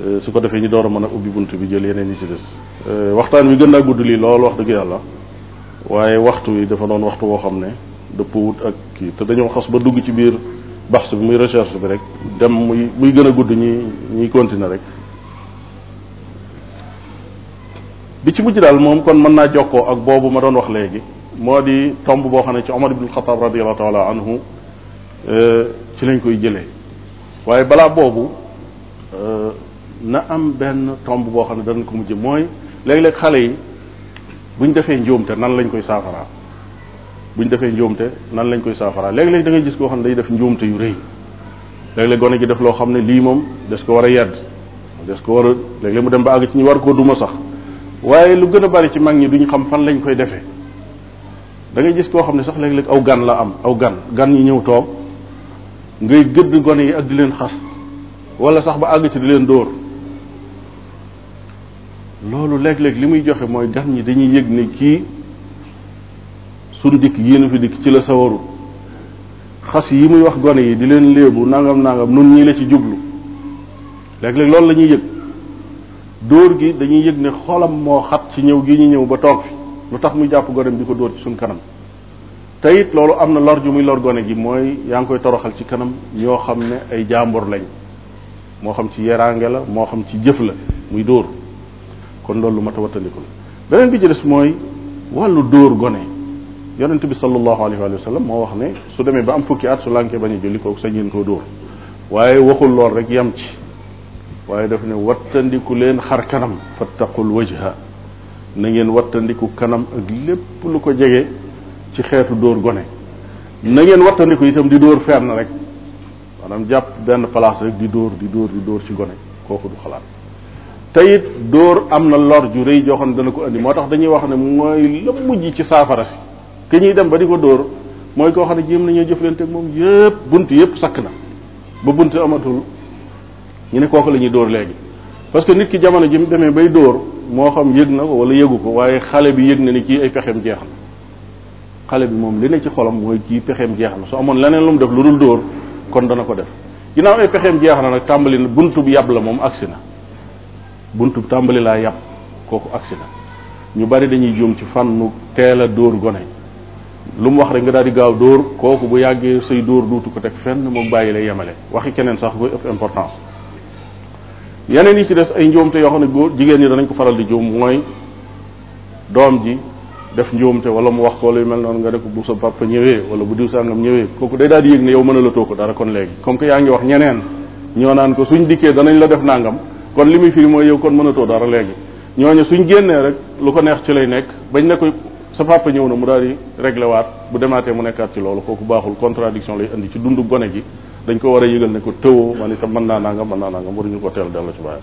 eh, su ko defee ñu door a mën a ubbi bunt bi jël yeneen yi ci des eh, waxtaan wi gën naa gudd lii lool wax dëgg yàlla waaye waxtu wi dafa doon waxtu woo xam ne dëppwut ak kii te dañoo xas ba dugg ci biir baxs bi muy recherche bi rek dem muy muy gën a gudd ñi ñuy continuer rek bi ci mujj daal moom kon mën naa jokkoo ak boobu ma doon wax léegi moo di tomb boo xam ne ci Omar ibn Xataab radiallahu taala anhu euh, ci lañ koy jëlee waaye balaa boobu euh, na am benn tomb boo xam ne danañ ko mujj mooy léeg-léeg xale yi bu ñu defee njuumte nan lañ koy saafaraa bu ñu defee njuumte nan lañ koy saafaraa léeg-léeg da ngay gis koo xam ne day def njuumte yu rëy léeg-léeg gone gi def loo xam ne lii moom des ko war a yedd des ko war a léeg-léeg mu dem ba àgg ci ñu war koo duma sax waaye lu gën a bari ci mag ñi duñ xam fan lañ koy defee da ngay gis koo xam ne sax léeg-léeg aw gan la am aw gan gan ñi ñëw toog ngay gëdd gone yi ak di leen xas wala sax ba àgg ci di leen dóor loolu léeg-léeg li muy joxe mooy gan ñi dañuy yëg ne kii suñ dikk yii nu fi dikk ci la sawaru xas yi muy wax gone yi di leen léebu nangam nangam nun ñii la ci jublu léeg-léeg loolu la ñuy yëg dóor gi dañuy yëg ne xolam moo xat ci ñëw gi ñu ñëw ba toog fi lu tax muy jàpp goneem di ko dóor ci suñ kanam te it loolu am na lor ju muy lor gone gi mooy yaa ngi koy toroxal ci kanam ñoo xam ne ay jàmbur lañ moo xam ci yeraange la moo xam ci jëf la muy dóor kon loolu mat a wattandiku la beneen bi ci des mooy wàllu dóor gone yonent bi sallallahu alayhi wa sallam moo wax ne su demee ba am fukki at su lànkee bañ a julli kooku sañ ngeen koo dóor waaye waxul lool rek yam ci waaye daf ne wattandiku leen xar kanam fattaqul wajha na ngeen wattandiku kanam ak lépp lu ko jege ci xeetu dóor gone na ngeen wattandiku itam di dóor fenn rek maanaam jàpp benn place rek di dóor di dóor di dóor ci gone kooku du xalaat te it dóor am na lor ju rëy joo xam ne dana ko indi moo tax dañuy wax ne mooy la mujj ci saafara si ki ñuy dem ba di ko dóor mooy koo xam ne jéem nañoo jëflante ak moom yépp bunt yépp sakk na ba bunt amatul ñu ne kooku la ñuy dóor léegi parce que nit ki jamono ji mu demee bay dóor moo xam yëg na ko wala yëgu ko waaye xale bi yëg na ni kii ay pexem jeex na xale bi moom li ne ci xolam mooy kii pexeem jeex na su amoon leneen lu mu def lu dul dóor kon dana ko def ginnaaw ay pexeem jeex na nag tàmbali na buntub yàpp la moom agsi na buntub tàmbali laa yàpp kooku agsi na ñu bari dañuy juum ci fànnu teel a dóor gone lu mu wax rek nga daal di gaaw dóor kooku bu yàggee say dóor duutu ko teg fenn moom bàyyi lay yemale waxi keneen sax koy ëpp importance yeneen yi ci des ay njuumte yoo xam ne góor jigéen ñi danañ ko faral di juum mooy doom ji def njuumte wala mu wax ko wala yu mel noonu nga ne ko bu sa papa ñëwee wala bu diw sàngam ñëwee kooku day daal di yëg ne yow mën a la too ko dara kon léegi comme que yaa ngi wax ñeneen ñoo naan ko suñ dikkee danañ la def nangam kon li muy firi mooy yow kon mën a too dara léegi ñooñu suñ génnee rek lu ko neex ci lay nekk bañ ne ko sa papa ñëw na mu daal di réglé waat bu demaatee mu nekkaat ci loolu kooku baaxul contradiction lay indi ci dundu gone gi dañ ko war a yëgal ne ko tëwoo man itam mën naa nangam mën naa nangam waruñu ko teel delloo ci bàyyi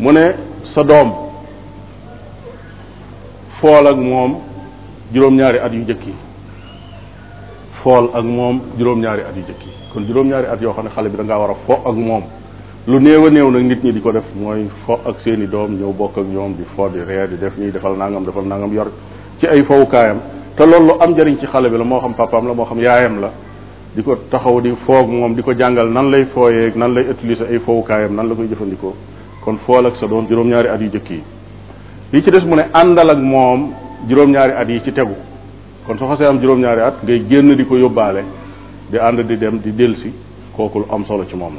mu ne sa doom fool ak moom juróom-ñaari at yu njëkk yi fool ak moom juróom-ñaari at yu njëkk yi kon juróom-ñaari at yoo xam ne xale bi da ngaa war a fo ak moom lu néew a néew nag nit ñi di ko def mooy fo ak seeni doom ñëw bokk ak ñoom di fo di reer di def ñuy defal nangam defal nangam yor ci ay fowukaayam te loolu lu am njëriñ ci xale bi la moo xam papaam la moo xam yaayam la di ko taxaw di foog moom di ko jàngal nan lay fooyee nan lay utiliser ay fowukaayam nan la koy jëfandikoo kon fool ak sa doom juróom-ñaari at yu jëkk yi li ci des mu ne àndal ak moom juróom-ñaari at yi ci tegu kon soo xasee am juróom-ñaari at ngay génn di ko yóbbaale di ànd di dem di delsi kooku lu am solo ci moom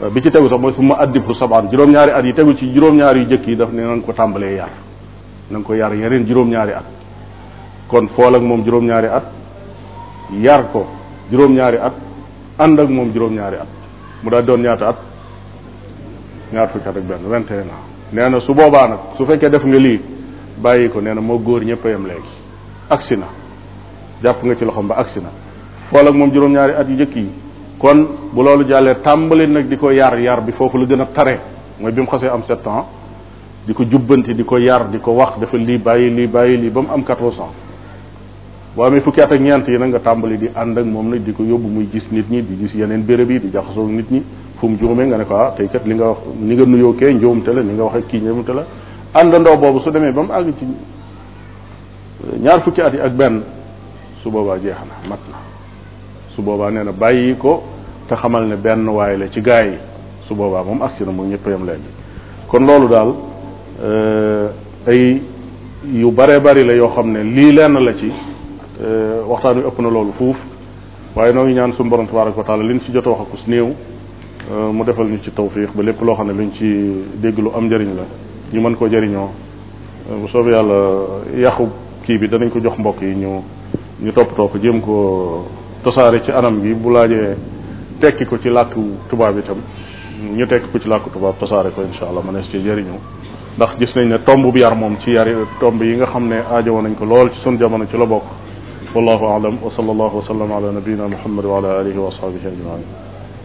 la bi ci tegu sax mooy su ma addibhu sabaan juróom-ñaari at yi tegu ci juróom-ñaari yu jëkk yi daf ne na nga ko tàmbalee yar na nga ko yar yeneen juróom-ñaari at kon fool ak moom juróom-ñaari at yar ko juróom-ñaari at ànd ak moom juróom-ñaari at mu daal doon ñaata at ñaar fukki at ak benn vingt et un ans nee na su boobaa nag su fekkee def nga lii bàyyi ko nee na moo góor ñëpp a yem léegi agsi na jàpp nga ci loxoom ba agsi na fool ak moom juróom-ñaari at yu njëkk yi kon bu loolu jàllee tàmbali nag di ko yar yar bi foofu la gën a tare mooy bi mu xasee am sept ans di ko jubbanti di ko yar di ko wax dafa lii bàyyi lii bàyyi lii ba mu am quatorze ans boo amee fukki at ak ñeent yi nag nga tàmbali di ànd ak moom nag di ko yóbbu muy gis nit ñi di gis yeneen béréb yi di jaxasoo nit ñi fu mu juumee nga ne ko ah tey kat li nga wax ni nga nuyoo kee njuumte la ni nga waxee kii njuumte la àndandoo boobu su demee ba mu àgg ci ñaar fukki at yi ak benn su boobaa jeex na mat na su boobaa nee na bàyyi ko te xamal ne benn waay la ci gaa yi su boobaa moom agsi na moom ñëpp yam léegi kon loolu daal euh, ay yu bare bari la yoo xam ne lii lenn la ci euh, waxtaan wi ëpp na loolu fuuf waaye noo ngi ñaan suñu borom tabaraka wa taala liñ ci jot a wax ak us néew euh, mu defal ñu ci tawfiix ba lépp loo xam ne luñ ci dégg lu am njëriñ la ñu mën koo jëriñoo bu soobee yàlla yàqu kii bi danañ ko jox mbokk yi ñu ñu toppatoo ko jéem ko tosaare ci anam gi bu laajee tekki ko ci làkku tubaab itam ñu tekki ko ci làkku tubaab tosaare ko incha allah mënees ci jëriñu ndax gis nañ ne tomb bu yar moom ci yari tomb yi nga xam ne aajowoon nañ ko lool ci sun jamono ci la bokk wallahu alam wa sallallahu wa sallam ala nabiyina muhammad wa ala alihi wa ashabihi ajmain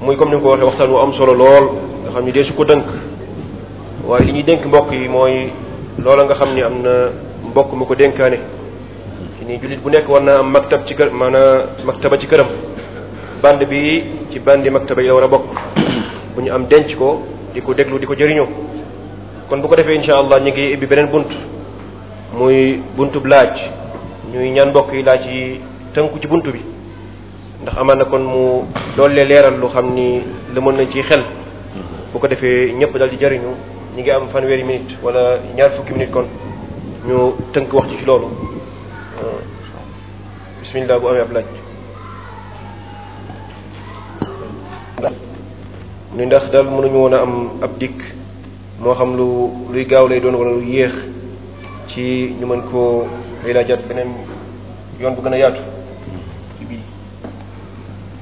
muy comme ni nga ko waxee waxtaan wu am solo lool nga xam ni dee su ko dënk waaye li ñuy dénk mbokk yi mooy loola nga xam ni am na mbokk mu ko dénkaane ci ni jullit bu nekk war naa am maktab ci kër maanaam maktaba ci këram band bi ci bandi maktaba yi la war a bokk bu ñu am denc ko di ko déglu di ko jëriñoo kon bu ko defee incha allah ñu ngi ibbi beneen bunt muy buntub laaj ñuy ñaan mbokk yi laaj yi tënku ci bunt bi ndax amaan na kon mu doole leeral lu xam ni la mën nañ ciy xel bu ko defee ñëpp daal di jëriñu ñi ngi am fanweeri minute wala ñaar fukki minute kon ñu tënk wax ci ci loolu bismillah bu amee ab laaj ni ndax daal mënuñu woon a am ab dikk moo xam lu luy gaaw lay doon wala lu yéex ci ñu mën koo ilaajaat beneen yoon bu gën a yaatu ci bii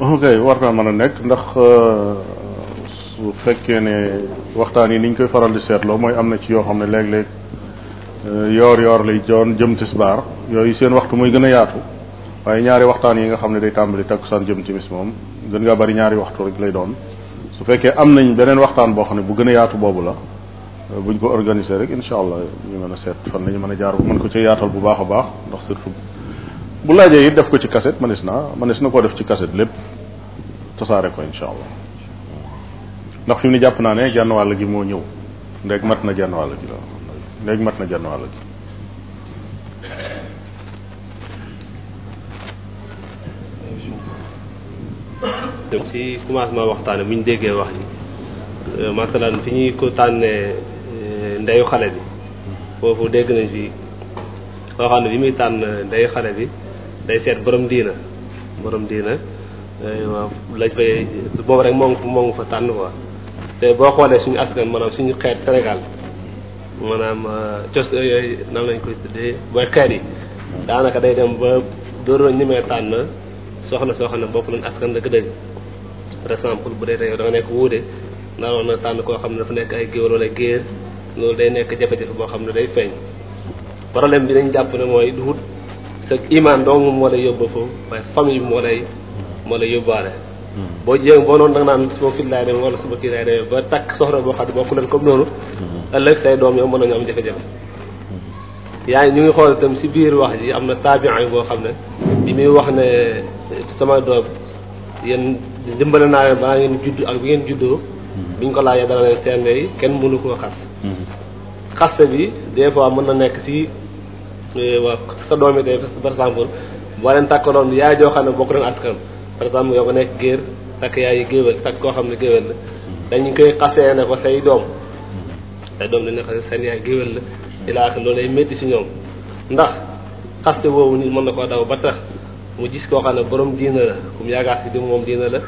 waaw kay war naa mën a nekk ndax euh, su fekkee ne waxtaan yi ni ñu koy faral di seetloo mooy am na ci yoo xam ne léeg-léeg euh, yoor yoor lay joon jëm tisbaar yooyu seen waxtu muy gën a yaatu waaye ñaari waxtaan yi nga xam ne day tàmbali takkusaan jëm timis moom gën ngaa bari ñaari waxtu rek lay doon su fekkee am nañ beneen waxtaan boo xam ne bu gën a yaatu boobu la euh, buñ ko organisé rek incha allah ñu mën a seet fan la ñu mën a jaar bu mën ko ci yaatal bu baax a baax ndax surtout bu laajee it def ko ci kaset manis naa manis na koo def ci kaset lépp tasaare ko incha allah ndax fi mu ne jàpp naa ne genn wàll gi moo ñëw ndeg mat na genn wàll gi la ndeg mat na genn wàll gi jëm ci commencement waxtaane bu ñu déggee wax ji masalan fi ñuy ko tànnee ndeyu xale bi foofu dégg nañ fi loo xam ne bi muy tànn ndeyu xale bi day seet borom diina borom diina waaw lañ fay boobu rek moo ngi moo ngi fa tànn quoi te boo xoolee suñu askan maanaam suñu xeet Sénégal maanaam cos yooyu nan lañ koy tuddee mooy xeet yi daanaka day dem ba dóoroo ñi may tànn soxna soo xam ne bokk nañ askan dëgg dëgg par exemple bu dee tey yow da nga nekk wuude naroon na tànn koo xam ne dafa nekk ay géwél wala géer loolu day nekk jafe-jafe boo xam ne day feeñ problème bi dañ jàpp ne mooy du wut sa imaan dong moo lay yóbbu foofu waaye famille bi moo lay moo lay yóbbaale boo jéem boo noonu da nga naan soo fit laay demee wala suba kii laay demee ba takk soxna boo xam ne bokku leen comme noonu ëllëg say doom yow mën nañu am jafe-jafe yaa ngi ñu ngi xool itam si biir wax ji am na taabian yi boo xam ne bi muy wax ne sama doom yéen dimbale naa leen balaa ngeen judd ak bi ngeen juddoo bi ñu ko laajee dana leen seen ndey kenn mënu koo xas xaste bi des fois mën na nekk si waa sa doom yi day par exemple boo leen takkaloon yaay joo xam ne bokk leen askan par exemple yow nga nekk géer takk yaay yi géwél takk koo xam ne géwél la dañu koy xasee ne ko say doom say doom dañu xasee seen yaay géwél la ilaaka loolu lay métti ci ñoom ndax xaste woowu nit mën na koo daw ba tax mu gis koo xam ne borom diina la ku mu yaakaar si di moom diina la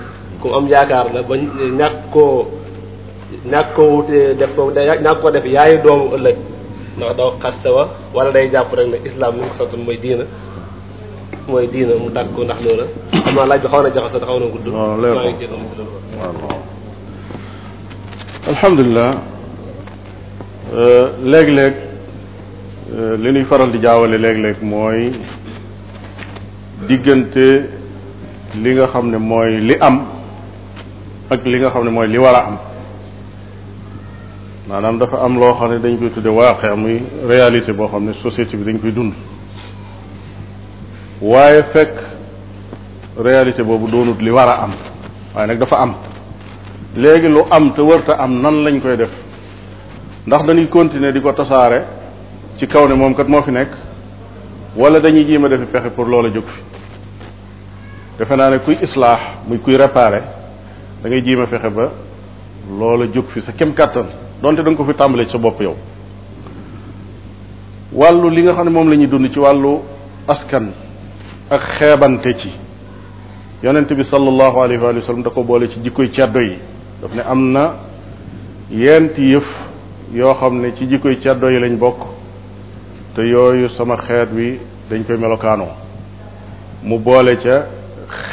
ku mu am yaakaar la ba ñàkk koo ñàkk koo wutee def ko ñàkk koo def yaayu doomu ëllëg ndax daw xaste wa wala day jàpp rek ne islam li mu ko santoon mooy diina mooy diina mu tàgg ko ndax loola xam naa laaj bi xaw na jaxase te xaw na gudd waaw leer maa ngi jégalu ci loolu waaw waaw alhamdulilah léeg-léeg li ñuy faral di jaawale léeg-léeg mooy diggante li nga xam ne mooy li am ak li nga xam ne mooy li war a am maanaam dafa am loo xam ne dañ koy tudde waaqe muy réalité boo xam ne société bi dañ koy dund waaye fekk réalité boobu doonut li war a am waaye nag dafa am léegi lu am te wërta am nan lañ koy def ndax dañuy continuer di ko tasaare ci kaw ne moom kat moo fi nekk wala dañuy jéem a defi pexe pour loola jóg fi defe naa ne kuy islaax muy kuy réparer da ngay jéem a fexe ba loola jóg fi sa kem kàttan donte da ko fi tàmbalee ci sa bopp yow wàllu li nga xam ne moom la ñuy dund ci wàllu askan ak xeebante ci yonent bi sallallahu alayhi wa sallam da ko boole ci jikkoy ceddo yi daf ne am na yenti yëf yoo xam ne ci jikkoy ceddo yi lañ bokk te yooyu sama xeet wi dañ koy melokaanoo mu boole ca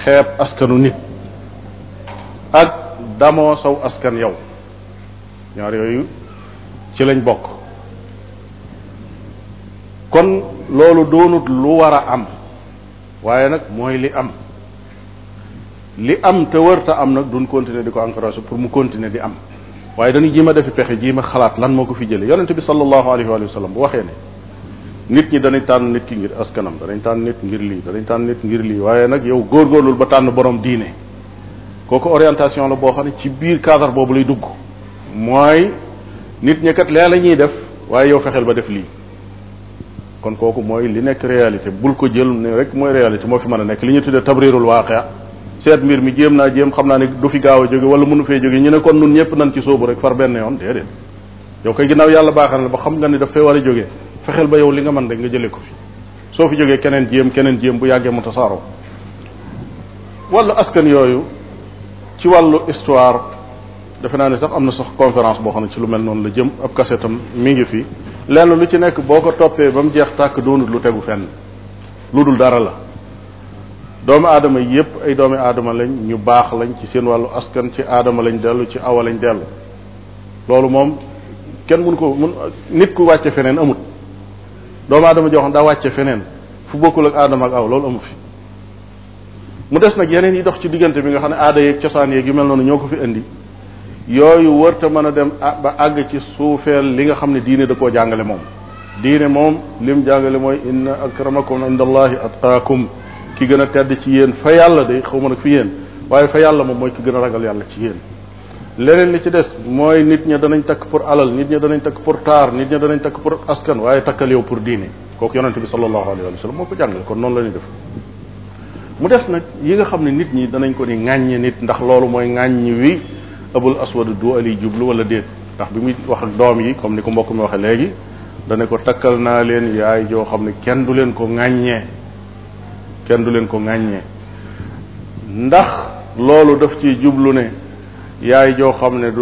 xeeb askanu nit ak damoo saw askan yow ñaar yooyu ci lañ bokk kon loolu doonut lu war a am waaye nag mooy li am li am te wërta am nag duñ continuer di ko encouragé pour mu continuer di am waaye dañuy jéem a defi pexe jéem a xalaat lan moo ko fi jëlee yonente bi sallallahu alayhi wa sallam bu waxee ne nit ñi danañ tànn nit ki ngir askanam danañ tànn nit ngir lii danañ tànn nit ngir lii waaye nag yow góorgóorlul ba tànn borom diine kooku orientation la boo xam ne ci biir cadre boobu lay dugg mooy nit ñi kat lee la ñuy def waaye yow fexeel ba def lii kon kooku mooy li nekk réalité bul ko jël ne rek mooy réalité moo fi mën a nekk li ñu tuddee tabrirul waaqia seet mbir mi jéem naa jéem xam naa ne du fi gaaw a jóge wala mënu fee jóge ñu ne kon nun ñëpp nan ci sóobu rek far benn yoon déedéet yow koy ginnaaw yàlla baaxal na ba xam nga ne daf fee war a jógee fexeel ba yow li nga mën rek nga jëlee ko fi soo fi jógee keneen jéem keneen jéem bu yàggee mu tasaaroo wàllu askan yooyu ci wàllu histoire defe naa ne sax am na sax conférence boo xam ne ci lu mel noonu la jëm ab kasetam mi ngi fi lenn lu ci nekk boo ko toppee ba mu jeex tàkk doonut lu tegu fenn lu dul dara la doomu aadama yépp ay doomi aadama lañ ñu baax lañ ci seen wàllu askan ci aadama lañ dellu ci awa lañ dellu loolu moom kenn mun ko mun nit ku wàcce feneen amut doomu aadama joo xam daa wàcce feneen fu bokkul ak aadama ak aw loolu amu fi mu des nag yeneen yi dox ci diggante bi nga xam ne aada yeeg cosaan yeeg yu mel noonu ñoo ko fi indi yooyu wërta mën a dem ba àgg ci suufeel li nga xam ne diine da koo jàngale moom diine moom lim jàngale mooy inna akramakum inda allahi atqaakum ki gën a tedd ci yéen fa yàlla de xaw ma nag fi yéen waaye fa yàlla moom mooy ki gën a ragal yàlla ci yéen leneen li ci des mooy nit ña danañ takk pour alal nit ña danañ takk pour taar nit ña danañ takk pour askan waaye takkal yow pour diine kooku yonente bi sallallahu alayhi wa sallam moo ko jàngale kon noonu la ñuy def mu des nag yi nga xam ne nit ñi danañ ko ni ŋàññi nit ndax loolu mooy ŋàññi wi abul aswad du ali jublu wala déet ndax bi muy wax ak doom yi comme ni ko mbokk mi waxee léegi dana ko takkal naa leen yaay joo xam ne kenn du leen ko ŋàññee kenn du leen ko ŋàññee ndax loolu daf ci jublu ne yaay joo xam ne du